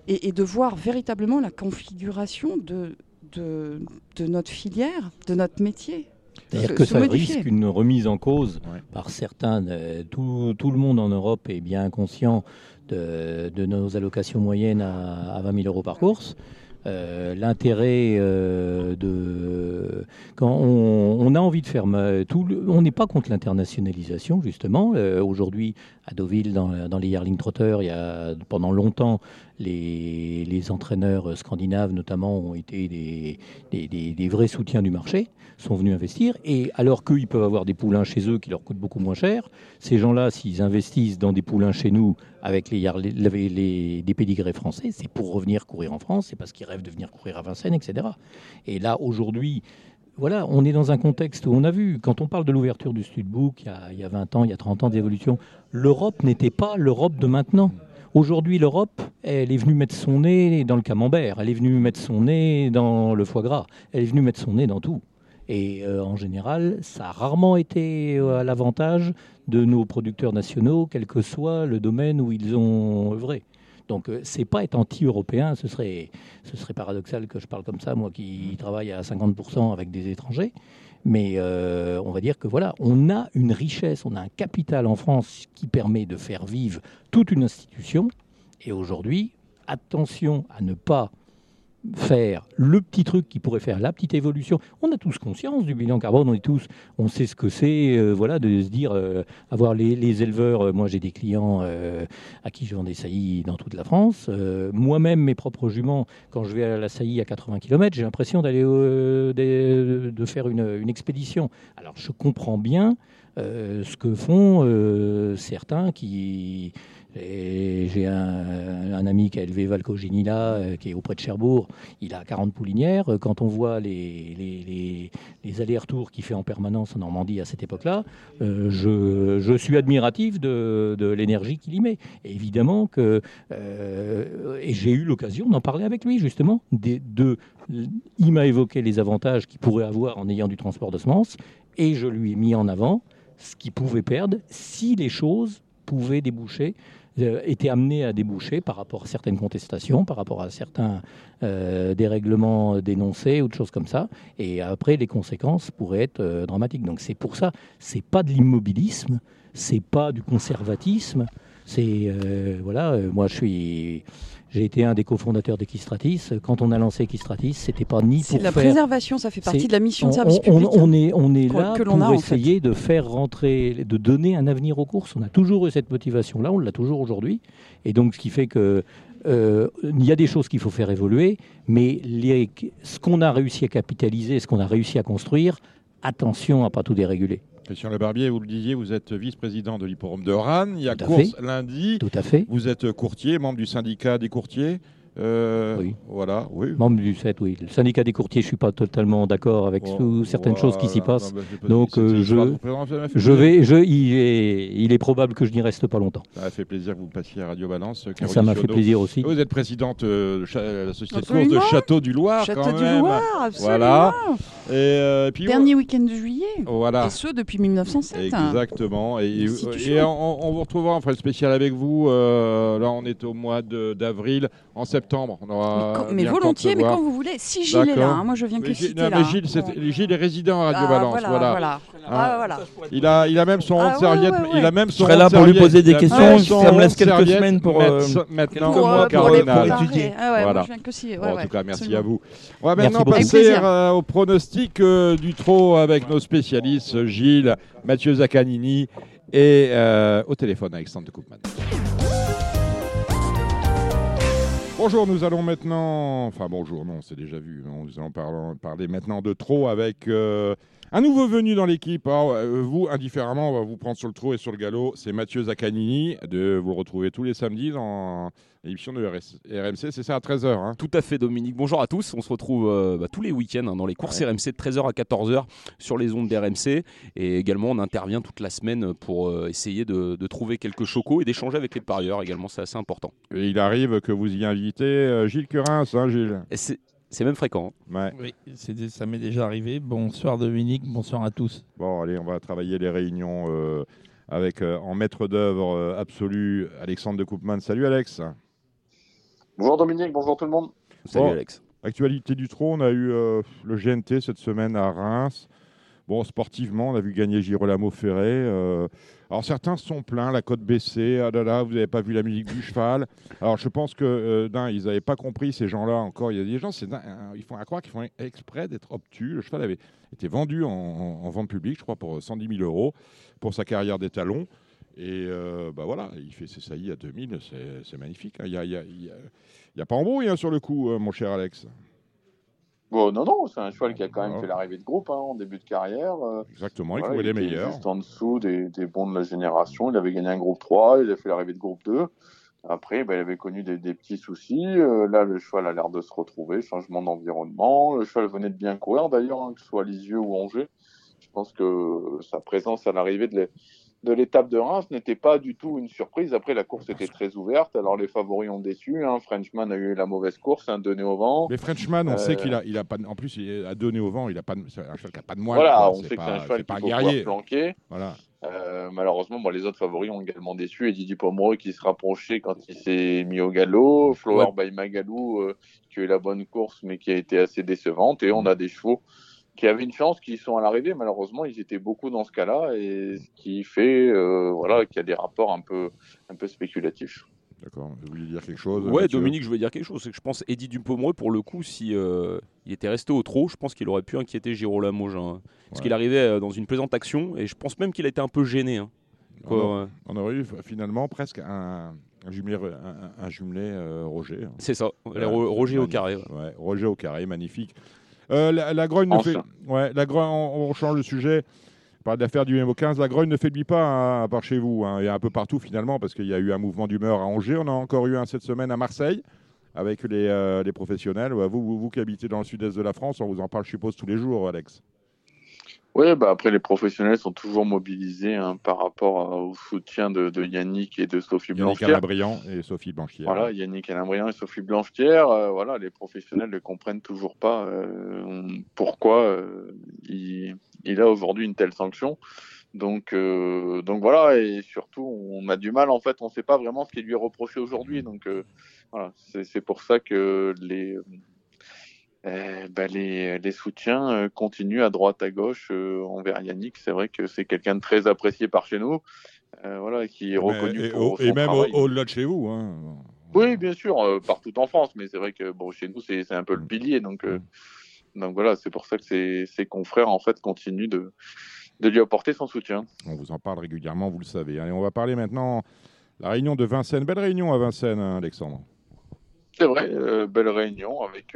et de voir véritablement la configuration de, de, de notre filière, de notre métier.
C'est-à-dire que ça
modifier.
risque une remise en cause
Ouais.
par certains. euh, tout, tout le monde en Europe est bien conscient de, de nos allocations moyennes à, à 20 000 euros par course. Euh, L'intérêt euh, de quand on, a envie de faire tout, on n'est pas contre l'internationalisation justement. Euh, Aujourd'hui, à Deauville, dans, dans les Yarling Trotters, il y a pendant longtemps les, les entraîneurs scandinaves notamment ont été des- des vrais soutiens du marché, sont venus investir. Et alors qu'eux, ils peuvent avoir des poulains chez eux qui leur coûtent beaucoup moins cher, ces gens-là, s'ils investissent dans des poulains chez nous avec les- des pédigrés français, c'est pour revenir courir en France, c'est parce qu'ils rêvent de venir courir à Vincennes, etc. Et là, aujourd'hui, voilà, on est dans un contexte où on a vu, quand on parle de l'ouverture du Studbook, il y, a, il y a 20 ans, il y a 30 ans d'évolution, l'Europe n'était pas l'Europe de maintenant. Aujourd'hui, l'Europe, elle est venue mettre son nez dans le camembert, elle est venue mettre son nez dans le foie gras, elle est venue mettre son nez dans tout. Et euh, en général, ça a rarement été euh, à l'avantage de nos producteurs nationaux, quel que soit le domaine où ils ont œuvré. Donc, euh, c'est pas être anti-européen, ce serait, ce serait paradoxal que je parle comme ça, moi qui travaille à 50% avec des étrangers. Mais on va dire que voilà, on a une richesse, on a un capital en France qui permet de faire vivre toute une institution. Et aujourd'hui, attention à ne pas faire le petit truc qui pourrait faire la petite évolution. On a tous conscience du bilan carbone, on est tous, on sait ce que c'est, euh, voilà, de se dire, euh, avoir les, les éleveurs. euh, moi, j'ai des clients à qui je vends des saillies dans toute la France. Moi-même, mes propres juments, quand je vais à la saillie à 80 km, j'ai l'impression d'aller de faire une, une expédition. Alors, je comprends bien ce que font certains qui J'ai un, ami qui a élevé Valcoginilla, euh, qui est auprès de Cherbourg. Il a 40 poulinières. Quand on voit les, allers-retours qu'il fait en permanence en Normandie à cette époque-là, euh, je, suis admiratif de, l'énergie qu'il y met. Et évidemment que. euh, j'ai eu l'occasion d'en parler avec lui, justement. Il m'a évoqué les avantages qu'il pourrait avoir en ayant du transport de semences. Et je lui ai mis en avant ce qu'il pouvait perdre si les choses pouvaient déboucher euh, étaient amenés à déboucher par rapport à certaines contestations, par rapport à certains euh, dérèglements dénoncés ou de choses comme ça. Et après, les conséquences pourraient être euh, dramatiques. Donc c'est pour ça, c'est pas de l'immobilisme, c'est pas du conservatisme. C'est euh, voilà, moi je suis, j'ai été un des cofondateurs d'Equistratis. Quand on a lancé Equistratis, c'était pas ni
C'est
pour
la
faire
préservation, ça fait partie
c'est-
de la mission de service
on,
public.
On, est, on est là
que
pour
a, en fait.
essayer de faire rentrer, de donner un avenir aux courses. On a toujours eu cette motivation-là, on l'a toujours aujourd'hui. Et donc, ce qui fait que euh, il y a des choses qu'il faut faire évoluer, mais les- ce qu'on a réussi à capitaliser, ce qu'on a réussi à construire, attention à pas tout déréguler.
Christian Le Barbier, vous le disiez, vous êtes vice-président de l'hipporome de Rennes. Il y a course
fait.
lundi.
Tout à fait.
Vous êtes courtier, membre du syndicat des courtiers. Euh,
Oui.
Voilà, oui.
Membre du 7, oui. Le syndicat des courtiers, je ne suis pas totalement d'accord avec
Bon,
sous- certaines choses qui s'y passent.
non, j'ai pas
Donc, euh, je- Je vais, je, il, est, il est probable que je n'y reste pas longtemps.
Ça m'a fait plaisir que vous passiez à Radio Balance. euh,
Ça m'a fait plaisir aussi.
Vous êtes présidente euh, de la société de course de. Château du Loir.
Château
quand
du
même.
Loir, absolument.
Voilà. Et, euh, puis,
Dernier week-end de juillet.
Voilà.
Et ce, depuis 1907.
Exactement. Et, on, on vous retrouvera, on fera une spéciale avec vous. euh, là, on est au mois d'avril. En septembre, on aura.
Mais, volontiers, mais quand vous voulez. Si Gilles est là, hein, moi je viens que
Gilles-
citer
non,
là.
mais. Gilles, c'est-
Bon.
Gilles est résident à Radio
Ah,
Balance.
voilà,
Voilà.
voilà.
Hein.
Ah, voilà.
Il a, il a même son
Ah,
rond de
ouais,
serviette.
ouais, ouais.
Il a même
Je
son
serai
rond
là pour lui poser des questions, ça me laisse quelques semaines pour, euh,
mettre- maintenant
Pour, euh,
étudier.
Ah
Voilà.
je
en tout cas, merci à vous. On va maintenant passer euh, au pronostic du trot avec nos spécialistes Gilles, Mathieu Zaccanini et euh, au téléphone Alexandre de Koopman. Bonjour, nous allons maintenant, enfin bonjour, non, c'est déjà vu, nous allons parler, maintenant de trot avec euh, un nouveau venu dans l'équipe. Euh, vous, indifféremment, on va vous prendre sur le trot et sur le galop, c'est Mathieu Zaccanini, de vous le retrouvez tous les samedis dans l'émission de RMC, c'est ça à 13h. Hein
Tout à fait, Dominique. Bonjour à tous. On se retrouve euh, bah, tous les week-ends hein, dans les courses
Ouais.
RMC de 13h à 14h sur les ondes d'RMC. Et également, on intervient toute la semaine pour euh, essayer de, de trouver quelques chocos et d'échanger avec les parieurs également. C'est assez important.
Et il arrive que vous y invitez euh, Gilles Curins, hein, Gilles
Et c'est même fréquent. hein.
Ouais.
Oui, c'est- ça m'est déjà arrivé. Bonsoir Dominique, bonsoir à tous.
Bon, allez, on va travailler les réunions euh, avec euh, en maître d'œuvre euh, absolu Alexandre de Koopman. Salut Alex.
Bonjour Dominique, bonjour tout le monde.
Salut
Bon.
Alex.
Actualité du trône, on a eu euh, le GNT cette semaine à Reims. Bon, sportivement, on a vu gagner Girolamo Ferré. euh, alors certains se sont plaints, la cote baissée. Ah là là, vous n'avez pas vu la musique du cheval. Alors je pense que euh, d'un, ils n'avaient pas compris ces gens-là encore. Il y a des gens, c'est dingue, ils font à croire qu'ils font exprès d'être obtus. Le cheval avait été vendu en, en- en vente publique, je crois, pour 110 000 euros pour sa carrière d'étalon. Et euh, bah voilà, il fait ses saillies à 2000, c'est magnifique. hein. Il n'y a, y a- y a- y a pas embrouille hein, sur le coup, euh, mon cher Alex.
Bon, non, non, c'est un cheval qui a quand même
Ah.
fait l'arrivée de groupe hein, en début de carrière. euh,
Exactement, il
voilà,
trouvait les
était
meilleurs.
Juste en dessous des, des bons de la génération. Il avait gagné un groupe 3, il a fait l'arrivée de groupe 2. Après, ben, il avait connu des, des petits soucis. Euh, là, le cheval a l'air de se retrouver, changement d'environnement. Le cheval venait de bien courir d'ailleurs, hein, que ce soit Lisieux ou Angers. Je pense que sa présence à l'arrivée de l'é- de l'étape de Reims n'était pas du tout une surprise. Après, la course était très ouverte. Alors, les favoris ont déçu. Hein. Frenchman a eu la mauvaise course, un donné au vent.
Mais Frenchman, on
Euh,
sait qu'il a, il a pas, de- en plus, il a donné au vent, il a pas, de- c'est un cheval qui a pas de moelle.
Voilà, on sait que c'est un
pas-
cheval
c'est un
faut pouvoir
guerrier.
planquer.
Voilà.
Euh, malheureusement, bon, les autres favoris ont également déçu. Et Didi Pomereux qui se rapprochait quand il s'est mis au galop. Flower by Magalou euh, qui a eu la bonne course mais qui a été assez décevante. Et on a des chevaux qui avaient une chance, qui sont à l'arrivée. Malheureusement, ils étaient beaucoup dans ce cas-là. Et ce qui fait euh, voilà, qu'il y a des rapports un peu, un peu spéculatifs.
D'accord. Vous vouliez dire quelque chose
Ouais,
Mathieu
Dominique, je veux dire quelque chose. C'est que je pense Eddie Dupomereux, pour le coup, si euh, il était resté au trot, je pense qu'il aurait pu inquiéter Girolamo. Jean, Parce
Ouais.
qu'il arrivait euh, dans une plaisante action et je pense même qu'il a été un peu gêné. hein. Quoi,
On, a-
euh,
on aurait eu finalement presque un, un jumelé, un, un jumelé, euh, Roger. hein.
C'est ça, Roger au carré. ouais.
Ouais, Roger au carré, magnifique. Euh, la, la grogne ne fait. Ouais, la grogne, on, on change de sujet. Parle de l'affaire du MO15. La grogne ne faiblit pas, hein, à part chez vous. hein. Il y a un peu partout finalement, parce qu'il y a eu un mouvement d'humeur à Angers. On a encore eu un cette semaine à Marseille, avec les, euh, les professionnels. Vous, vous, vous qui habitez dans le sud-est de la France, on vous en parle, je suppose, tous les jours, Alex.
Oui, bah après, les professionnels sont toujours mobilisés hein, par rapport au soutien de, de Yannick et de Sophie
Yannick
Blanchard.
Alain-Briand et Sophie Blanchière.
Voilà, Yannick Alain-Briand et Sophie Blanchetière, euh, voilà, les professionnels ne comprennent toujours pas euh, pourquoi euh, il, il a aujourd'hui une telle sanction. Donc, euh, donc voilà, et surtout, on a du mal, en fait, on ne sait pas vraiment ce qui lui est reproché aujourd'hui. Donc voilà, c'est pour ça que les, euh, bah, les, les soutiens euh, continuent à droite, à gauche euh, envers Yannick. C'est vrai que c'est quelqu'un de très apprécié par chez nous, euh, voilà, qui est reconnu
Mais- et,
pour
au-
son
et même au- au-delà de chez vous. hein.
Oui, bien sûr, partout en France, mais c'est vrai que bon, chez nous, c'est c'est un peu le pilier. Donc, euh, donc voilà, c'est pour ça que ses, ses confrères, en fait, continuent de, de lui apporter son soutien.
On vous en parle régulièrement, vous le savez. Allez, on va parler maintenant la réunion de Vincennes. Belle réunion à Vincennes, hein, Alexandre.
C'est vrai, belle réunion avec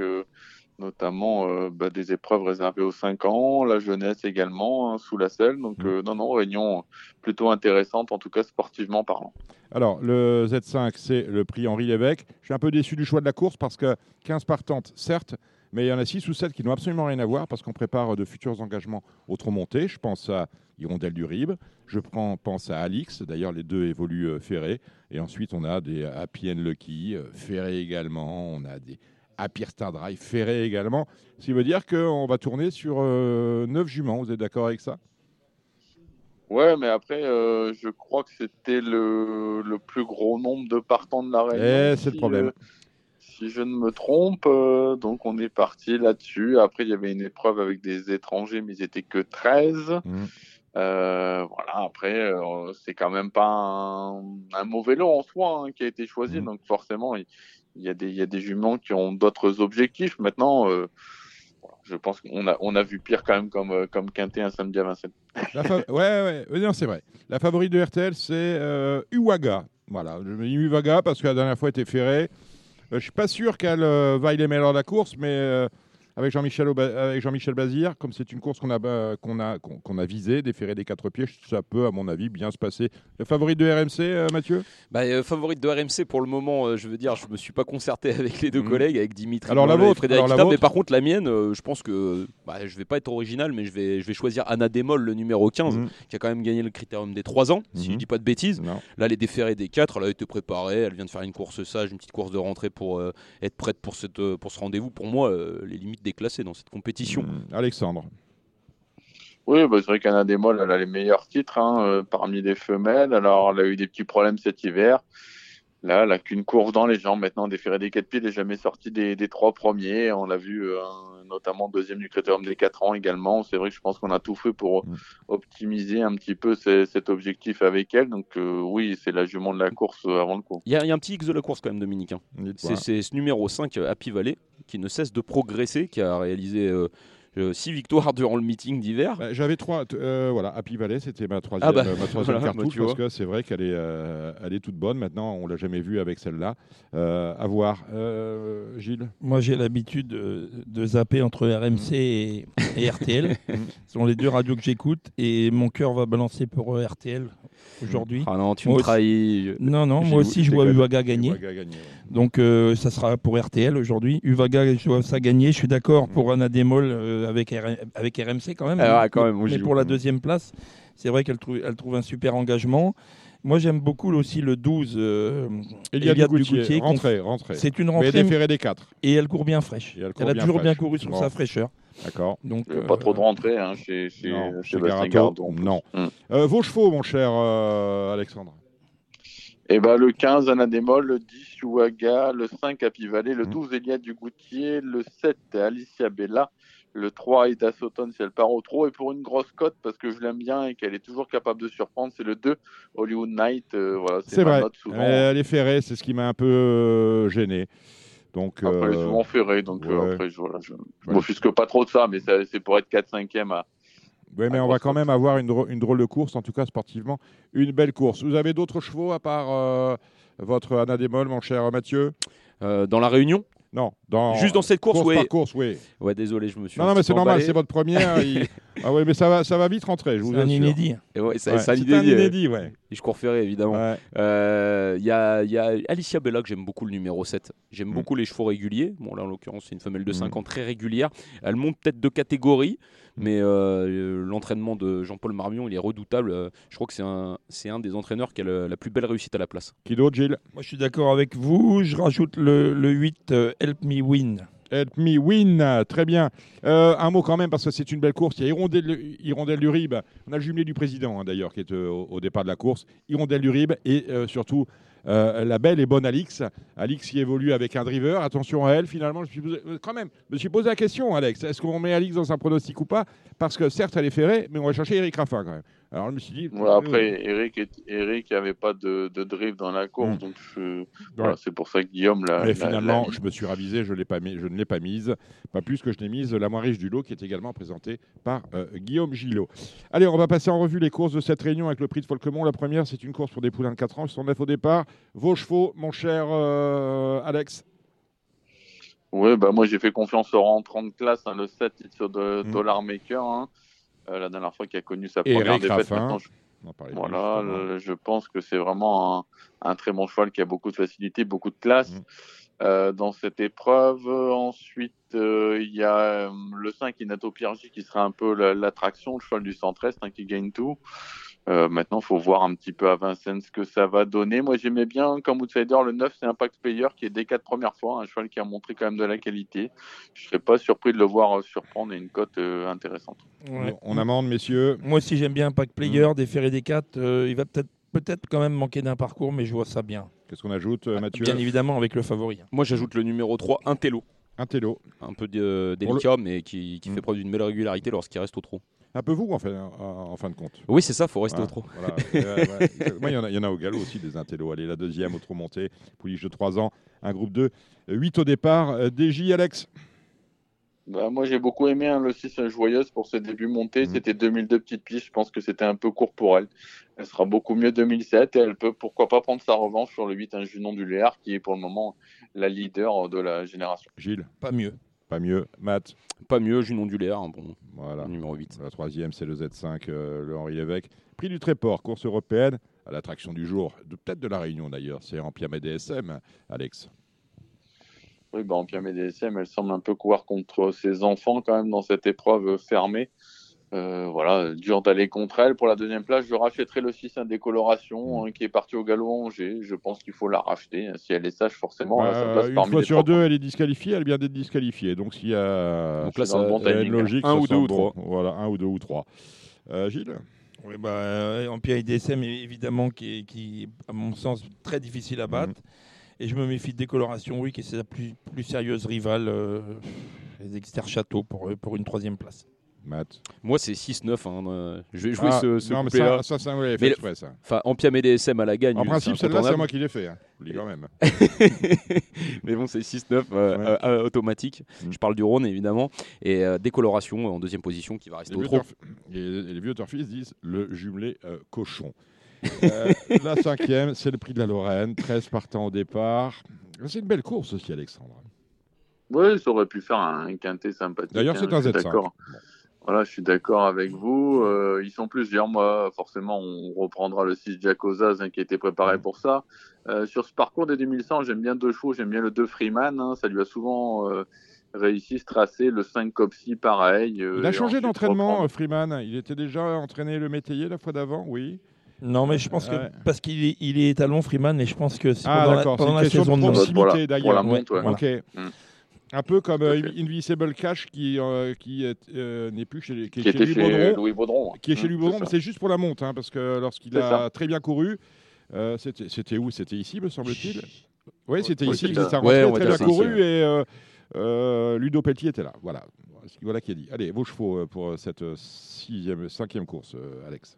notamment euh, bah, des épreuves réservées aux 5 ans, la jeunesse également, hein, sous la selle. Donc,
Mm.
euh, non, non, réunion plutôt intéressante, en tout cas sportivement parlant.
Alors, le Z5, c'est le prix Henri Lévesque. Je suis un peu déçu du choix de la course parce que 15 partantes, certes, mais il y en a 6 ou 7 qui n'ont absolument rien à voir parce qu'on prépare de futurs engagements au montées. Je pense à Hirondelle du Rib, je prends, pense à Alix, d'ailleurs les deux évoluent euh, Ferré, et ensuite on a des Happy and Lucky, euh, Ferré également, on a des Happy Star Drive, Ferré également, ce qui veut dire qu'on va tourner sur 9 juments, vous êtes d'accord avec ça?
Ouais, mais après, euh, je crois que c'était le, le plus gros nombre de partants de la Réunion.
Eh, c'est le
si,
problème.
euh, si je ne me trompe, euh, donc on est parti là-dessus. Après, il y avait une épreuve avec des étrangers, mais ils étaient que 13.
Mhm.
Euh, voilà, après, euh, c'est quand même pas un, un mauvais lot en soi hein, qui a été choisi.
Mhm.
Donc forcément, il, il y, a des, il y a des juments qui ont d'autres objectifs. Maintenant, euh, je pense qu'on a, on a vu pire quand même comme, euh, comme Quintet un samedi à Vincennes.
La ouais, ouais, ouais, non, c'est vrai. La favorite de RTL, c'est euh, Uwaga. Voilà, je me dis Uwaga parce que la dernière fois, elle était ferrée. Euh, je suis pas sûr qu'elle euh, vaille les meilleurs de la course, mais euh, avec Jean-Michel Jean-Michel Bazir, comme c'est une course qu'on a, euh, qu'on a, qu'on qu'on a visée, ferrés des quatre pieds, ça peut, à mon avis, bien se passer. La favorite de RMC, euh, Mathieu?
Bah, euh, favorite de RMC pour le moment, euh, je veux dire, je me suis pas concerté avec les deux
Mhm.
collègues, avec Dimitri
Alors, la
Blanc et
vôtre,
Frédéric
alors, la
mais
vôtre
par contre la mienne, euh, je pense que bah, je vais pas être original, mais je vais, je vais choisir Anna Démol, le numéro 15,
Mhm.
qui a quand même gagné le critérium des 3 ans, si je dis pas de bêtises.
Non.
Là, elle est déférée des 4, elle a été préparée, elle vient de faire une course sage, une petite course de rentrée pour être prête pour, cette, pour ce rendez-vous. Pour moi, les limites déclassées dans cette compétition.
Mm, Alexandre.
Oui, bah, c'est vrai qu'Anna Demol, elle a les meilleurs titres hein, euh, parmi les femelles. Alors, elle a eu des petits problèmes cet hiver. Là, elle a qu'une course dans les jambes. Maintenant, des ferrés des quatre pieds, elle n'est jamais sortie des, des trois premiers. On l'a vu euh, notamment deuxième du critérium des quatre ans également. C'est vrai que je pense qu'on a tout fait pour
Mm.
optimiser un petit peu ce- cet objectif avec elle. Donc, euh, oui, c'est la jument de la course euh, avant le coup.
Il y, a il y a un petit X de la course quand même, Dominique. hein. C'est ce numéro 5, euh, Happy Valley, qui ne cesse de progresser, qui a réalisé 6 victoires durant le meeting d'hiver.
Bah, J'avais trois. euh, voilà, Happy Valley, c'était ma troisième,
Ah bah,
euh, ma troisième
voilà,
cartouche
bah,
parce que c'est vrai qu'elle est, euh, elle est toute bonne. Maintenant, on l'a jamais vue avec celle-là. Euh, à voir. Euh, Gilles?
Moi, j'ai l'habitude de, de zapper entre RMC et, et RTL. Ce sont les deux radios que j'écoute et mon cœur va balancer pour euh, RTL aujourd'hui.
Ah non, tu
Moi
me
aussi-
trahis.
Non, non, moi aussi, je vois. Uvaga gagner.
Ouais.
Donc, euh, ça sera pour RTL aujourd'hui. Uvaga, je vois ça gagner. Je suis d'accord pour Anna Demol euh, avec, R- avec RMC quand même.
Ah quand même,
Mais pour la deuxième place, c'est vrai qu'elle trouve, elle trouve un super engagement. Moi, j'aime beaucoup aussi le 12. Euh,
Eliade
Eliade
Dugoutier,
Dugoutier, qu'on-
rentrée, rentrée.
C'est une
Mais
rentrée.
déférée des quatre.
Et elle court bien fraîche.
Elle
Elle, a
bien
toujours bien couru sur
Bon.
sa fraîcheur.
D'accord.
Donc,
a
euh,
pas trop de rentrée hein, chez, chez,
Non,
chez
chez
Bastien
Garato,
Gardon.
non.
Mm.
Euh, vos chevaux, mon cher euh, Alexandre.
Et ben le 15, Anna Demol, le 10, Uwaga, le 5, Happy Valley, le
Mhm.
12, Eliade du Goutier, le 7, Alicia Bella, le 3, Ida Sauton si elle part au trot. Et pour une grosse cote, parce que je l'aime bien et qu'elle est toujours capable de surprendre, c'est le 2, Hollywood Night. Euh, voilà,
C'est
ma
vrai.
note souvent.
Elle est ferrée, c'est ce qui m'a un peu euh, gêné. Donc,
Après, elle est
euh,
souvent ferrée, donc euh,
ouais.
après, je, voilà, je, je
Ouais.
m'offusque pas trop de ça, mais c'est pour être 4-5e à,
Oui, mais on va quand même avoir une, drô- une drôle de course, en tout cas sportivement, une belle course. Vous avez d'autres chevaux à part euh, votre Anna Démol, mon cher Mathieu?
Euh, dans la Réunion?
Non, dans,
Juste dans cette course,
course
oui.
par course, oui.
Ouais, désolé, je me suis.
Non, non, mais c'est normal, c'est votre première. il- Ah oui, mais ça va, ça va vite rentrer, je vous
C'est un
assure.
inédit.
Et ouais, ça-
Ouais,
c'est un
c'est un
inédit.
inédit, ouais.
Et je cours ferré, évidemment.
Ouais.
Euh, Il y, a, il y a Alicia Bella que j'aime beaucoup, le numéro 7. J'aime
Mm.
beaucoup les chevaux réguliers. Bon, là, en l'occurrence, c'est une femelle de
Mm.
5 ans très régulière. Elle monte peut-être de catégorie, mais euh, l'entraînement de Jean-Paul Marmion, il est redoutable. Euh, Je crois que c'est un, c'est un des entraîneurs qui a le- la plus belle réussite à la place.
Qui d'autre, Gilles?
Moi, je suis d'accord avec vous. Je rajoute le, le 8, euh, Help Me Win.
Help me win, très bien. Euh, un mot quand même, parce que c'est une belle course. Il y a Hirondelle, Hirondelle du Rib. On a le jumelé du président, hein, d'ailleurs, qui est euh, au, au départ de la course. Hirondelle du Rib et euh, surtout euh, la belle et bonne Alix. Alix qui évolue avec un driver. Attention à elle, finalement. Je euh, quand même, je me suis posé la question, Alex. Est-ce qu'on met Alix dans un pronostic ou pas? Parce que certes, elle est ferrée, mais on va chercher Eric Raffin quand même. Alors je me suis dit.
Voilà, après, Eric est- Eric avait pas de, de drift dans la course,
Mm.
donc je- voilà, c'est pour ça que Guillaume l'a.
Mais finalement,
l'a-
je me suis ravisé, je, l'ai pas mis, je ne l'ai pas mise. Pas plus que je n'ai mise la moins riche du lot, qui est également présentée par euh, Guillaume Gillot. Allez, on va passer en revue les courses de cette réunion avec le prix de Folquemont. La première, c'est une course pour des poulains de 4 ans. Ils sont neuf au départ. Vos chevaux, mon cher euh, Alex?
Ouais, bah moi j'ai fait confiance au rentrant de classe, hein, le 7 titre de
Mm.
Dollar Maker, hein, euh, la dernière fois qu'il a connu sa première
Eric
défaite.
Raffin.
Je- Voilà, le- je pense que c'est vraiment un, un très bon cheval qui a beaucoup de facilité, beaucoup de classe
Mm.
euh, dans cette épreuve. Ensuite, euh, il y a euh, le 5 Inato Piergi qui sera un peu la- l'attraction, le cheval du centre-est hein, qui gagne tout. Euh, maintenant, il faut voir un petit peu à Vincennes ce que ça va donner. Moi, j'aimais bien comme outsider le 9, c'est Impact Player qui est des quatre premières fois, un cheval qui a montré quand même de la qualité. Je serais pas surpris de le voir euh, surprendre et une cote euh, intéressante.
Ouais.
On amende, messieurs.
Moi aussi, j'aime bien Impact Player, des Ferré des 4. il va peut-être peut-être quand même manquer d'un parcours, mais je vois ça bien.
Qu'est-ce qu'on ajoute, euh, Mathieu
Bien évidemment, avec le favori.
Moi, j'ajoute le numéro 3, Intello.
Intello.
Un peu de- délicat, mais qui, qui fait preuve d'une belle régularité lorsqu'il reste au trot.
Un peu vous, en, fait, en, en fin de compte.
Oui, c'est ça, faut rester au trot.
voilà. Ouais, ouais. Moi, il y, en a- il y en a au galop aussi, des intellos. Allez, la deuxième, au trot monté, pouliche de 3 ans, un groupe 2, 8 au départ. Euh, DJ, Alex
Bah, moi, j'ai beaucoup aimé hein, le 6 Joyeuse pour ce début monté.
Mhm.
C'était 2002 petites piges. Je pense que c'était un peu court pour elle. Elle sera beaucoup mieux 2007 et elle peut pourquoi pas prendre sa revanche sur le 8 un Junon du Léard qui est pour le moment la leader de la génération.
Gilles
Pas mieux.
Pas mieux. Matt
Pas mieux, Junon du Léard, bon,
Voilà.
numéro 8.
La troisième, c'est le Z5, euh, le Henri Lévesque. Prix du Tréport, course européenne, à l'attraction du jour, peut-être de la Réunion d'ailleurs, c'est en Piamé DSM, Alex.
Oui, bah, en Piamé DSM, elle semble un peu courir contre ses enfants quand même dans cette épreuve fermée. Euh, voilà, dur d'aller contre elle. Pour la deuxième place, je rachèterai le 6 Indécoloration hein, qui est parti au galop à Angers. Je pense qu'il faut la racheter. hein. Si elle est sage, forcément,
Bah,
place
une
parmi
fois
les
sur deux, elle est disqualifiée, elle vient d'être disqualifiée. Donc s'il y a
Donc là,
C'est dans le
ça-
bon
une
timing. hein.
logique,
Un
ça
ou deux ou
bon.
trois.
Voilà, un ou deux ou trois. Euh, Gilles?
Oui, bah, euh, en PI DSM, évidemment, qui est, qui est, à mon sens, très difficile à battre. Et je me méfie de décoloration, oui, qui est sa plus, plus sérieuse rivale, euh, les Exter Château, pour, euh, pour une troisième place.
Matt
Moi, c'est 6-9. hein, euh, je vais jouer
Ah,
ce, ce
Non, mais ça, ça, ça, ouais, fait
Mais le-
exprès, ça.
Enfin, en Piamé DSM à la gagne.
En principe,
c'est
celle-là, c'est moi qui l'ai fait. Hein. Je le dis quand même.
Mais bon, c'est 6-9 euh,
Ouais.
euh, euh, automatique.
Mm.
Je parle du Rhône, évidemment. Et euh, décoloration en deuxième position qui va rester
Les
au
vieux,
trop.
et- et les vieux turfistes disent le jumelé euh, cochon. Euh, la cinquième, c'est le prix de la Lorraine. 13 partants au départ. C'est une belle course aussi, Alexandre.
Oui, ça aurait pu faire un quintet sympathique.
D'ailleurs,
hein,
c'est un
suis
Z5.
D'accord. Voilà, je suis d'accord avec vous. Euh, ils sont plusieurs. Moi, forcément, on reprendra le 6 Jacozaz hein, qui a été préparé pour ça. Euh, sur ce parcours des 2100, j'aime bien deux chevaux. J'aime bien le 2 Freeman. hein, ça lui a souvent euh, réussi ce tracé. Le 5 Copsy, pareil. euh,
Il a changé d'entraînement,
reprendre-
Freeman. Il était déjà entraîné le métayer la fois d'avant, oui.
Non, mais je pense que
Ouais.
parce qu'il est, il est étalon Freeman, et je pense que c'est
Ah,
pendant la,
d'accord, c'est
pendant
une
la
question
saison
de proximité
Voilà,
d'ailleurs.
la monte, ouais.
voilà.
Ok.
Mm.
Un peu comme euh. Invisible Cash qui, euh, qui est, euh, n'est plus chez, qui est
Qui était
Louis
chez
Baudron,
Louis Baudron.
qui est chez
Mmh,
Louis
c'est
Baudron, mais c'est juste pour la monte, hein, parce que lorsqu'il
C'est
a
ça.
très bien couru, euh, c'était c'était où? C'était ici, me semble-t-il? Oui, c'était
Oui,
ici.
ça.
s'est
Ouais,
très bien couru et euh, euh, Ludo Pelletier était là. Voilà, voilà qui a dit. Allez, vos chevaux euh, pour cette euh, sixième, cinquième course, euh, Alex.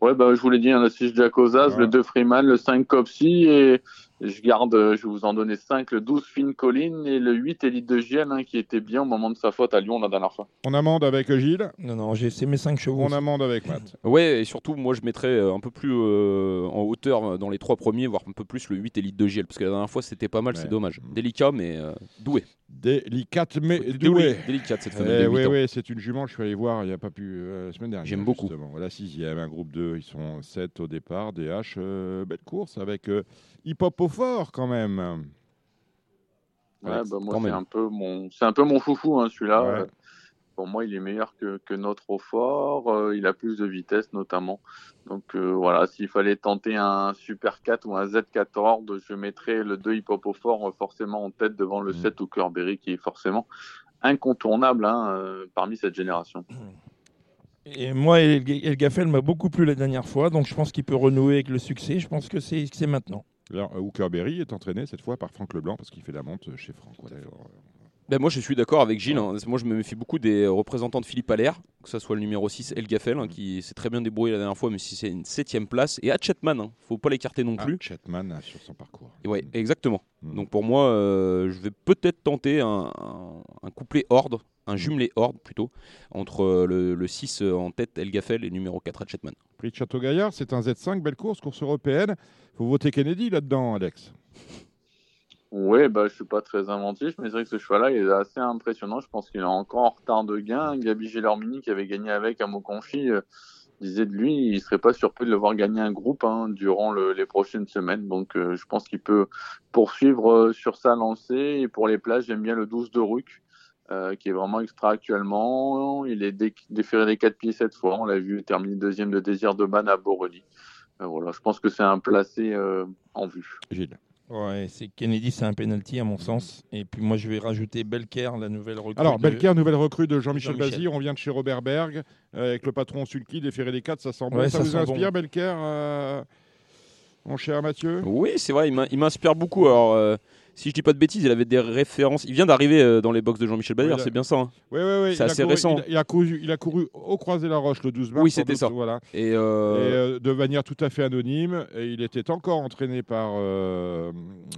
Ouais, bah, je vous l'ai dit, hein, le 6 Jacozaz,
Ouais.
le 2 Freeman, le 5 Copsy, et je garde, euh, je vais vous en donner 5, le 12 Finn Collin et le 8 Elite de Giel, hein, qui était bien au moment de sa faute à Lyon la dernière fois.
On amende avec Gilles,
Non, non, j'ai c'est mes cinq chevaux.
on amende avec Matt.
Ouais, et surtout, moi, je mettrais euh, un peu plus euh, en hauteur euh, dans les trois premiers, voire un peu plus le 8 Elite de GL. Parce que la dernière fois, c'était pas mal,
Ouais.
c'est dommage. Délicat, mais euh, doué.
Délicate mais
Délicat,
doué.
Délicate, cette
Eh
de
oui,
8 ans.
oui, c'est une jument, je suis allé voir, il n'y a pas pu, euh, la semaine dernière.
J'aime beaucoup.
La sixième, un groupe 2, ils sont 7 au départ, DH, euh, belle course avec Hip Hop au fort quand même.
Ouais, bah, moi, c'est un peu mon, c'est un peu mon foufou, hein, celui-là.
Ouais.
Euh, Pour moi, il est meilleur que, que notre au fort. Euh, il a plus de vitesse, notamment. Donc, euh, voilà, s'il fallait tenter un Super 4 ou un Z14, je mettrais le 2 Hip Hop au fort euh, forcément en tête devant le
Mhm.
7 ou Berry, qui est forcément incontournable hein, euh, parmi cette génération.
Et moi, El El Gaffel m'a beaucoup plu la dernière fois, donc je pense qu'il peut renouer avec le succès. Je pense que c'est c'est maintenant.
Alors, euh, Hooker Berry est entraîné cette fois par Franck Leblanc parce qu'il fait la monte chez Franck. Voilà.
Ben, moi, je suis d'accord avec Gilles. hein. Moi, je me méfie beaucoup des représentants de Philippe Allaire, que ce soit le numéro 6, El Gaffel, hein, qui s'est très bien débrouillé la dernière fois, mais si c'est une septième place. Et Hatchetman, hein. faut pas l'écarter non
Ah,
plus.
Chetman euh, sur son parcours.
Et ouais, exactement.
Mm.
Donc pour moi, euh, je vais peut-être tenter un, un- un couplet horde, un jumelé horde plutôt, entre euh, le, le 6 en tête El Gaffel et numéro 4 Hatchetman.
Prix de Château-Gaillard, c'est un Z5, belle course, course européenne. faut voter Kennedy là-dedans, Alex.
Oui, bah, je suis pas très inventif, mais c'est vrai que ce cheval-là, il est assez impressionnant. Je pense qu'il est encore en retard de gain. Gabi Gelormini, qui avait gagné avec à Moconfi, euh, disait de lui, il serait pas surpris de le voir gagner un groupe hein, durant le- les prochaines semaines. Donc, euh, je pense qu'il peut poursuivre euh, sur sa lancée. Et pour les places, j'aime bien le 12 de Ruc, euh, qui est vraiment extra actuellement. Il est dé- déféré des 4 pieds cette fois. On l'a vu terminer deuxième de Désir de Man à Borelli. Euh, voilà, je pense que c'est un placé euh, en vue.
Gilles.
Ouais, c'est Kennedy, c'est un penalty à mon sens. Et puis moi, je vais rajouter Belker, la nouvelle recrue.
Alors,
de-
Belker, nouvelle recrue de Jean-Michel
Jean-Michel.
Bazir. On vient de chez Robert Berg euh, avec le patron Sulky, déféré des 4. Ça sent bon.
Ouais,
ça,
ça
vous inspire,
bon.
Belker, euh, mon cher Mathieu?
Oui, c'est vrai, il m'in- il m'inspire beaucoup. Alors, euh, si je dis pas de bêtises, il avait des références. Il vient d'arriver euh, dans les box de Jean-Michel
Oui, a-
c'est bien ça. hein
Oui, oui, oui.
C'est assez
couru-
récent.
Il, il a couru, il a couru au Croisé-la-Roche le 12 mars.
Oui, c'était ça.
Voilà.
Et,
Et,
euh,
euh, de manière tout à fait anonyme. Et il était encore entraîné par euh,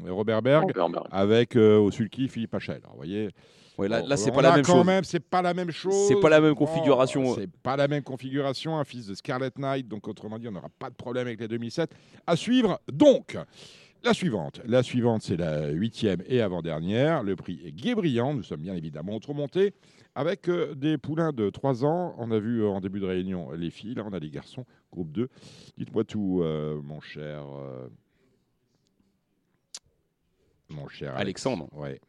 Robert Berg,
Robert Berg.
avec euh, au Sulky Philippe Hachel. Alors, vous voyez.
ouais, là, là, c'est pas la
a
même chose.
c'est pas la même chose.
C'est pas la même configuration.
c'est pas la même configuration. Un fils de Scarlet Knight, donc autrement dit, on n'aura pas de problème avec les 2007. À suivre, donc. La suivante. La suivante, c'est la huitième et avant-dernière. Le prix est Guébriand. Nous sommes bien évidemment trop montés avec euh, des poulains de 3 ans. On a vu euh, en début de réunion les filles. Là, on a les garçons, groupe 2. Dites-moi tout, euh, mon cher. euh, Mon cher
Alexandre.
Ouais.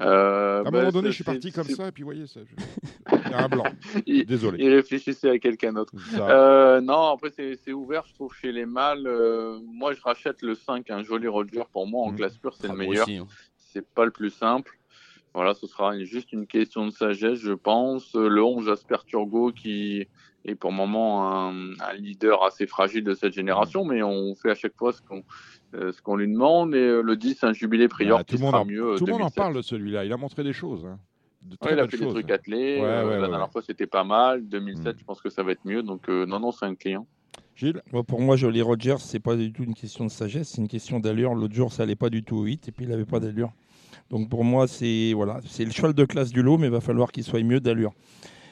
Euh,
À un
bah,
moment donné,
c'est-
je suis parti comme ça, et puis vous voyez, ça, je- il y a un blanc. Désolé.
il réfléchissait à quelqu'un d'autre. Euh, non, après, c'est ouvert, je trouve, chez les mâles. Euh, moi, je rachète le 5, un joli Roger. Pour moi, en
Mhm.
classe pure, c'est
Ah,
le meilleur.
hein.
C'est pas le plus simple. Voilà, ce sera juste une question de sagesse, je pense. Le 11, Jasper Turgot, qui est pour le moment un, un leader assez fragile de cette génération, mais on fait à chaque fois ce qu'on ce qu'on lui demande. Et euh, le 10, un jubilé Prior
Ah, tout le monde,
sera
en,
mieux. euh,
tout le monde en
2007.
parle de celui-là. Il a montré des choses. hein. De très
Ouais, il a fait des
choses.
trucs attelés.
Ouais,
euh,
ouais,
la dernière
ouais.
fois, c'était pas mal. 2007,
Mm.
je pense que ça va être mieux. Donc, euh, non, non, c'est un client.
Gilles?
Moi, pour moi, Jolly Rogers, c'est pas du tout une question de sagesse, c'est une question d'allure. L'autre jour, ça allait pas du tout au 8 et puis il avait pas d'allure. Donc pour moi, c'est voilà, c'est le cheval de classe du lot, mais il va falloir qu'il soit mieux d'allure.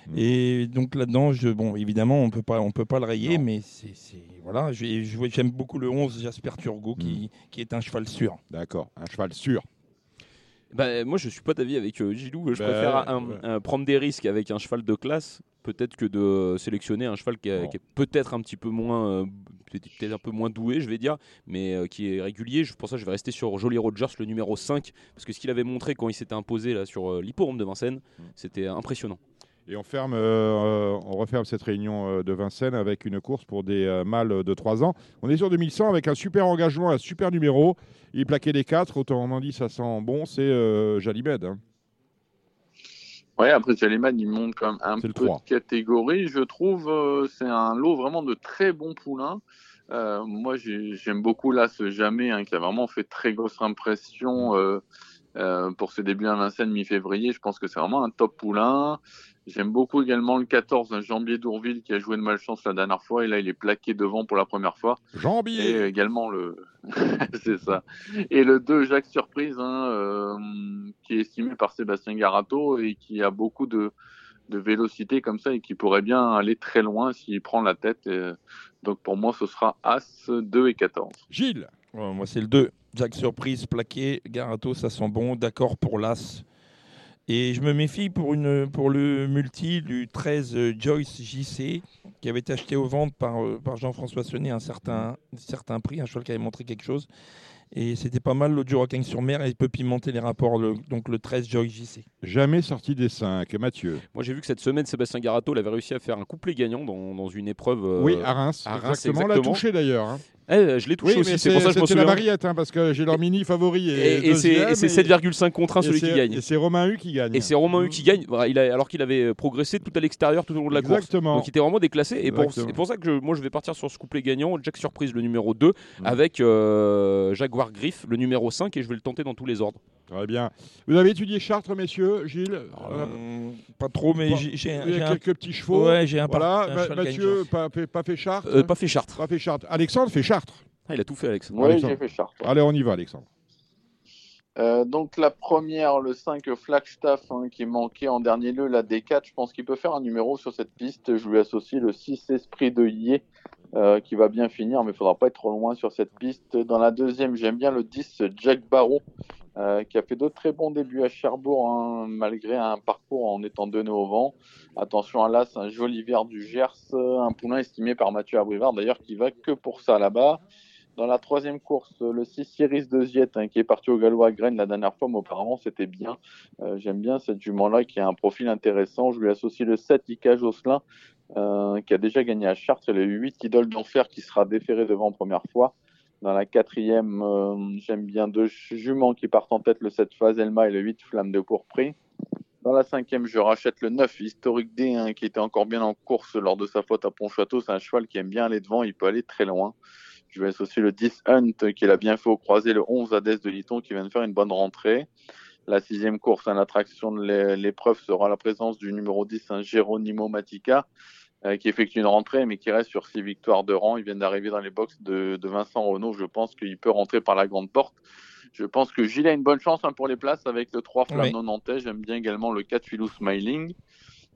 Mm.
Et donc là-dedans, je, bon, évidemment, on peut pas, on peut pas le rayer,
Non.
mais c'est, c'est- voilà, j'aime beaucoup le 11 Jasper Turgot, qui, qui est un cheval sûr.
D'accord, un cheval sûr.
Bah, moi, je suis pas d'avis avec euh, Gilou. Je
Bah,
préfère un-
ouais.
un- prendre des risques avec un cheval de classe, peut-être que de sélectionner un cheval qui, a-
Bon.
qui est peut-être un petit peu moins, euh, peut-être un peu moins doué, je vais dire, mais euh, qui est régulier. Je- Pour ça, je vais rester sur Jolly Rogers, le numéro 5, parce que ce qu'il avait montré quand il s'était imposé là sur euh, l'hippodrome de Vincennes,
Mm.
c'était impressionnant.
Et on, ferme, euh, on referme cette réunion euh, de Vincennes avec une course pour des euh, mâles de 3 ans. On est sur 2100 avec un super engagement, un super numéro. Il est plaqué des 4, autant on dit, ça sent bon, c'est euh, Jalibed. hein.
Ouais, après Jaliman, il monte quand même un peu de catégorie. Je trouve c'est un lot vraiment de très bons poulains. Moi, j'ai- j'aime beaucoup là ce Jamais, hein, qui a vraiment fait très grosse impression euh, pour ses débuts à Vincennes mi-février. Je pense que c'est vraiment un top poulain. J'aime beaucoup également le 14, un Jambier d'Ourville qui a joué de malchance la dernière fois et là il est plaqué devant pour la première fois. Et
Jambier
également le, c'est ça. Et le 2, Jacques Surprise, hein, euh, qui est estimé par Sébastien Garato et qui a beaucoup de, de vélocité comme ça et qui pourrait bien aller très loin s'il prend la tête. Et, donc pour moi, ce sera As 2 et 14.
Gilles
Ouais, moi, c'est le 2. Jack Surprise, plaqué, Garato, ça sent bon, d'accord pour l'As. Et je me méfie pour, une, pour le multi du 13 euh, Joyce JC, qui avait été acheté aux ventes par, euh, par Jean-François Sonnet à un certain, certain prix, un cheval qui avait montré quelque chose. Et c'était pas mal l'autre jour à Cagnes-sur-Mer, et il peut pimenter les rapports, le- donc le 13 Joyce JC.
Jamais sorti des 5. Mathieu?
Moi, j'ai vu que cette semaine, Sébastien Garato il avait réussi à faire un couplet gagnant dans, dans une épreuve. euh,
Oui, à Reims.
à Reims,
exactement. L'a touché d'ailleurs. hein.
Eh, je l'ai touché
Oui,
aussi, c'est pour ça que je m'en
c'était la
souviens.
variette, hein, parce que j'ai leur mini favori. Et,
Et, et c'est
deuxième,
et c'est
et-
7,5 contre 1
et
celui qui gagne.
Et c'est Romain Hu qui gagne.
Et c'est Romain Hu qui gagne, voilà, il a- alors qu'il avait progressé tout à l'extérieur tout au long de la
Exactement.
course. Donc il était vraiment déclassé. Et pour- c'est pour ça que je- moi je vais partir sur ce couplet gagnant, Jack Surprise le numéro 2,
Mm.
avec euh, Jaguar Griff le numéro 5, et je vais le tenter dans tous les ordres.
Très bien. Vous avez étudié Chartres, messieurs, Gilles
Euh, pas trop, mais j'ai- j'ai un-
Il y
j'ai
a
un-
quelques petits chevaux.
Ouais, j'ai un
Voilà.
un cheval
Mathieu, pas fait, pas fait Chartres
Euh, pas fait Chartres.
Pas fait Chartres. Alexandre fait Chartres.
Ah, il a tout fait, Alex.
Oui,
Alexandre.
j'ai fait Chartres.
Allez, on y va, Alexandre.
Euh, donc la première, le 5 Flagstaff, hein, qui manquait en dernier lieu, la D4, je pense qu'il peut faire un numéro sur cette piste. Je lui associe le 6 Esprit de Yé, euh, qui va bien finir, mais il faudra pas être trop loin sur cette piste. Dans la deuxième, j'aime bien le 10 Jack Barrow, euh, qui a fait d'autres très bons débuts à Cherbourg, hein, malgré un parcours en étant donné au vent. Attention à l'As, un joli verre du Gers, un poulain estimé par Mathieu Abrivard, d'ailleurs, qui va que pour ça là-bas. Dans la troisième course, le 6 Cyrus de Ziette, hein, qui est parti au galop à graines la dernière fois, mais auparavant c'était bien. Euh, J'aime bien cette jument-là qui a un profil intéressant. Je lui associe le 7 Ika Josselin, euh, qui a déjà gagné à Chartres, et le 8 Idole d'Enfer, qui sera déféré devant première fois. Dans la quatrième, euh, j'aime bien deux juments qui partent en tête, le 7 Fazelma et le 8 Flamme de Pourprix. Dans la cinquième, je rachète le 9 Historique D, hein, qui était encore bien en course lors de sa faute à Pontchâteau. C'est un cheval qui aime bien aller devant, il peut aller très loin. Je vais associer le 10 Hunt, qui l'a bien fait au croisé, le 11 Hades de Liton, qui vient de faire une bonne rentrée. La sixième course, à l'attraction de l'é- l'épreuve sera la présence du numéro 10, un Geronimo Matica, qui effectue une rentrée, mais qui reste sur six victoires de rang. Il vient d'arriver dans les box de, de Vincent Renault. Je pense qu'il peut rentrer par la grande porte. Je pense que Gilles a une bonne chance hein, pour les places avec le 3 Flamme
Oui.
Nantais. J'aime bien également le 4 Filou Smiling.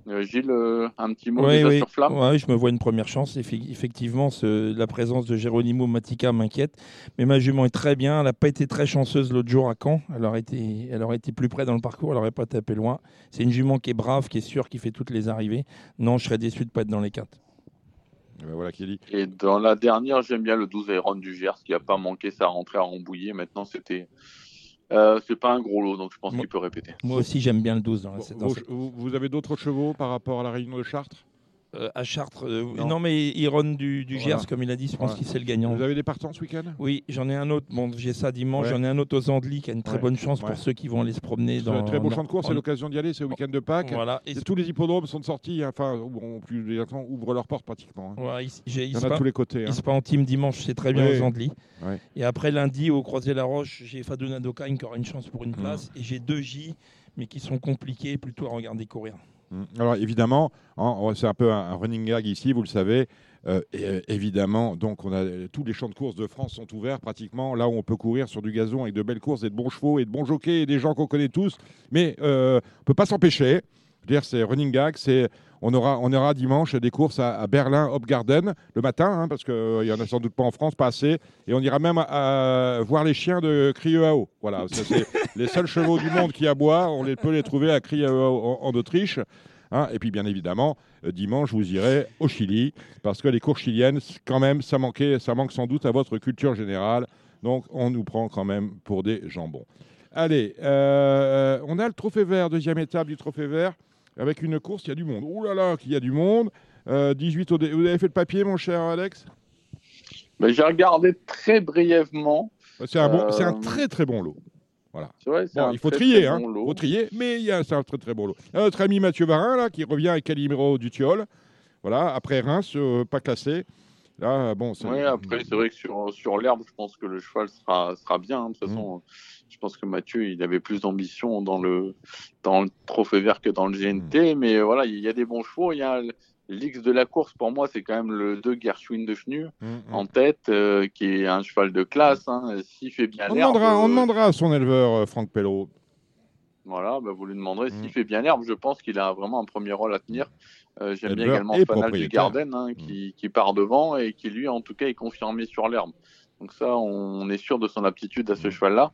Euh, Gilles, euh, un petit mot
Oui,
déjà
oui.
sur Flamme
Ouais, je me vois une première chance. Effe- Effectivement, ce- la présence de Geronimo Matica m'inquiète. Mais ma jument est très bien. Elle n'a pas été très chanceuse l'autre jour à Caen. Elle aurait, été, elle aurait été plus près dans le parcours. Elle n'aurait pas tapé loin. C'est une jument qui est brave, qui est sûre, qui fait toutes les arrivées. Non, je serais déçu de ne pas être dans les quatre.
Eh ben voilà qui dit.
Et dans la dernière, j'aime bien le 12 Aeron du Gers qui a pas manqué sa rentrée à Rambouillet. Maintenant, c'était. Euh, c'est pas un gros lot, donc je pense qu'il peut répéter.
Moi aussi, j'aime bien le 12 dans la,
Bon, vous avez d'autres chevaux par rapport à la réunion de Chartres?
Euh, à Chartres. euh,
Non.
non. mais Iron du, du
Voilà.
Gers, comme il a dit, je pense
Ouais.
qu'il c'est le gagnant.
Vous avez des partants ce week-end?
Oui, j'en ai un autre. Bon, j'ai ça dimanche.
Ouais.
J'en ai un autre aux Andelys qui a une très
Ouais.
bonne chance pour ceux qui vont aller se promener
C'est
dans.
un très beau champ de course, c'est l'occasion d'y aller, c'est le week-end de Pâques.
Voilà. Et
tous les hippodromes sont sortis, hein, enfin, bon, plus les gens ouvrent leurs portes pratiquement. hein.
Il,
Il
il
y en a de tous les côtés.
il
hein.
se passe en team dimanche, c'est très bien aux Andelys. Et après lundi, au Croisier-la-Roche, j'ai Fadouna Dokagne qui aura une chance pour une
Mm.
place. Et j'ai deux J, mais qui sont compliqués plutôt à regarder courir.
Mm. Alors évidemment, hein, c'est un peu un, un running gag ici, vous le savez. Euh, euh, évidemment, donc on a tous les champs de courses de France sont ouverts pratiquement là où on peut courir sur du gazon avec de belles courses et de bons chevaux et de bons jockeys et des gens qu'on connaît tous. Mais euh, on peut pas s'empêcher. Dire, c'est running gag. C'est on aura on aura dimanche des courses à, à Berlin Hopgarden le matin hein, parce qu'il y en a sans doute pas en France, pas assez. Et on ira même à, à voir les chiens de Crieao. Voilà, c'est les seuls chevaux du monde qui aboient. On les peut les trouver à Crieao en, en Autriche. Hein, et puis bien évidemment, euh, dimanche, vous irez au Chili, parce que les cours chiliennes, quand même, ça, manquait, ça manque sans doute à votre culture générale. Donc on nous prend quand même pour des jambons. Allez, euh, on a le trophée vert, deuxième étape du trophée vert, avec une course, il y a du monde. Ouh là là, qu'il y a du monde. Euh, 18 au dé- Vous avez fait le papier, mon cher Alex?
J'ai regardé très brièvement.
C'est un, bon, c'est un très très bon lot. Voilà.
Vrai,
Bon, il faut
très,
trier,
très
hein.
bon
faut trier, mais c'est un très très bon lot. Notre ami Mathieu Varin là qui revient avec Calimero du Tiol. Voilà, après Reims, euh, pas classé. Là, bon,
Oui, après, c'est vrai que sur, sur l'herbe, je pense que le cheval sera, sera bien. hein. De toute
Mm.
façon, je pense que Mathieu, il avait plus d'ambition dans le, dans le trophée vert que dans le GNT.
Mm.
Mais voilà, il y a des bons chevaux. Il y a l'X de la course, pour moi, c'est quand même le 2 Gershwin de Fnu
Mm, mm.
en tête, euh, qui est un cheval de classe. Hein. S'il fait bien
on,
l'herbe.
demandera, on
euh,
demandera à son éleveur euh, Franck Pello.
Voilà, bah, vous lui demanderez s'il fait bien l'herbe. Je pense qu'il a vraiment un premier rôle à tenir. Euh, J'aime bien également Fanal du. Garden hein, qui, qui part devant et qui lui, en tout cas, est confirmé sur l'herbe. Donc ça, on est sûr de son aptitude à ce cheval-là.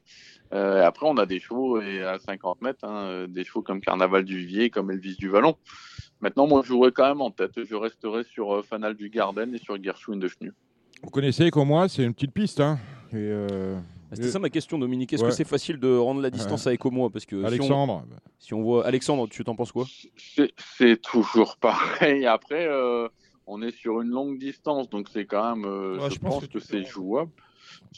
Euh, après, on a des chevaux et à 50 mètres, hein, euh, des chevaux comme Carnaval du Vivier, comme Elvis du Vallon. Maintenant, moi, je jouerai quand même en tête. Je resterai sur euh, Fanal du Garden et sur Gershwin de Chenu.
Vous connaissez comme moi, c'est une petite piste. Hein. Et, euh,
C'était
et-
ça ma question, Dominique. Est-ce
Ouais.
que c'est facile de rendre la distance avec Omo Parce que si on-
Alexandre,
si on, voit Alexandre, tu t'en penses quoi?
C'est- toujours pareil. Après, euh, on est sur une longue distance, donc c'est quand même. euh,
Ouais,
je,
je pense
pense
que
c'est jouable.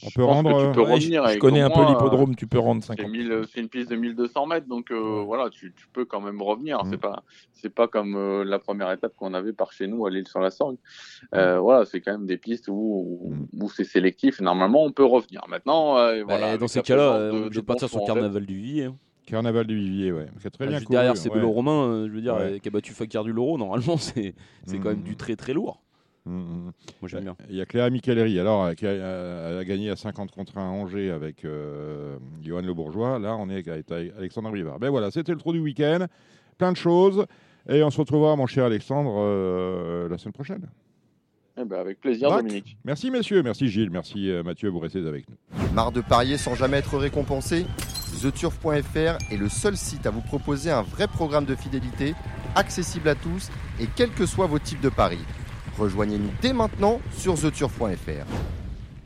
On
Je
peut rendre,
tu peux
euh,
Ouais, je,
revenir.
je connais un peu
moins,
l'hippodrome, tu peux rendre
C'est
50.
1000 c'est une piste de 1200 mètres, donc euh, voilà, tu, tu peux quand même revenir.
Mm.
C'est pas, c'est pas comme euh, la première étape qu'on avait par chez nous à l'île sur la Sorgue. Euh, Voilà, c'est quand même des pistes où, où, où c'est sélectif. Normalement, on peut revenir. Maintenant, euh,
Bah,
voilà,
Dans ces
la
cas-là, euh, obligé de partir sur. Carnaval du Vivier. hein.
Carnaval du Vivier, ouais. C'est très
Ah,
bien
juste
couru,
derrière, c'est
ouais.
Romain, euh, je veux dire,
Ouais.
euh, qui a battu Fakir du Loro. Normalement, c'est c'est quand même
Mhm.
du très très lourd.
Mm, mm.
Moi, j'aime bien.
Il y a Cléa Michellery, alors, euh, qui a, euh, elle a gagné à 50 contre 1 à Angers avec euh, Johan Le Bourgeois. Là, on est avec Alexandre Rivard. Ben voilà, c'était le trou du week-end. Plein de choses. Et on se retrouvera, mon cher Alexandre, euh, la semaine prochaine.
Eh ben, avec plaisir,
Bac.
Dominique.
Merci messieurs, merci Gilles, merci euh, Mathieu, vous restez avec nous.
Marre de parier sans jamais être récompensé? TheTurf.fr est le seul site à vous proposer un vrai programme de fidélité, accessible à tous et quels que soient vos types de paris. Rejoignez-nous dès maintenant sur TheTurf.fr.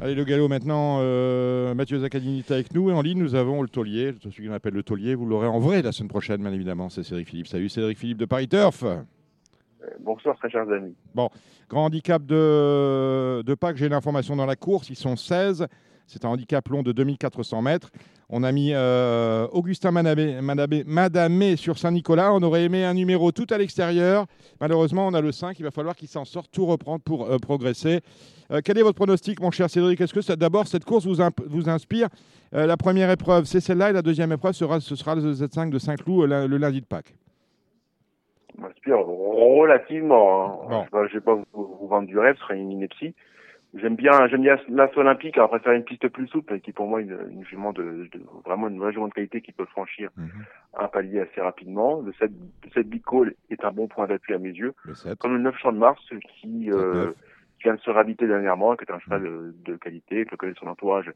Allez, le galop maintenant. euh, Mathieu Zaccadini est avec nous et en ligne, nous avons le taulier. Celui qu'on appelle le taulier, vous l'aurez en vrai la semaine prochaine, bien évidemment. C'est Cédric Philippe. Salut Cédric Philippe de Paris Turf.
Bonsoir, très chers amis.
Bon, grand handicap de, de Pâques, j'ai l'information dans la course, ils sont 16. C'est un handicap long de 2400 mètres. On a mis euh, Augustin Madamé- Madamé sur Saint-Nicolas. On aurait aimé un numéro tout à l'extérieur. Malheureusement, on a le 5. Il va falloir qu'il s'en sorte, tout reprendre pour euh, progresser. Euh, quel est votre pronostic, mon cher Cédric? Est-ce que d'abord cette course vous, vous inspire? La première épreuve, c'est celle-là. Et la deuxième épreuve, sera, ce sera le Z5 de Saint-Cloud le lundi de Pâques.
m'inspire relativement. hein.
Bon.
Je je vais pas vous, vous vendre du rêve, ce serait une ineptie. J'aime bien, j'aime bien l'As olympique. Alors, préfère une piste plus souple, qui est pour moi une, une jument de, de- vraiment une vraie jument de qualité qui peut franchir
Mhm.
un palier assez rapidement. Le 7, le 7 Big Call est un bon point d'appui à mes yeux.
Le 7.
Comme le 9 Champ de Mars, qui, euh,
7-9.
qui vient de se réhabiter dernièrement, qui est un cheval de, de qualité, que connaît son entourage,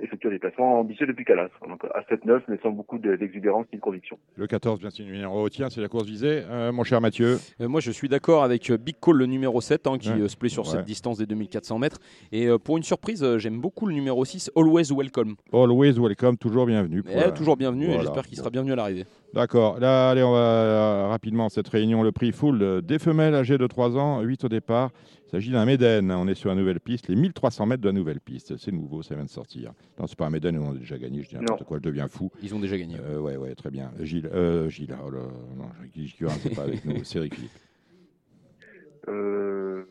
effectue des placements ambitieux depuis Calas. Donc, à 7-9, mais sans beaucoup de- d'exubérance ni de conviction.
Le 14, bien sûr, numéro tien, c'est la course visée. Euh, mon cher Mathieu.
Euh, moi, je suis d'accord avec euh, Big Call, le numéro 7, hein, qui
Ouais.
se plaît sur
Ouais.
cette distance des 2400 mètres. Et euh, pour une surprise, j'aime beaucoup le numéro 6, Always Welcome.
Always welcome, toujours bienvenue. pour
Eh, toujours bienvenu et j'espère qu'il sera bienvenu à l'arrivée.
D'accord. Là, allez, on va euh, rapidement cette réunion. Le prix full des femelles âgées de 3 ans, 8 au départ. Il s'agit d'un Méden. On est sur la nouvelle piste, les 1300 mètres de la nouvelle piste. C'est nouveau, ça vient de sortir. Non, c'est pas un Méden, on a déjà gagné. Je dis n'importe quoi, je deviens fou.
Ils ont déjà gagné.
Euh, ouais, ouais, très bien. Gilles, euh, Gilles, oh là, non, Gilles Curin, c'est pas avec nous. C'est Philippe.
Euh,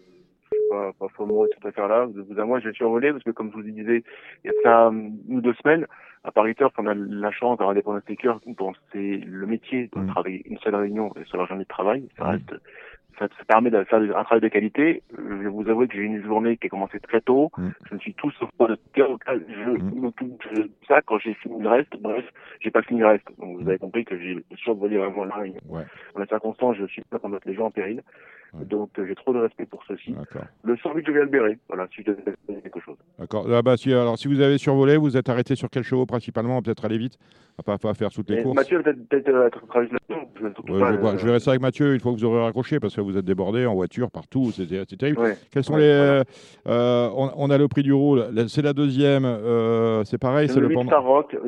pas, pas faux mot de cette affaire-là. De vous à moi, je vais survoler parce que, comme je vous le disais, il y a de ça une ou deux semaines, à Paris Turf, on a la chance d'avoir des pronostiqueurs dont c'est le métier de
Mm.
travailler une seule réunion et sur leur journée de travail. Ça
Mm.
reste, ça, ça permet de faire un travail de qualité. Euh, Je vais vous avouer que j'ai une journée qui a commencé très tôt.
Mm.
Je me suis tout sauf pronostiqueur. Je m'occupe de ça quand j'ai fini le reste. Bref, j'ai pas fini le reste. Donc, vous avez compris que j'ai survolé vraiment la réunion.
Ouais.
En la circonstance, je suis pas pour mettre les gens en péril. Donc, euh, j'ai trop de respect pour ceci. Le 108 Jovial Béret, voilà, si je devais quelque chose.
D'accord. Ah bah, si, alors, si vous avez survolé, vous êtes arrêté sur quel chevaux principalement? Peut-être aller vite. Va pas, pas faire toutes les
Et
courses.
Mathieu, peut-être peut euh, là-dedans. Je
Ouais,
euh,
verrai ça avec Mathieu une fois que vous aurez raccroché parce que vous êtes débordé en voiture partout, c'est terrible.
Ouais.
Quels sont
Ouais,
les euh, euh, on, on a le prix du roule, la- c'est la deuxième, euh, c'est pareil, c'est
le
le
8
pendant-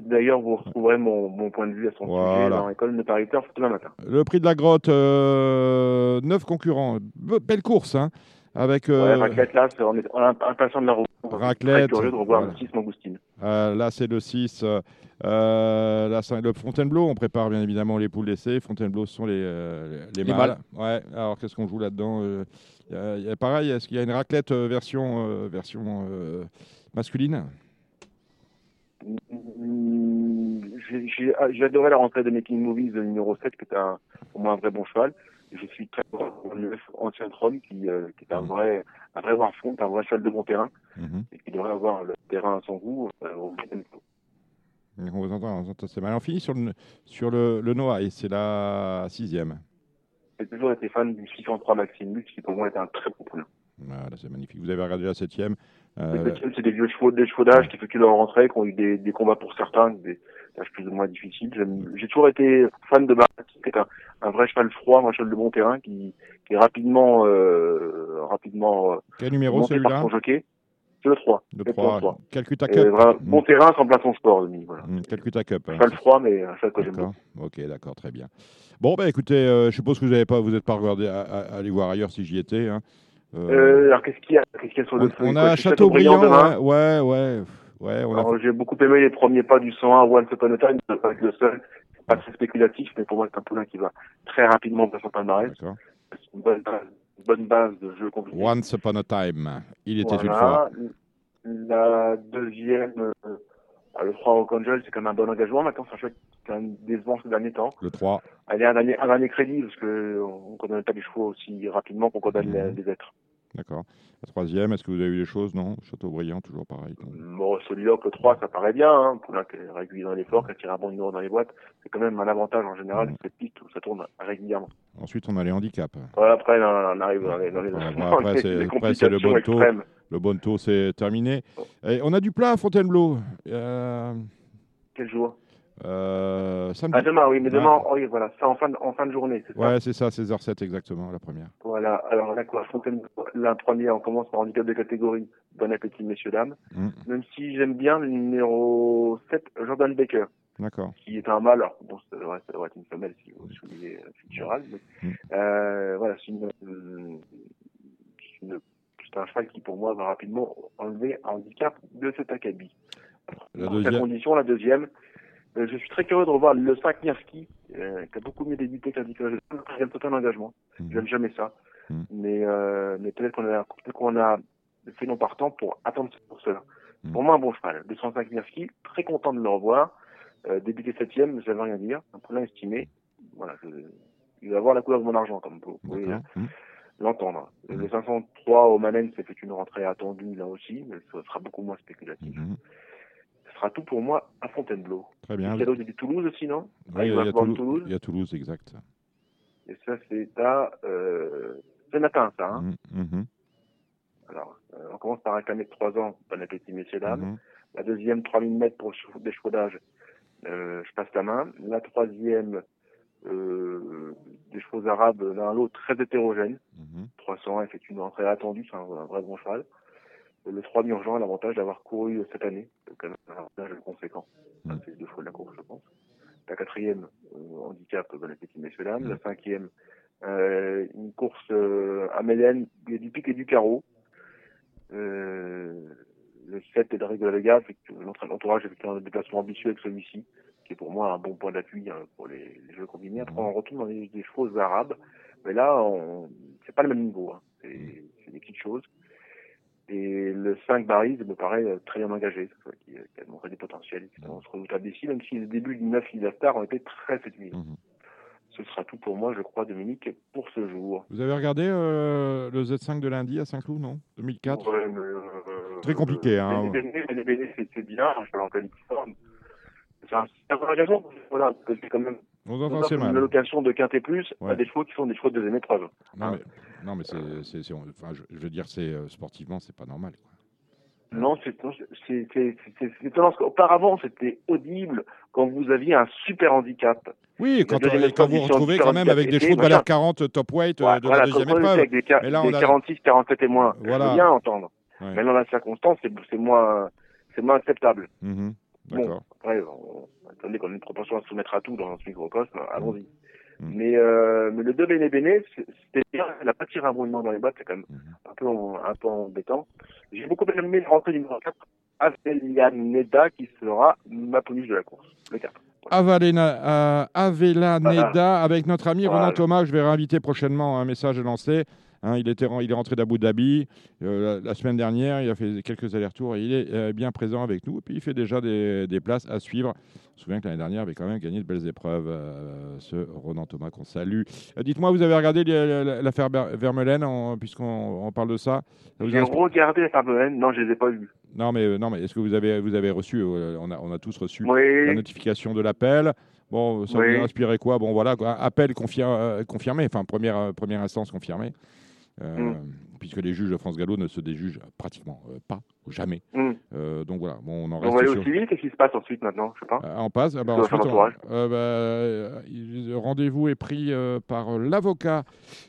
d'ailleurs, vous retrouverez mon, mon point de vue à son sujet
Voilà.
dans l'école de Paris demain matin.
le prix de la grotte, euh, neuf concurrents, Be- belle course hein, avec
Ouais,
euh,
raclette là, c'est- on est on est impatient de la revoir.
Raclette,
Très curieux de revoir
voilà.
le 6 Mangoustine.
euh, là c'est le 6 euh, euh, là, c'est le Fontainebleau, on prépare bien évidemment les poules d'essai. Fontainebleau ce sont les, euh, les,
Les
mâles. Ouais. Alors qu'est-ce qu'on joue là-dedans Euh, il y a- il y a pareil, est-ce qu'il y a une raclette euh, version euh, version euh, masculine?
Mm, J'ai j'ai- ah, j'ai adoré la rentrée de Making Movies de numéro 7, qui est un, pour moi un vrai bon cheval. Je suis très content pour le ancien Tron, qui, euh, qui est un vrai, un vrai un vrai cheval de bon terrain,
Mhm.
et qui devrait avoir le terrain à son goût. euh, au.
On vous entend, on vous entend, c'est mal. On finit sur le, sur le, le Noailles, c'est la sixième.
J'ai toujours été fan du 603 Maximus, qui pour moi est un très bon poulain.
Voilà, c'est magnifique. Vous avez regardé la septième. Euh,
Le septième, c'est des vieux chevaux, des chevaux d'âge qui effectuent leur rentrée, qui ont eu des, des combats pour certains, des tâches plus ou moins difficiles. J'ai toujours été fan de Marat, qui est un, un vrai cheval froid, un cheval de bon terrain, qui, qui est rapidement, euh, rapidement, euh,
Quel numéro celui-là
son jockey? C'est le 3.
Le
C'est
3.
le 3.
Calcutta Cup.
vraiment,
Mm.
Bon terrain sans plein son sport, demi, voilà.
Mm, Calcutta Cup. hein.
Cheval froid, mais un cheval que j'aime beaucoup.
Ok, d'accord, très bien. Bon, bah écoutez, euh, je suppose que vous n'avez pas, vous n'êtes pas regardé à, à- à aller voir ailleurs si j'y étais. hein. Euh,
alors, qu'est-ce qu'il y a, qu'est-ce qu'il y a sur
on,
le
on
quoi,
a Châteaubriand,
demain
ouais, ouais, ouais, ouais, a
j'ai beaucoup aimé les premiers pas du 101 Once Upon a Time, c'est pas être le seul. C'est pas très spéculatif, mais pour moi, c'est un poulain qui va très rapidement vers son palmarès. C'est une bonne base, une bonne base de jeu compliqué.
Once Upon a Time. Il était une
Voilà.
fois.
La deuxième, euh, le 3 Rock Angel, c'est quand même un bon engagement. Maintenant, c'est un choix qui est quand même décevant ces derniers temps.
Le 3.
Allez, un dernier, un dernier crédit, parce que on condamne pas les chevaux aussi rapidement qu'on condamne les, les êtres.
D'accord. La troisième, est-ce que vous avez eu des choses? Non Châteaubriand, toujours pareil.
Bon, Soliloque, le 3, ça paraît bien. Hein. Poulain qui est régulier dans l'effort, qui tire un bon numéro dans les boîtes. C'est quand même un avantage en général, cette piste où ça tourne régulièrement.
Ensuite, on a les handicaps.
Voilà, après, on arrive dans les, dans les,
bon, après, c'est le bon taux. Le bon taux, c'est terminé. Et on a du plat à Fontainebleau. Euh,
Quel jour?
Euh, samedi.
Ah, demain, oui, mais demain, oui, voilà, ça en fin de, en fin de journée, c'est ça
Ouais, c'est ça, 16h07 exactement, la première.
Voilà, alors là, quoi, Fontaine, la première, on commence par handicap de catégorie. Bon appétit, messieurs, dames.
Mm.
Même si j'aime bien le numéro 7, Jordan Baker,
D'accord.
qui est un mâle, alors bon, ça devrait, ça devrait être une femelle si vous soulignez euh, futural, mais,
Mm.
euh, voilà, c'est une, euh, c'est une- c'est un cheval qui, pour moi, va rapidement enlever un handicap de cet acabit.
La deuxième.
condition, la deuxième, euh, je suis très curieux de revoir le 5 Mirski, euh, qui a beaucoup mieux débuté que l'handicap. J'aime total engagement.
Mhm.
J'aime jamais ça. Mais, euh, mais peut-être qu'on a, peut-être qu'on a fait non partant pour attendre pour cela.
Mhm.
Pour moi, un bon cheval. 205 Mirski, très content de le revoir. Euh, débuté septième, ça veut rien dire. Un poulain estimé. Voilà, je, il va avoir la couleur de mon argent, comme vous pouvez
D'accord. Mm.
l'entendre. Le 503 au Manen, c'est fait une rentrée attendue là aussi, mais ça sera beaucoup moins spéculatif. Ce sera tout pour moi à Fontainebleau.
Très bien.
Il y a du Toulouse aussi, non
Ouais, il y a,
va
il y a
voir
Toulouse,
Toulouse.
il y a Toulouse, exact.
Et ça, c'est à euh, matin, ça. Hein
Mhm, mhm,
Alors, euh, on commence par un canet de 3 ans. Bon appétit, messieurs, dames.
mhm.
La deuxième, 3000 mètres pour chou- d'échaudage. Euh, je passe la main. La troisième, euh, des chevaux arabes l'un l'autre très hétérogène.
Mhm.
300 effectue une entrée attendue, c'est un, un vrai bon cheval. Le 3 Urgent a l'avantage d'avoir couru cette année, donc un avantage conséquent.
Mm.
Ça fait deux fois de la course, je pense. La quatrième, euh, handicap, bon appétit, messieurs, dames. La cinquième, euh, une course euh, à Mélène, il y a du pic et du carreau. Euh, le 7 est de règle de la l'entourage avec un déplacement ambitieux avec celui-ci, qui est pour moi un bon point d'appui hein, pour les, les jeux combinés. Après, on retourne dans les, des chevaux arabes, mais là, on... c'est pas le même niveau. Hein. C'est c'est des petites choses. Et le 5 Barry me paraît euh, très bien engagé, ce qui, qui a montré des potentiels, qui sont redoutables ici, même si les débuts du 9 Star ont été très séduisants. Ce sera tout pour moi, je crois, Dominique, pour ce jour.
Vous avez regardé euh, le Z5 de lundi à Saint-Cloud, non? 2004
Ouais, mais, euh,
Très compliqué, hein.
Les Béné, c'est bien, je suis en forme. C'est un engagement, voilà, parce que quand même
On entend mal.
une allocation de quintet plus
Ouais.
à des chevaux qui sont des chevaux de deuxième épreuve.
Non, mais, non, mais c'est, c'est- c'est- enfin, je, je veux dire, c'est euh, sportivement, c'est pas normal. quoi.
Non, c'est c'est- c'est- c'est- étonnant, parce qu'auparavant, c'était audible quand vous aviez un super handicap.
Oui, quand, on- quand vous
du
retrouvez quand même avec des chevaux de valeur 40 top weight euh, de
voilà,
la deuxième épreuve.
avec des,
Mais là,
des
on a-
46, 47 et moins, je
Voilà.
veux bien entendre.
Ouais.
Mais dans la circonstance, c'est moins, c'est moins acceptable.
Mhm,
Bon, après, on, attendez qu'on ait une proportion à soumettre à tout dans ce microcosme, allons-y.
Mm.
Mais, euh, mais le 2 Béné Béné, c'était bien, elle a pas tiré un mouvement dans les boîtes, c'est quand même
Mm-hmm.
un peu, un peu embêtant. J'ai beaucoup aimé le rentrée numéro 4, Avelia Neda, qui sera ma police de la course, le 4.
Avalena, euh, Avellaneda avec notre ami
Voilà.
Ronan Thomas, je vais réinviter prochainement. Un message lancé. Hein, il, était, il est rentré d'Abu Dhabi euh, la, la semaine dernière. Il a fait quelques allers-retours et il est euh, bien présent avec nous. Et puis il fait déjà des, des places à suivre. Je me souviens que l'année dernière, il avait quand même gagné de belles épreuves. euh, ce Ronan Thomas qu'on salue. Dites-moi, vous avez regardé l'affaire Vermeulen, en- puisqu'on on parle de ça?
J'ai regardé la Fabien, non, je les ai pas vus.
non, mais, non, mais est-ce que vous avez, vous avez reçu, on, a, on a tous reçu
Oui.
la notification de l'appel. Bon, ça
Oui.
vous a inspiré quoi? Bon, voilà, appel confir- confirmé, enfin, première, première instance confirmée. Euh,
Mm.
Puisque les juges de France Gallo ne se déjugent pratiquement euh, pas, ou jamais.
Mm.
Euh, donc voilà, bon, on en
On
reste
va aller
sur-
au civil, qu'est-ce qui se passe ensuite maintenant Je sais pas.
on passe. Ah bah, ensuite, on- bah, rendez-vous est pris par l'avocat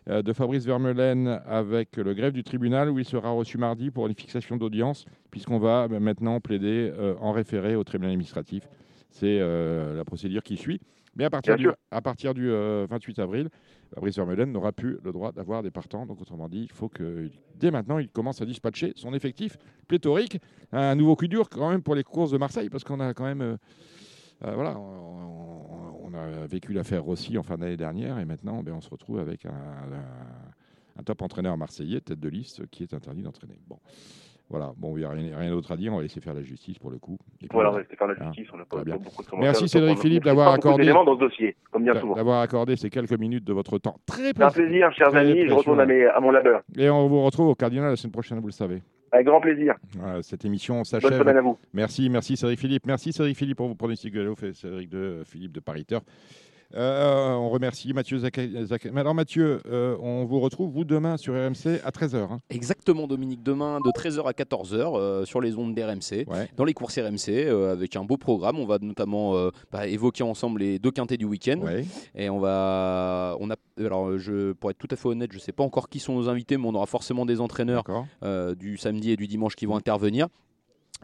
de Fabrice Vermeulen avec le greffe du tribunal où il sera reçu mardi pour une fixation d'audience puisqu'on va bah, maintenant plaider en référé au tribunal administratif. C'est la procédure qui suit. Mais à partir
Bien
du,
sûr.
à partir du euh, 28 avril, Fabrice Vermeulen n'aura plus le droit d'avoir des partants. Donc autrement dit, il faut que dès maintenant, il commence à dispatcher son effectif pléthorique. Un nouveau coup dur quand même pour les courses de Marseille parce qu'on a quand même... euh, euh, voilà, on, a vécu l'affaire Rossi en fin d'année dernière et maintenant ben, on se retrouve avec un, top entraîneur marseillais, tête de liste, qui est interdit d'entraîner. Voilà, bon, il n'y a rien, rien d'autre à dire, on va laisser faire la justice pour le coup. Et
Voilà, on va laisser faire la
hein,
justice, on n'a pas, pas beaucoup de.
Merci Cédric. Philippe d'avoir accordé,
d'éléments dans ce dossier, comme bien
d'a-
souvent.
d'avoir accordé ces quelques minutes de votre temps. Très
C'est un
précieux.
plaisir, chers
Très
amis, je
précieux,
retourne à, mes, à mon labeur.
Et on vous retrouve au Cardinal la semaine prochaine, vous le savez.
Avec grand plaisir.
Voilà, cette émission
Bonne
s'achève.
semaine à vous.
Merci, merci Cédric Philippe. Merci Cédric Philippe pour vos pronostics de Philippe de Paris Turf. Euh, on remercie Mathieu Mais Alors Mathieu, euh, on vous retrouve vous demain sur RMC à 13h.
Exactement, Dominique. Demain, de 13h à 14h, euh, sur les ondes d'RMC, dans les courses RMC, euh, avec un beau programme. On va notamment euh, bah, évoquer ensemble les deux quintés du week-end. Et on va. On a, alors, je, pour être tout à fait honnête, je ne sais pas encore qui sont nos invités, mais on aura forcément des entraîneurs euh, du samedi et du dimanche qui vont intervenir.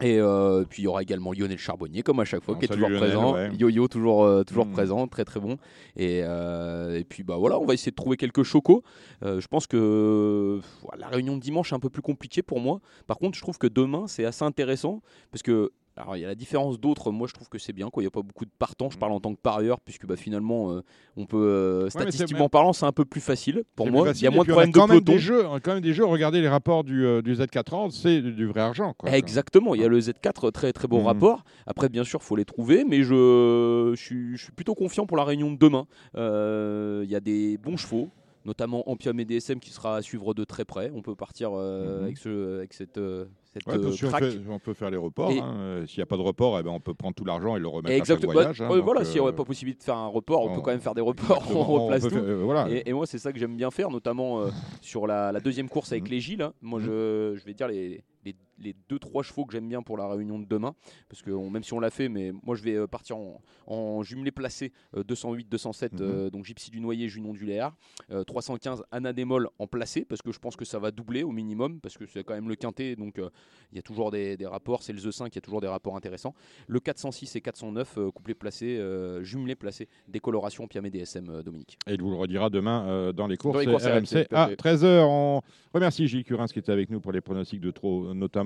Et euh, puis il y aura également Lionel Charbonnier, comme à chaque fois,
On
qui est toujours
Lionel,
présent.
ouais.
Yo-Yo, toujours, euh, toujours
Mm.
présent, très très bon. Et, euh, et puis bah voilà, on va essayer de trouver quelques chocos. Je pense que la réunion de dimanche est un peu plus compliquée pour moi. Par contre, je trouve que demain c'est assez intéressant parce que alors il y a la différence d'autres. Moi, je trouve que c'est bien. quoi. Il n'y a pas beaucoup de partants. Je parle en tant que parieur, puisque bah, finalement, euh, on peut euh, statistiquement parlant, c'est un peu plus facile pour moi. Il y a moins de problèmes de
peloton. des jeux, on a quand même des jeux. Regardez les rapports du, euh, du Z430, c'est du, du vrai argent. Quoi.
Exactement, il y a le Z4, très très beau
Mhm.
rapport. Après, bien sûr, faut les trouver, mais je, je, suis, je suis plutôt confiant pour la réunion de demain. Il y a des bons chevaux, notamment Ampium et DSM qui sera à suivre de très près. On peut partir euh,
Mhm.
avec, ce, avec cette, euh, cette
Ouais,
euh,
fait- on peut faire les reports. Hein. Euh, S'il n'y a pas de report, eh ben, on peut prendre tout l'argent et le remettre à
Exactement.
voyage.
Bah,
hein.
voilà, s'il n'y
euh,
aurait pas possibilité de faire un report, on,
on-
peut quand même faire des reports, on
on
replace
peut
tout.
faire- euh, voilà.
et, et moi, c'est ça que j'aime bien faire, notamment sur la, la deuxième course avec les Gilles. hein. Moi, je, je vais dire les, les, les deux, trois chevaux que j'aime bien pour la réunion de demain. Parce que on- même si on l'a fait, mais moi, je vais euh, partir en, en jumelé placé euh, 208, 207, euh, donc Gypsy du Noyer, Junon du Léard. Euh, 315, Anna Démol en placé, parce que je pense que ça va doubler au minimum, parce que c'est quand même le quintet, donc euh, il y a toujours des, des rapports. C'est le The 5, il y a toujours des rapports intéressants. Le 406 et 409, euh, couplé placé, euh, jumelé placé, décoloration Piamé DSM, euh, Dominique.
Et il vous le redira demain euh, dans les courses,
Dans les courses
RMC,
RMC, à
à
fait.
13h. On remercie Gilles Curins qui était avec nous pour les pronostics de trop notamment.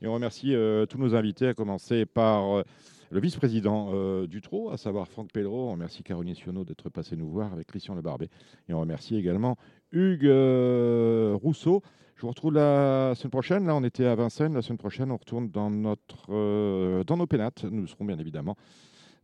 Et on remercie euh, tous nos invités, à commencer par euh, le vice-président euh, du Trot, à savoir Franck Pellereau. On remercie Caroline Sionneau d'être passée nous voir avec Christian Le Barbet. Et on remercie également Hugues euh, Rousseau. Je vous retrouve la semaine prochaine. Là, on était à Vincennes. La semaine prochaine, on retourne dans, notre, dans nos pénates. Nous serons bien évidemment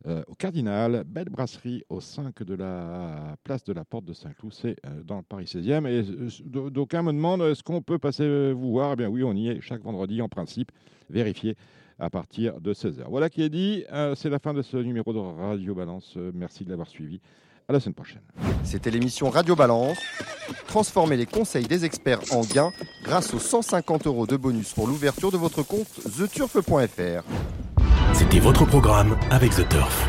euh, au Cardinal, belle brasserie au 5 de la place de la Porte de Saint-Cloud, c'est euh, dans le Paris 16e. Et euh, d'aucuns me demandent est-ce qu'on peut passer vous voir? Eh bien oui, on y est chaque vendredi en principe, vérifié à partir de 16h. Voilà qui est dit, c'est la fin de ce numéro de Radio Balance. Merci de l'avoir suivi. À la semaine prochaine.
C'était l'émission Radio Balance. Transformez les conseils des experts en gains grâce aux 150 euros de bonus pour l'ouverture de votre compte theturf.fr.
C'était votre programme avec The Turf.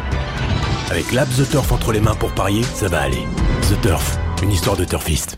Avec l'app The Turf entre les mains pour parier, ça va aller. The Turf, une histoire de turfiste.